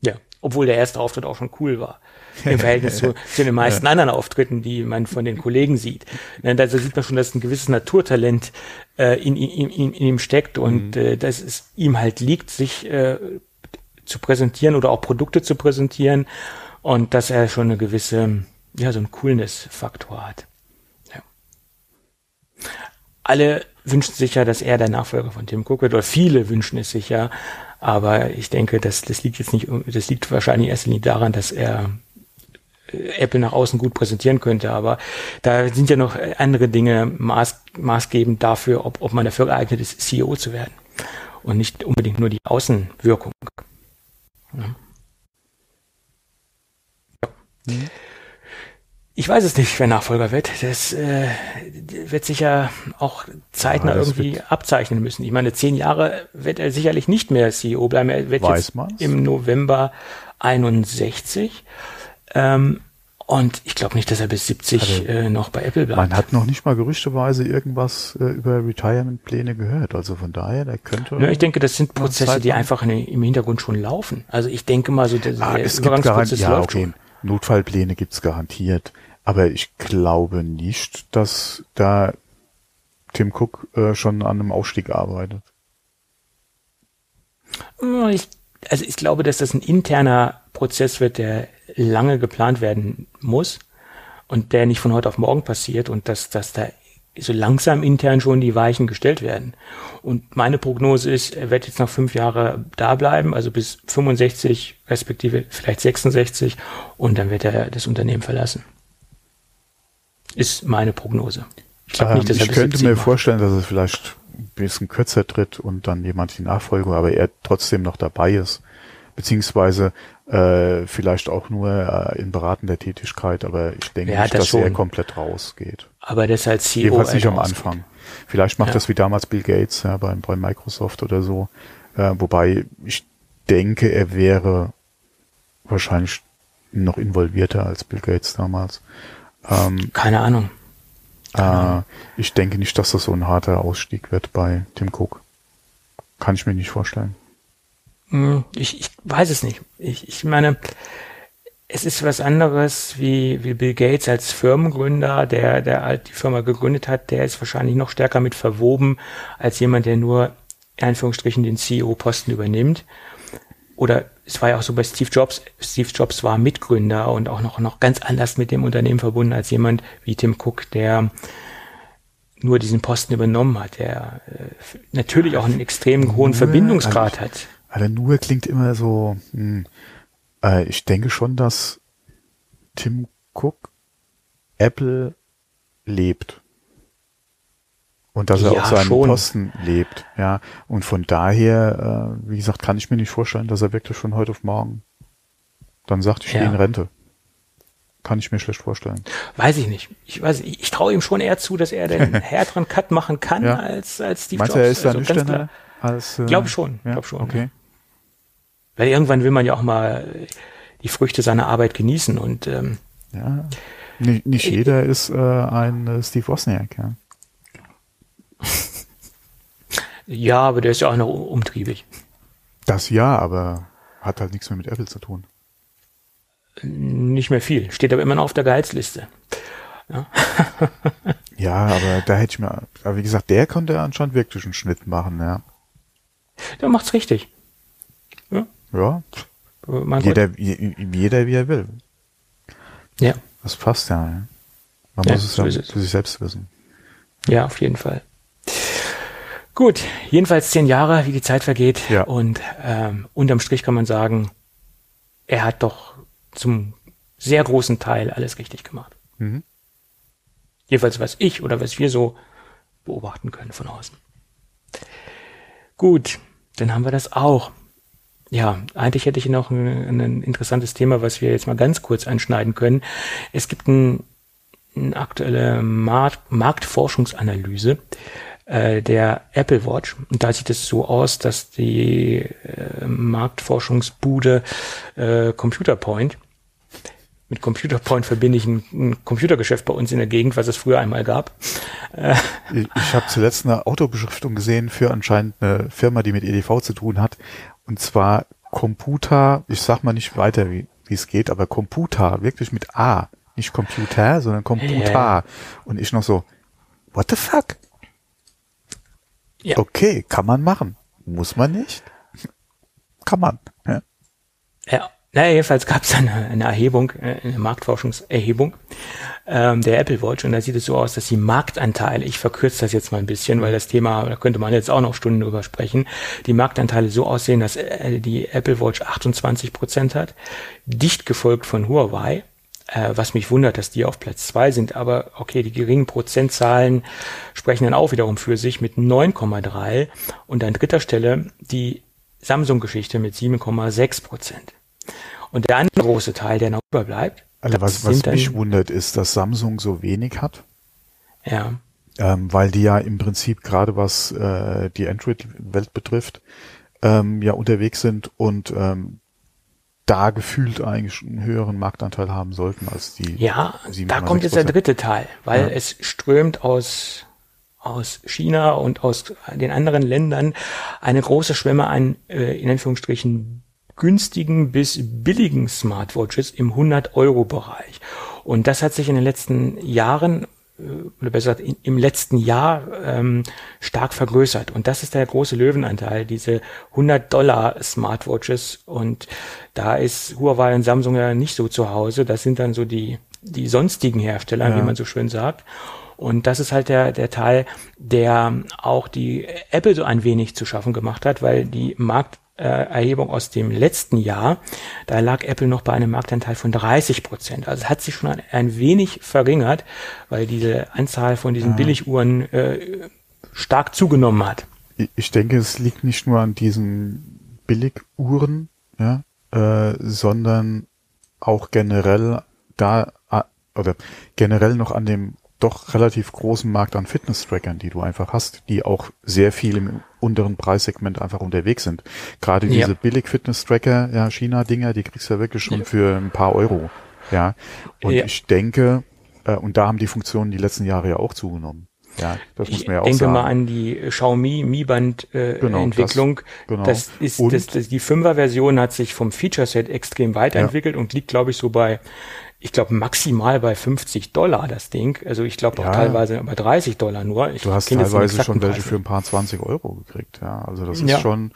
Ja, obwohl der erste Auftritt auch schon cool war. Im Verhältnis zu, zu, den meisten anderen Auftritten, die man von den Kollegen sieht. Da sieht man schon, dass ein gewisses Naturtalent äh, in, in, in, in ihm steckt und mhm. äh, dass es ihm halt liegt, sich äh, zu präsentieren oder auch Produkte zu präsentieren und dass er schon eine gewisse, ja, so einen Coolness-Faktor hat. Ja. alle wünschen sich ja, dass er der Nachfolger von Tim Cook wird, oder viele wünschen es sich ja. Aber ich denke, das, das liegt jetzt nicht, das liegt wahrscheinlich erst nicht daran, dass er Apple nach außen gut präsentieren könnte. Aber da sind ja noch andere Dinge maß, maßgebend dafür, ob, ob man dafür geeignet ist, CEO zu werden. Und nicht unbedingt nur die Außenwirkung. Ja. Mhm. Ich weiß es nicht, wer Nachfolger wird. Das äh, wird sich ja auch zeitnah ja, irgendwie abzeichnen müssen. Ich meine, zehn Jahre wird er sicherlich nicht mehr CEO bleiben. Er wird weiß jetzt man's? im November 61. Ähm, und ich glaube nicht, dass er bis 70 also, äh, noch bei Apple bleibt. Man hat noch nicht mal gerüchteweise irgendwas äh, über Retirement-Pläne gehört. Also von daher, der könnte. Ja, ich denke, das sind Prozesse, die einfach in, im Hintergrund schon laufen. Also ich denke mal, so der, ah, der Übergangsprozess ja, läuft okay. schon. Notfallpläne gibt's garantiert. Aber ich glaube nicht, dass da Tim Cook äh, schon an einem Ausstieg arbeitet. Ich, also ich glaube, dass das ein interner Prozess wird, der lange geplant werden muss und der nicht von heute auf morgen passiert und dass, dass da so langsam intern schon die Weichen gestellt werden. Und meine Prognose ist, er wird jetzt noch fünf Jahre da bleiben, also bis 65 respektive vielleicht 66 und dann wird er das Unternehmen verlassen ist meine Prognose. Ich, ähm, nicht, ich könnte mir macht. vorstellen, dass es vielleicht ein bisschen kürzer tritt und dann jemand die Nachfolge, aber er trotzdem noch dabei ist, beziehungsweise äh, vielleicht auch nur äh, in beratender Tätigkeit, aber ich denke ja, nicht, das dass schon. er komplett rausgeht. Aber das als CEO. Jedenfalls nicht am Anfang. Vielleicht macht ja. das wie damals Bill Gates ja, bei, bei Microsoft oder so. Äh, wobei ich denke, er wäre wahrscheinlich noch involvierter als Bill Gates damals. Ähm, Keine Ahnung. Äh, ich denke nicht, dass das so ein harter Ausstieg wird bei Tim Cook. Kann ich mir nicht vorstellen. Hm, ich, ich weiß es nicht. Ich, ich meine, es ist was anderes wie, wie Bill Gates als Firmengründer, der, der halt die Firma gegründet hat, der ist wahrscheinlich noch stärker mit verwoben als jemand, der nur in Anführungsstrichen den CEO-Posten übernimmt. Oder es war ja auch so bei Steve Jobs. Steve Jobs war Mitgründer und auch noch, noch ganz anders mit dem Unternehmen verbunden als jemand wie Tim Cook, der nur diesen Posten übernommen hat, der äh, natürlich auch einen extrem hohen Verbindungsgrad hat. Also nur klingt immer so, hm, äh, ich denke schon, dass Tim Cook Apple lebt und dass er ja, auf seinem schon. Posten lebt. Ja, und von daher, äh, wie gesagt, kann ich mir nicht vorstellen, dass er wirklich von heute auf morgen dann sagt, ich ja. gehe in Rente. Kann ich mir schlecht vorstellen. Weiß ich nicht. Ich weiß, ich, ich traue ihm schon eher zu, dass er den härteren Cut machen kann ja. als als Steve Meinst Jobs. Er ist da also nüchterner als. Äh, glaube schon. Ja? Glaub schon. Okay. Weil irgendwann will man ja auch mal die Früchte seiner Arbeit genießen und ähm, ja. Nicht, nicht jeder ist äh, ein äh, Steve Wozniak, ja. Ja, aber der ist ja auch noch umtriebig. Das ja, aber hat halt nichts mehr mit Apple zu tun. Nicht mehr viel. Steht aber immer noch auf der Gehaltsliste. Ja, ja aber da hätte ich mir, aber wie gesagt, der konnte anscheinend wirklich einen Schnitt machen, ja. Der macht's richtig. Ja. Mein jeder, jeder, wie er will. Ja. Das passt ja. ja. Man ja, muss es so ja für sich selbst wissen. Ja, auf jeden Fall. Gut, jedenfalls zehn Jahre, wie die Zeit vergeht. Ja. Und ähm, unterm Strich kann man sagen, er hat doch zum sehr großen Teil alles richtig gemacht. Mhm. Jedenfalls was ich oder was wir so beobachten können von außen. Gut, dann haben wir das auch. Ja, eigentlich hätte ich noch ein, ein interessantes Thema, was wir jetzt mal ganz kurz anschneiden können. Es gibt ein, eine aktuelle Markt, Marktforschungsanalyse äh, der Apple Watch. Und da sieht es so aus, dass die äh, Marktforschungsbude äh, Computer Point mit Computer Point verbinde ich ein, ein, Computergeschäft bei uns in der Gegend, was es früher einmal gab. Ich ich habe zuletzt eine Autobeschriftung gesehen für anscheinend eine Firma, die mit EDV zu tun hat. Und zwar Computer, ich sag mal nicht weiter, wie wie es geht, aber Computer, wirklich mit A. Nicht Computer, sondern Computer. Yeah. Und ich noch so, what the fuck? Ja. Okay, kann man machen. Muss man nicht? Kann man. Ja. ja. Naja, jedenfalls gab es eine, eine Erhebung, äh, eine Marktforschungserhebung ähm, der Apple Watch. Und da sieht es so aus, dass die Marktanteile, ich verkürze das jetzt mal ein bisschen, weil das Thema, da könnte man jetzt auch noch Stunden drüber sprechen, die Marktanteile so aussehen, dass äh, die Apple Watch 28 Prozent hat, dicht gefolgt von Huawei, äh, was mich wundert, dass die auf Platz zwei sind, aber okay, die geringen Prozentzahlen sprechen dann auch wiederum für sich mit 9,3 und an dritter Stelle die Samsung-Geschichte mit 7,6 Prozent. Und der andere große Teil, der noch überbleibt. Also was, was mich wundert, ist, dass Samsung so wenig hat. Ja. Ähm, weil die ja im Prinzip gerade was äh, die Android-Welt betrifft, ähm, ja unterwegs sind und ähm, da gefühlt eigentlich einen höheren Marktanteil haben sollten als die. Ja, da kommt jetzt der dritte Teil, weil ja. es strömt aus aus China und aus den anderen Ländern eine große Schwemme an äh, in Anführungsstrichen günstigen bis billigen Smartwatches im 100-Euro-Bereich. Und das hat sich in den letzten Jahren äh, oder besser gesagt im letzten Jahr ähm, stark vergrößert. Und das ist der große Löwenanteil, diese 100 Dollar Smartwatches. Und da ist Huawei und Samsung ja nicht so zu Hause. Das sind dann so die, die sonstigen Hersteller, ja. wie man so schön sagt. Und das ist halt der, der Teil, der auch die Apple so ein wenig zu schaffen gemacht hat, weil die Markt Erhebung aus dem letzten Jahr, da lag Apple noch bei einem Marktanteil von 30 Prozent. Also es hat sich schon ein, ein wenig verringert, weil diese Anzahl von diesen ja. Billiguhren äh, stark zugenommen hat. Ich denke, es liegt nicht nur an diesen Billiguhren, ja, äh, sondern auch generell da äh, oder generell noch an dem doch relativ großen Markt an Fitness-Trackern, die du einfach hast, die auch sehr viel im unteren Preissegment einfach unterwegs sind. Gerade diese ja. Billig-Fitness-Tracker, ja, China-Dinger, die kriegst du ja wirklich schon ja. für ein paar Euro. Ja. Und ja. ich denke, äh, und da haben die Funktionen die letzten Jahre ja auch zugenommen. Ja, das muss man ja auch denke sagen. mal an die Xiaomi Mi Band äh, genau, Entwicklung. Das, genau. das ist das, das, die 5er Version hat sich vom Feature Set extrem weiterentwickelt ja. und liegt glaube ich so bei ich glaube maximal bei 50 Dollar das Ding. Also ich glaube ja, auch teilweise bei 30 Dollar nur. Ich du hast teilweise schon welche für ein paar 20 Euro gekriegt. Ja, also das ist ja. schon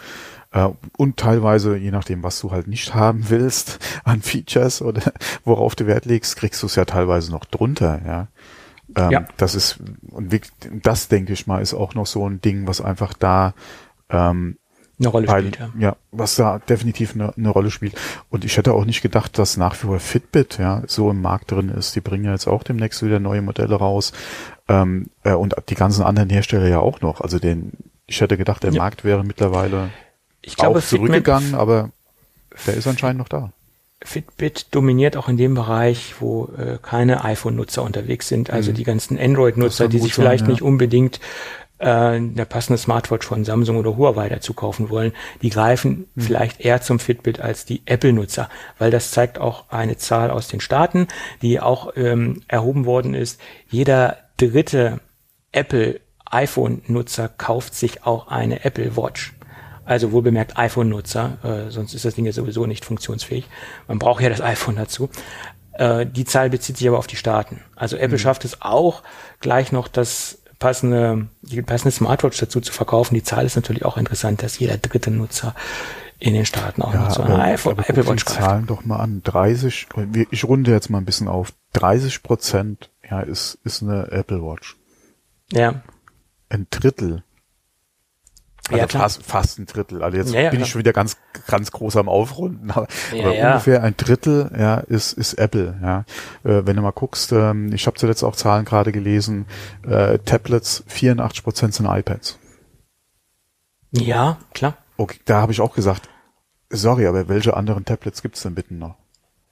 äh, und teilweise je nachdem, was du halt nicht haben willst an Features oder worauf du Wert legst, kriegst du es ja teilweise noch drunter. Ja. Ähm, ja. Das ist und das denke ich mal ist auch noch so ein Ding, was einfach da ähm, eine Rolle Weil, spielt. Ja. ja, was da definitiv eine, eine Rolle spielt. Und ich hätte auch nicht gedacht, dass nach wie vor Fitbit ja so im Markt drin ist. Die bringen ja jetzt auch demnächst wieder neue Modelle raus. Ähm, äh, und die ganzen anderen Hersteller ja auch noch. Also den, ich hätte gedacht, der ja. Markt wäre mittlerweile ich glaube, auch zurückgegangen, Fitbit, aber der ist anscheinend noch da. Fitbit dominiert auch in dem Bereich, wo äh, keine iPhone-Nutzer unterwegs sind, also mhm. die ganzen Android-Nutzer, die sich vielleicht sein, ja. nicht unbedingt äh, eine passende Smartwatch von Samsung oder Huawei dazu kaufen wollen, die greifen mhm. vielleicht eher zum Fitbit als die Apple-Nutzer, weil das zeigt auch eine Zahl aus den Staaten, die auch ähm, erhoben worden ist. Jeder dritte Apple iPhone-Nutzer kauft sich auch eine Apple Watch. Also wohl bemerkt iPhone-Nutzer, äh, sonst ist das Ding ja sowieso nicht funktionsfähig. Man braucht ja das iPhone dazu. Äh, die Zahl bezieht sich aber auf die Staaten. Also Apple mhm. schafft es auch, gleich noch das passende, die passende Smartwatch dazu zu verkaufen. Die Zahl ist natürlich auch interessant, dass jeder dritte Nutzer in den Staaten auch ja, noch so eine iPhone, aber Apple Watch greift. Zahlen doch mal an. 30, ich runde jetzt mal ein bisschen auf. 30 Prozent, ja, ist, ist eine Apple Watch. Ja. Ein Drittel also ja, fast, fast ein Drittel. Also jetzt ja, ja, bin ich schon wieder ganz, ganz groß am Aufrunden. Aber, aber ungefähr ein Drittel ja, ist, ist Apple. Ja. Äh, wenn du mal guckst, ähm, ich habe zuletzt auch Zahlen gerade gelesen, äh, Tablets, 84 Prozent sind iPads. Ja, klar. Okay, da habe ich auch gesagt, sorry, aber welche anderen Tablets gibt's denn bitte noch?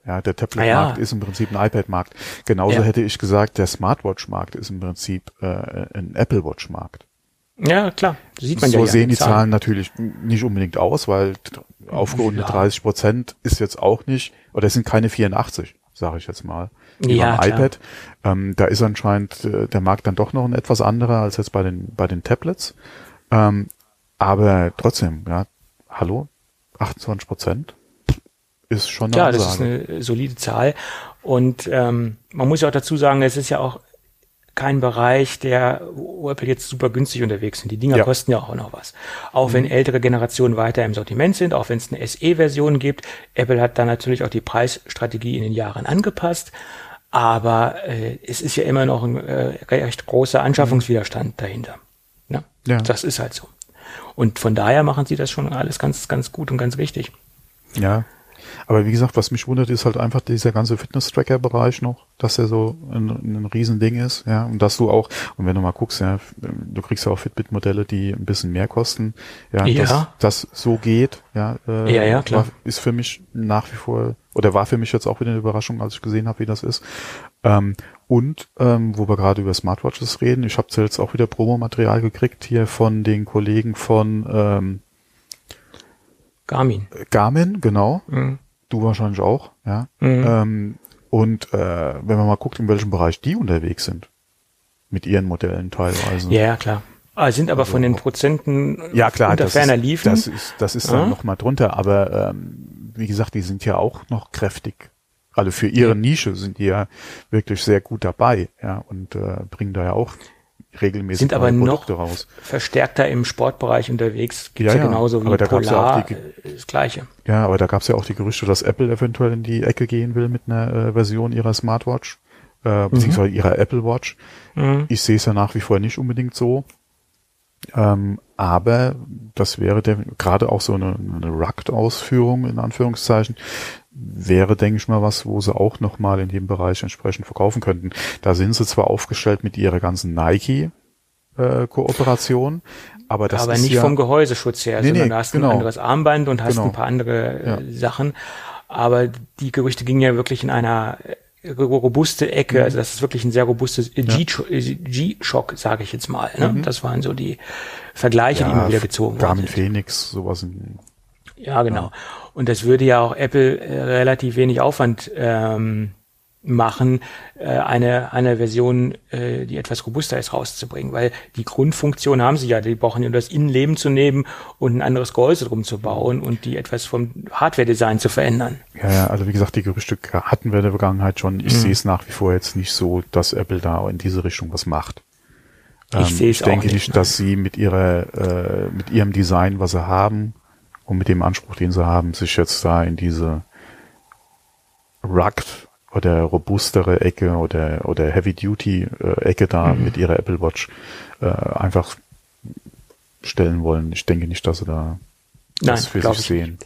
Ja, der Tablet-Markt ah, ist im Prinzip ein iPad-Markt. Genauso hätte ich gesagt, der Smartwatch-Markt ist im Prinzip äh, ein Apple Watch-Markt. Ja, klar. Sieht man so ja. So sehen die Zahlen. Zahlen natürlich nicht unbedingt aus, weil aufgerundet ja. 30 Prozent ist jetzt auch nicht, oder es sind keine 84, sage ich jetzt mal, wie ja, beim iPad. Ähm, da ist anscheinend äh, der Markt dann doch noch ein etwas anderer als jetzt bei den, bei den Tablets. Ähm, aber trotzdem, ja, hallo, 28 Prozent ist schon eine Ja, Ansage. das ist eine solide Zahl. Und ähm, man muss ja auch dazu sagen, es ist ja auch kein Bereich, der, wo Apple jetzt super günstig unterwegs sind. Die Dinger ja. kosten ja auch noch was. Auch mhm. wenn ältere Generationen weiter im Sortiment sind, auch wenn es eine SE-Version gibt. Apple hat da natürlich auch die Preisstrategie in den Jahren angepasst. Aber äh, es ist ja immer noch ein äh, recht großer Anschaffungswiderstand dahinter. Ne? Ja. Das ist halt so. Und von daher machen sie das schon alles ganz, ganz gut und ganz richtig. Ja, aber wie gesagt, was mich wundert, ist halt einfach dieser ganze Fitness-Tracker-Bereich noch, dass er so ein, ein Riesending ist, ja, und dass du auch, und wenn du mal guckst, ja, du kriegst ja auch Fitbit-Modelle, die ein bisschen mehr kosten, ja, ja. Dass das so geht, ja, äh, ja, ja, klar. War, ist für mich nach wie vor, oder war für mich jetzt auch wieder eine Überraschung, als ich gesehen habe, wie das ist. Ähm, und ähm, wo wir gerade über Smartwatches reden, ich habe jetzt auch wieder Promomaterial gekriegt hier von den Kollegen von ähm, Garmin. Garmin, genau. Mhm. Du wahrscheinlich auch, ja. Mhm. Ähm, und äh, wenn man mal guckt, in welchem Bereich die unterwegs sind, mit ihren Modellen teilweise. Ja, klar. Ah, sind aber also, von den Prozenten ja, klar, unter das ferner ist, liefen. Das ist, das ist dann mhm. noch mal drunter, aber ähm, wie gesagt, die sind ja auch noch kräftig. Also für ihre Nische sind die ja wirklich sehr gut dabei, ja, und äh, bringen da ja auch regelmäßig sind aber noch raus. verstärkter im Sportbereich unterwegs. Gibt's ja, ja, genauso wie aber da Polar, ja die, äh, das Gleiche. Ja, aber da gab es ja auch die Gerüchte, dass Apple eventuell in die Ecke gehen will mit einer äh, Version ihrer Smartwatch, äh, mhm. beziehungsweise ihrer Apple Watch. Mhm. Ich sehe es ja nach wie vor nicht unbedingt so. Ähm, aber das wäre gerade auch so eine, eine Rugged-Ausführung in Anführungszeichen, wäre, denke ich mal, was, wo sie auch nochmal in dem Bereich entsprechend verkaufen könnten. Da sind sie zwar aufgestellt mit ihrer ganzen Nike äh, Kooperation, aber das aber ist nicht ja, vom Gehäuseschutz her, nee, sondern nee, du hast genau. ein anderes Armband und hast genau. ein paar andere äh, ja. Sachen. Aber die Gerüchte gingen ja wirklich in einer äh, robuste Ecke, mhm. also das ist wirklich ein sehr robustes G-Shock, sage ich jetzt mal. Ne? Mhm. Das waren so die Vergleiche, ja, die immer wieder gezogen wurden. Garmin Phoenix, sowas in ja, genau. Ja. Und das würde ja auch Apple äh, relativ wenig Aufwand ähm, machen, äh, eine, eine Version, äh, die etwas robuster ist, rauszubringen. Weil die Grundfunktion haben sie ja, die brauchen ja das Innenleben zu nehmen und ein anderes Gehäuse drum zu bauen und die etwas vom Hardware-Design zu verändern. Ja, ja, also wie gesagt, die Gerüchte hatten wir in der Vergangenheit schon. Ich mhm. sehe es nach wie vor jetzt nicht so, dass Apple da in diese Richtung was macht. Ich, ähm, sehe es ich denke nicht, nicht, dass sie mit ihrer, äh, mit ihrem Design, was sie haben, und mit dem Anspruch, den sie haben, sich jetzt da in diese rugged oder robustere Ecke oder oder Heavy Duty äh, Ecke da mhm. mit ihrer Apple Watch äh, einfach stellen wollen. Ich denke nicht, dass sie da Nein, das für sich sehen. Nicht.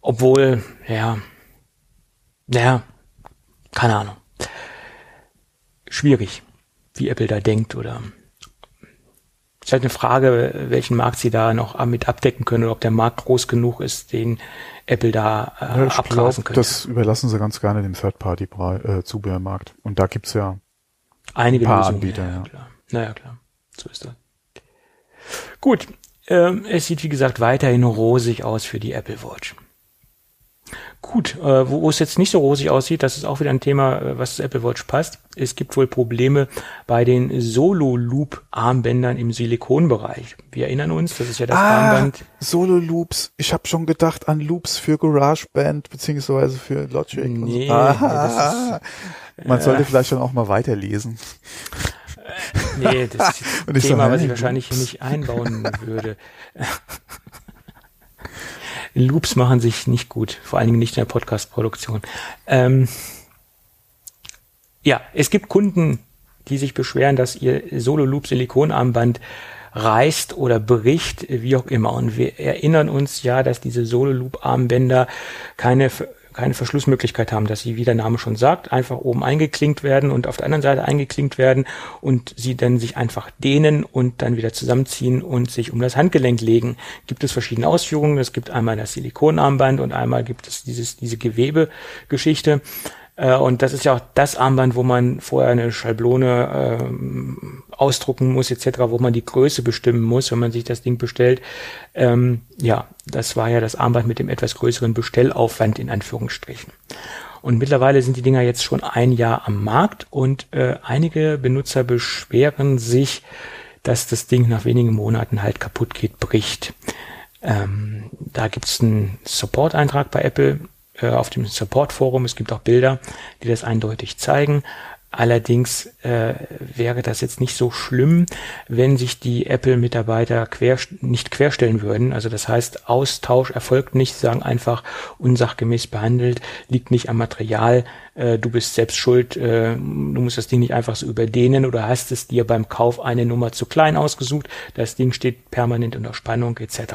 Obwohl, ja, ja, keine Ahnung. Schwierig, wie Apple da denkt oder ist halt eine Frage, welchen Markt sie da noch mit abdecken können oder ob der Markt groß genug ist, den Apple da äh, ja, ich abgrasen könnte. Das überlassen sie ganz gerne dem Third-Party-Zubehörmarkt. Äh, Und da gibt's ja einige ein paar Lösungen, Anbieter. Ja, ja. Klar. Naja, klar. So ist das. Gut. Ähm, es sieht, wie gesagt, weiterhin rosig aus für die Apple Watch. Gut, äh, wo, wo es jetzt nicht so rosig aussieht, das ist auch wieder ein Thema, äh, was zu Apple Watch passt. Es gibt wohl Probleme bei den Solo-Loop-Armbändern im Silikonbereich. Wir erinnern uns, das ist ja das ah, Armband. Solo-Loops. Ich habe schon gedacht an Loops für GarageBand beziehungsweise für Logic. Nee, so. ah, ist, Man sollte äh, vielleicht dann auch mal weiterlesen. Äh, nee, das ist ein Thema, so, was ich wahrscheinlich nicht einbauen würde. Loops machen sich nicht gut, vor allen Dingen nicht in der Podcast-Produktion. Ähm, ja, es gibt Kunden, die sich beschweren, dass ihr Solo-Loop-Silikonarmband reißt oder bricht, wie auch immer. Und wir erinnern uns ja, dass diese Solo-Loop-Armbänder keine keine Verschlussmöglichkeit haben, dass sie, wie der Name schon sagt, einfach oben eingeklinkt werden und auf der anderen Seite eingeklinkt werden und sie dann sich einfach dehnen und dann wieder zusammenziehen und sich um das Handgelenk legen. Gibt es verschiedene Ausführungen. Es gibt einmal das Silikonarmband und einmal gibt es dieses, diese Gewebegeschichte. Äh, und das ist ja auch das Armband, wo man vorher eine Schablone ähm, ausdrucken muss, etc., wo man die Größe bestimmen muss, wenn man sich das Ding bestellt. Ähm, ja, das war ja das Armband mit dem etwas größeren Bestellaufwand in Anführungsstrichen. Und mittlerweile sind die Dinger jetzt schon ein Jahr am Markt und äh, einige Benutzer beschweren sich, dass das Ding nach wenigen Monaten halt kaputt geht, bricht. Ähm, da gibt's einen Support-Eintrag bei Apple auf dem Support-Forum. Es gibt auch Bilder, die das eindeutig zeigen. Allerdings äh, wäre das jetzt nicht so schlimm, wenn sich die Apple-Mitarbeiter quer, nicht querstellen würden. Also das heißt, Austausch erfolgt nicht, sagen einfach unsachgemäß behandelt, liegt nicht am Material, äh, du bist selbst schuld, äh, du musst das Ding nicht einfach so überdehnen oder hast es dir beim Kauf eine Nummer zu klein ausgesucht, das Ding steht permanent unter Spannung etc.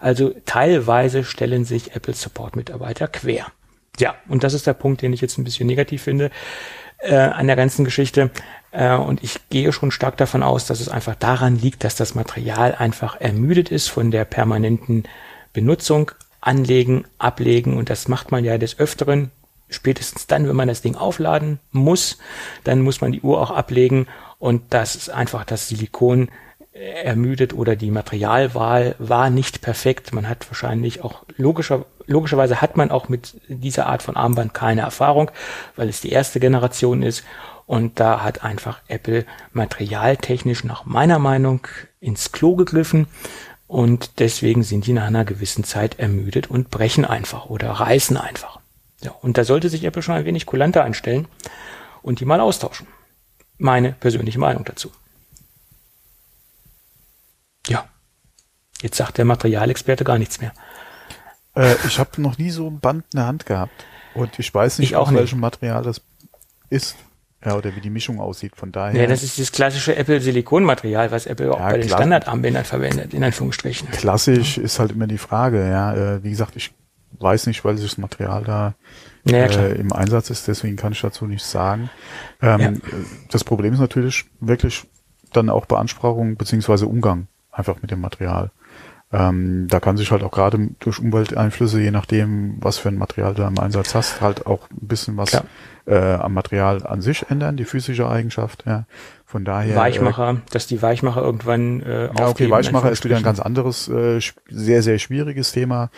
Also teilweise stellen sich Apple Support-Mitarbeiter quer. Ja, und das ist der Punkt, den ich jetzt ein bisschen negativ finde äh, an der ganzen Geschichte. Äh, und ich gehe schon stark davon aus, dass es einfach daran liegt, dass das Material einfach ermüdet ist von der permanenten Benutzung, anlegen, ablegen. Und das macht man ja des Öfteren. Spätestens dann, wenn man das Ding aufladen muss, dann muss man die Uhr auch ablegen. Und das ist einfach das Silikon ermüdet oder die Materialwahl war nicht perfekt. Man hat wahrscheinlich auch logischer, logischerweise hat man auch mit dieser Art von Armband keine Erfahrung, weil es die erste Generation ist. Und da hat einfach Apple materialtechnisch nach meiner Meinung ins Klo gegriffen. Und deswegen sind die nach einer gewissen Zeit ermüdet und brechen einfach oder reißen einfach. Ja, und da sollte sich Apple schon ein wenig kulanter einstellen und die mal austauschen. Meine persönliche Meinung dazu. Ja. Jetzt sagt der Materialexperte gar nichts mehr. Äh, ich habe noch nie so ein Band in der Hand gehabt. Und ich weiß nicht, ich aus welchem Material das ist. Ja, oder wie die Mischung aussieht. Von daher. Ja, das ist das klassische Apple-Silikonmaterial, was Apple auch ja, bei den Standardarmbändern verwendet, in Anführungsstrichen. Klassisch ist halt immer die Frage, ja. Äh, wie gesagt, ich weiß nicht, weil das Material da ja, äh, im Einsatz ist, deswegen kann ich dazu nichts sagen. Ähm, ja. Das Problem ist natürlich wirklich dann auch Beanspruchung beziehungsweise Umgang einfach mit dem Material. Ähm, da kann sich halt auch gerade durch Umwelteinflüsse, je nachdem, was für ein Material du im Einsatz hast, halt auch ein bisschen was äh, am Material an sich ändern, die physische Eigenschaft. Ja. Von daher. Weichmacher, äh, dass die Weichmacher irgendwann äh, Ja, okay, Weichmacher ist wieder ein ganz anderes, äh, sehr, sehr schwieriges Thema.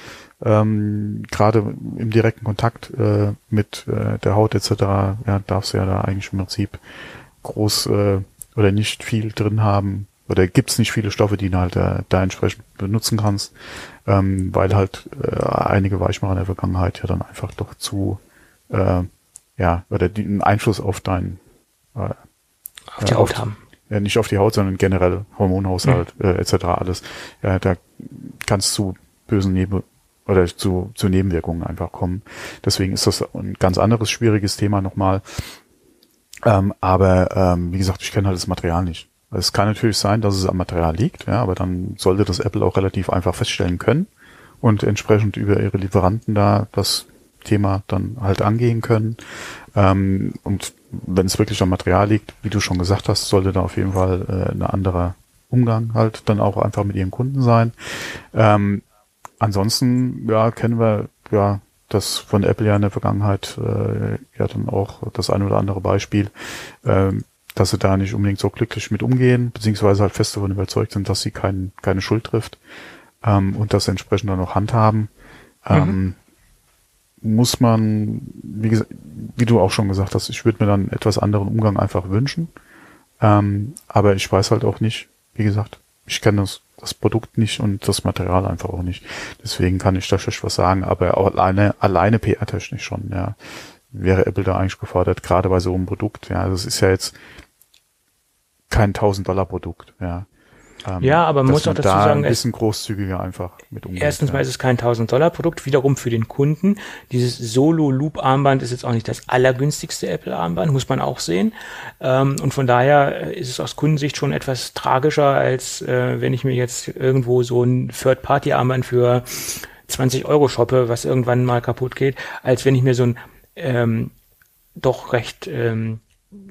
Ähm, gerade im direkten Kontakt äh, mit äh, der Haut etc. Ja, darfst du ja da eigentlich im Prinzip groß äh, oder nicht viel drin haben, oder gibt's nicht viele Stoffe, die du halt da, da entsprechend benutzen kannst, ähm, weil halt äh, einige Weichmacher in der Vergangenheit ja dann einfach doch zu äh, ja oder die einen Einfluss auf dein äh, auf die äh, Haut auf, haben. Ja, nicht auf die Haut, sondern generell Hormonhaushalt mhm. äh, etc. alles. Ja, da kannst zu bösen Neben oder zu, zu Nebenwirkungen einfach kommen. Deswegen ist das ein ganz anderes schwieriges Thema nochmal. Ähm, aber ähm, wie gesagt, ich kenne halt das Material nicht. Es kann natürlich sein, dass es am Material liegt, ja, aber dann sollte das Apple auch relativ einfach feststellen können und entsprechend über ihre Lieferanten da das Thema dann halt angehen können. Ähm, und wenn es wirklich am Material liegt, wie du schon gesagt hast, sollte da auf jeden Fall äh, ein anderer Umgang halt dann auch einfach mit ihren Kunden sein. Ähm, ansonsten, ja, kennen wir ja das von Apple ja in der Vergangenheit äh, ja dann auch das ein oder andere Beispiel, ähm, dass sie da nicht unbedingt so glücklich mit umgehen, beziehungsweise halt fest davon überzeugt sind, dass sie kein, keine Schuld trifft ähm, und das entsprechend dann auch handhaben. Ähm, mhm. Muss man, wie, gesagt, wie du auch schon gesagt hast, ich würde mir dann etwas anderen Umgang einfach wünschen. Ähm, aber ich weiß halt auch nicht, wie gesagt, ich kenne das, das Produkt nicht und das Material einfach auch nicht. Deswegen kann ich da schlecht was sagen, aber auch alleine, alleine PR-technisch schon, ja wäre Apple da eigentlich gefordert, gerade bei so einem Produkt. Ja, das ist ja jetzt kein 1000 Dollar Produkt, ja. Ähm, ja, aber man muss auch dazu da sagen, ein bisschen großzügiger einfach mit umgeht. Erstens ja. mal ist es kein 1000 Dollar Produkt, wiederum für den Kunden. Dieses Solo Loop Armband ist jetzt auch nicht das allergünstigste Apple Armband, muss man auch sehen. Ähm, und von daher äh, ist es aus Kundensicht schon etwas tragischer, als äh, wenn ich mir jetzt irgendwo so ein Third Party Armband für 20 Euro shoppe, was irgendwann mal kaputt geht, als wenn ich mir so ein ähm, doch recht ähm,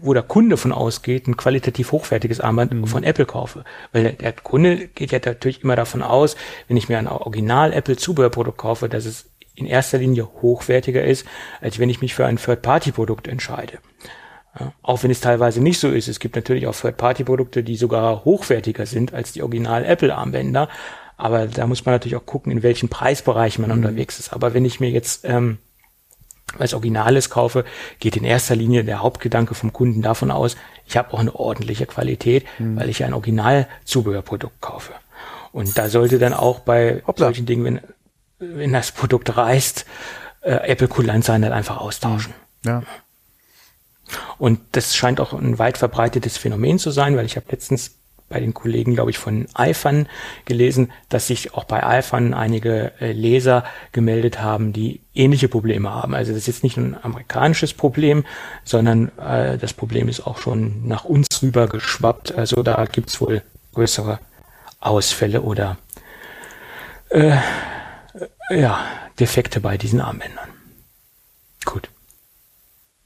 wo der Kunde von ausgeht, ein qualitativ hochwertiges Armband mhm. von Apple kaufe. Weil der, Kunde geht ja natürlich immer davon aus, wenn ich mir ein Original Apple Zubehörprodukt kaufe, dass es in erster Linie hochwertiger ist, als wenn ich mich für ein Third-Party-Produkt entscheide. Ja, auch wenn es teilweise nicht so ist. Es gibt natürlich auch Third-Party-Produkte, die sogar hochwertiger sind als die Original Apple Armbänder. Aber da muss man natürlich auch gucken, in welchem Preisbereich man mhm. unterwegs ist. Aber wenn ich mir jetzt ähm, als Originales kaufe, geht in erster Linie der Hauptgedanke vom Kunden davon aus, ich habe auch eine ordentliche Qualität, mhm. weil ich ein Originalzubehörprodukt kaufe. Und da sollte dann auch bei Hoppla. solchen Dingen, wenn, wenn das Produkt reißt, äh, Apple kulant sein, dann einfach austauschen. Ja. Und das scheint auch ein weit verbreitetes Phänomen zu sein, weil ich habe letztens bei den Kollegen, glaube ich, von iPhone gelesen, dass sich auch bei iPhone einige äh, Leser gemeldet haben, die ähnliche Probleme haben. Also das ist jetzt nicht nur ein amerikanisches Problem, sondern äh, das Problem ist auch schon nach uns rüber geschwappt. Also da gibt's wohl größere Ausfälle oder äh, ja, Defekte bei diesen Armbändern. Gut.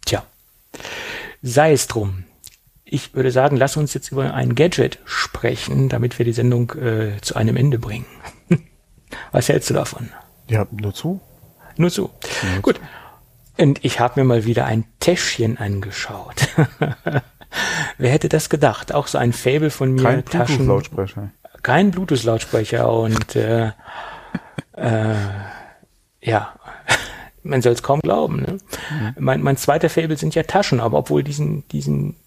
Tja. Sei es drum ich würde sagen, lass uns jetzt über ein Gadget sprechen, damit wir die Sendung äh, zu einem Ende bringen. Was hältst du davon? Ja, nur zu. Nur zu. Nur Gut. Zu. Und ich habe mir mal wieder ein Täschchen angeschaut. Wer hätte das gedacht? Auch so ein Fable von mir. Kein Bluetooth-Lautsprecher. Kein Bluetooth-Lautsprecher und äh, äh, ja, man soll es kaum glauben. Ne? Mhm. Mein, mein zweiter Fable sind ja Taschen, aber obwohl diesen, diesen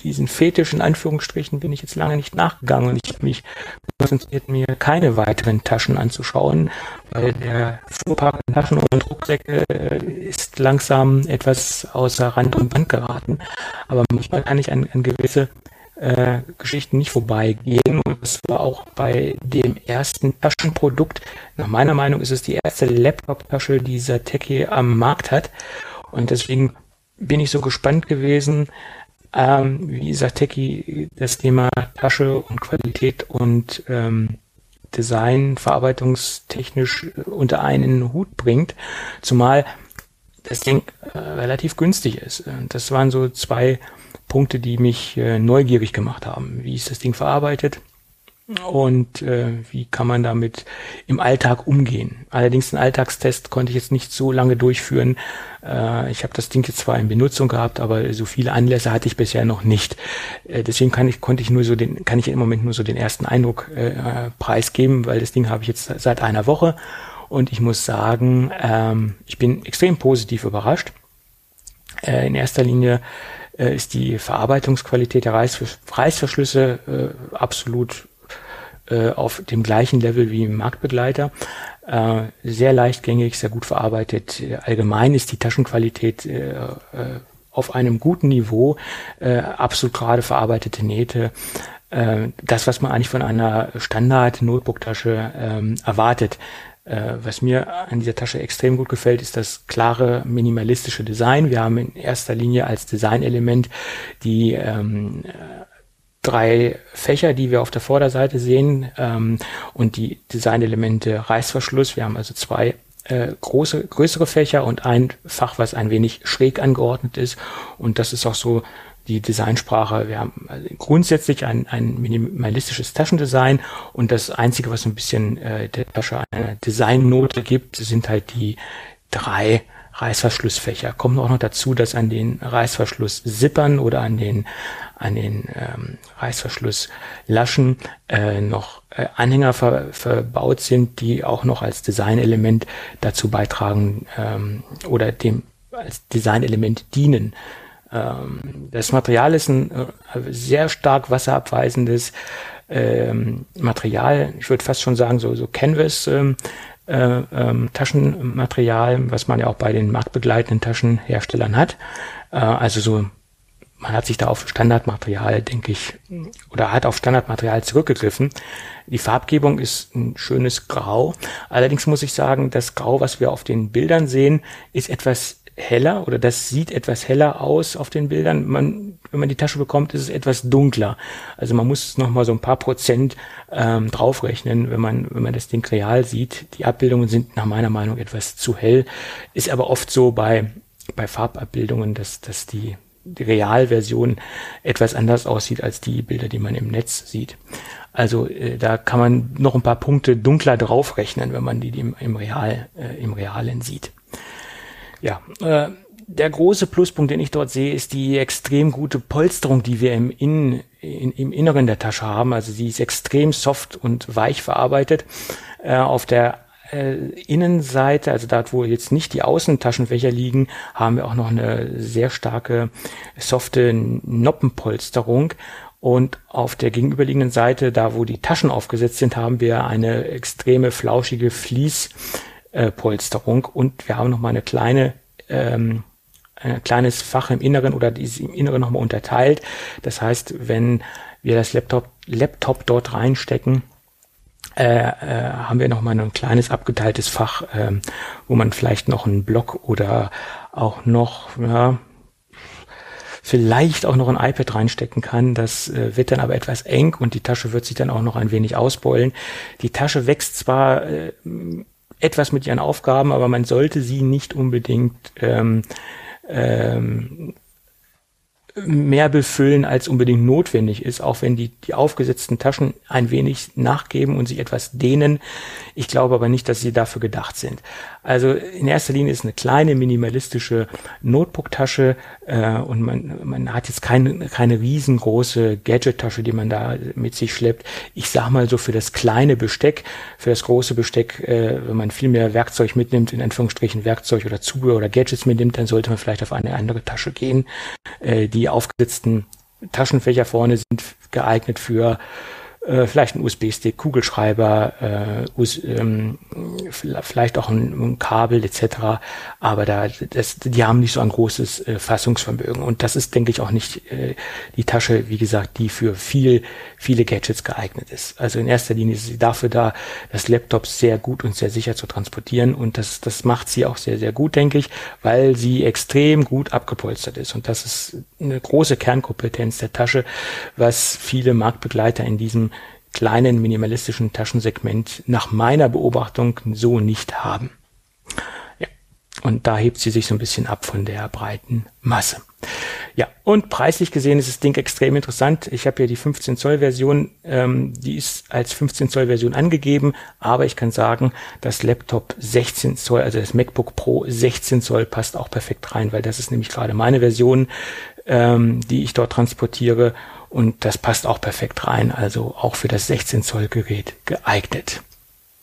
diesen Fetisch in Anführungsstrichen bin ich jetzt lange nicht nachgegangen und ich habe mich konzentriert, mir keine weiteren Taschen anzuschauen, weil der Fuhrpark an Taschen und Rucksäcke äh, ist langsam etwas außer Rand und Band geraten. Aber manchmal kann ich an, an gewisse äh, Geschichten nicht vorbeigehen. Und das war auch bei dem ersten Taschenprodukt. Nach meiner Meinung ist es die erste Laptop-Tasche, die Sateki am Markt hat. Und deswegen bin ich so gespannt gewesen, ähm, wie Sateki das Thema Tasche und Qualität und ähm, Design verarbeitungstechnisch unter einen Hut bringt, zumal das Ding äh, relativ günstig ist. Das waren so zwei Punkte, die mich äh, neugierig gemacht haben. Wie ist das Ding verarbeitet? Und äh, wie kann man damit im Alltag umgehen. Allerdings einen Alltagstest konnte ich jetzt nicht so lange durchführen. Äh, ich habe das Ding jetzt zwar in Benutzung gehabt, aber so viele Anlässe hatte ich bisher noch nicht. Äh, deswegen kann ich konnte ich nur so den kann ich im Moment nur so den ersten Eindruck äh, preisgeben, weil das Ding habe ich jetzt seit einer Woche und ich muss sagen, ähm, ich bin extrem positiv überrascht. Äh, in erster Linie äh, ist die Verarbeitungsqualität der Reißverschlüsse äh, absolut äh, auf dem gleichen Level wie im Marktbegleiter. Äh, sehr leichtgängig, sehr gut verarbeitet. Allgemein ist die Taschenqualität äh, äh auf einem guten Niveau, äh, absolut gerade verarbeitete Nähte. Äh, das, was man eigentlich von einer Standard-Notebook-Tasche ähm, erwartet. Äh, was mir an dieser Tasche extrem gut gefällt, ist das klare minimalistische Design. Wir haben in erster Linie als Designelement die ähm, drei Fächer, die wir auf der Vorderseite sehen ähm, und die Designelemente Reißverschluss. Wir haben also zwei äh, große, größere Fächer und ein Fach, was ein wenig schräg angeordnet ist. Und das ist auch so die Designsprache. Wir haben also grundsätzlich ein, ein minimalistisches Taschendesign und das Einzige, was ein bisschen äh, der Tasche eine Designnote gibt, sind halt die drei Reißverschlussfächer. Kommt auch noch dazu, dass an den Reißverschluss-Zippern oder an den an den ähm, Reißverschlusslaschen äh, noch äh, Anhänger ver verbaut sind, die auch noch als Designelement dazu beitragen ähm, oder dem als Designelement dienen. Ähm, das Material ist ein äh, sehr stark wasserabweisendes ähm, Material. Ich würde fast schon sagen so so Canvas. Ähm, äh, ähm, Taschenmaterial, was man ja auch bei den marktbegleitenden Taschenherstellern hat. Äh, also so man hat sich da auf Standardmaterial, denke ich, oder hat auf Standardmaterial zurückgegriffen. Die Farbgebung ist ein schönes Grau. Allerdings muss ich sagen, das Grau, was wir auf den Bildern sehen, ist etwas heller oder das sieht etwas heller aus auf den Bildern. Man, wenn man die Tasche bekommt, ist es etwas dunkler. Also man muss noch mal so ein paar Prozent ähm, draufrechnen, wenn man wenn man das Ding real sieht. Die Abbildungen sind nach meiner Meinung etwas zu hell. Ist aber oft so bei bei Farbabbildungen, dass dass die die Realversion etwas anders aussieht als die Bilder, die man im Netz sieht. Also äh, da kann man noch ein paar Punkte dunkler draufrechnen, wenn man die im, im, Real, äh, im Realen sieht. Ja, äh, der große Pluspunkt, den ich dort sehe, ist die extrem gute Polsterung, die wir im, Innen, in, im Inneren der Tasche haben. Also sie ist extrem soft und weich verarbeitet. Äh, auf der äh, Innenseite, also da, wo jetzt nicht die Außentaschenfächer liegen, haben wir auch noch eine sehr starke softe Noppenpolsterung. Und auf der gegenüberliegenden Seite, da wo die Taschen aufgesetzt sind, haben wir eine extreme flauschige Fließpolsterung. Und wir haben noch mal eine kleine ähm, ein kleines Fach im Inneren oder dieses im Inneren nochmal unterteilt. Das heißt, wenn wir das Laptop, Laptop dort reinstecken, äh, äh, haben wir nochmal ein kleines abgeteiltes Fach, äh, wo man vielleicht noch einen Block oder auch noch, ja, vielleicht auch noch ein iPad reinstecken kann. Das äh, wird dann aber etwas eng und die Tasche wird sich dann auch noch ein wenig ausbeulen. Die Tasche wächst zwar äh, etwas mit ihren Aufgaben, aber man sollte sie nicht unbedingt ähm, ähm, mehr befüllen, als unbedingt notwendig ist, auch wenn die, die aufgesetzten Taschen ein wenig nachgeben und sich etwas dehnen. Ich glaube aber nicht, dass sie dafür gedacht sind. Also in erster Linie ist eine kleine minimalistische Notebook-Tasche äh, und man, man hat jetzt keine, keine riesengroße Gadget-Tasche, die man da mit sich schleppt. Ich sag mal so für das kleine Besteck, für das große Besteck, äh, wenn man viel mehr Werkzeug mitnimmt, in Anführungsstrichen Werkzeug oder Zubehör oder Gadgets mitnimmt, dann sollte man vielleicht auf eine andere Tasche gehen. Äh, die aufgesetzten Taschenfächer vorne sind geeignet für äh, vielleicht ein USB-Stick, Kugelschreiber, äh, US, ähm, vielleicht auch ein, ein, Kabel etc. Aber da, das, die haben nicht so ein großes äh, Fassungsvermögen und das ist, denke ich, auch nicht äh, die Tasche, wie gesagt, die für viel, viele Gadgets geeignet ist. Also in erster Linie ist sie dafür da, das Laptop sehr gut und sehr sicher zu transportieren und das, das macht sie auch sehr, sehr gut, denke ich, weil sie extrem gut abgepolstert ist und das ist eine große Kernkompetenz der Tasche, was viele Marktbegleiter in diesem kleinen minimalistischen Taschensegment nach meiner Beobachtung so nicht haben. Ja, und da hebt sie sich so ein bisschen ab von der breiten Masse. Ja, und preislich gesehen ist das Ding extrem interessant. Ich habe hier die 15 Zoll Version, ähm, die ist als 15 Zoll Version angegeben, aber ich kann sagen, das Laptop 16 Zoll, also das MacBook Pro 16 Zoll passt auch perfekt rein, weil das ist nämlich gerade meine Version, ähm, die ich dort transportiere und das passt auch perfekt rein, also auch für das 16 Zoll Gerät geeignet.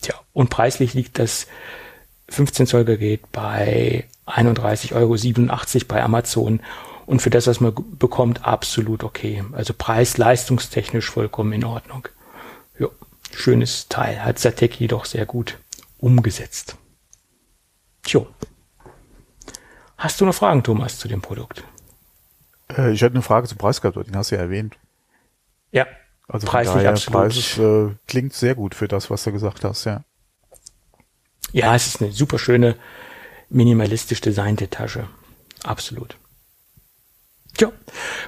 Tja, und preislich liegt das 15 Zoll Gerät bei 31,87 Euro bei Amazon und für das, was man bekommt, absolut okay. Also preis-leistungstechnisch vollkommen in Ordnung. Ja, schönes Teil. Hat Satek jedoch sehr gut umgesetzt. Tja. Hast du noch Fragen, Thomas, zu dem Produkt? Äh, ich hätte eine Frage zum Preis gehabt, den hast du ja erwähnt. Ja. Also preislich absolut. Preis ist, äh, klingt sehr gut für das, was du gesagt hast, ja. Ja, es ist eine super schöne, minimalistisch designte Tasche. Absolut. Tja,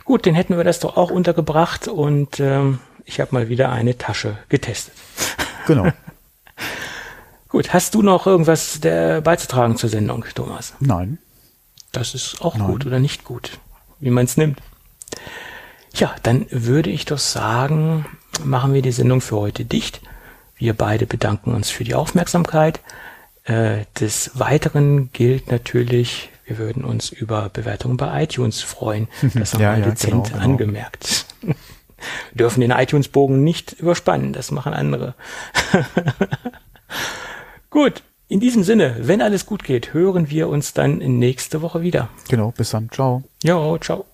gut, den hätten wir das doch auch untergebracht und ähm, ich habe mal wieder eine Tasche getestet. Genau. gut, hast du noch irgendwas der, beizutragen zur Sendung, Thomas? Nein. Das ist auch Nein. gut oder nicht gut wie man es nimmt. Ja, dann würde ich doch sagen, machen wir die Sendung für heute dicht. Wir beide bedanken uns für die Aufmerksamkeit. Äh, des Weiteren gilt natürlich, wir würden uns über Bewertungen bei iTunes freuen. Das haben ja, wir ja, dezent genau, genau. angemerkt. wir dürfen den iTunes-Bogen nicht überspannen, das machen andere. Gut, in diesem Sinne, wenn alles gut geht, hören wir uns dann nächste Woche wieder. Genau, bis dann. Ciao. Jo, ciao.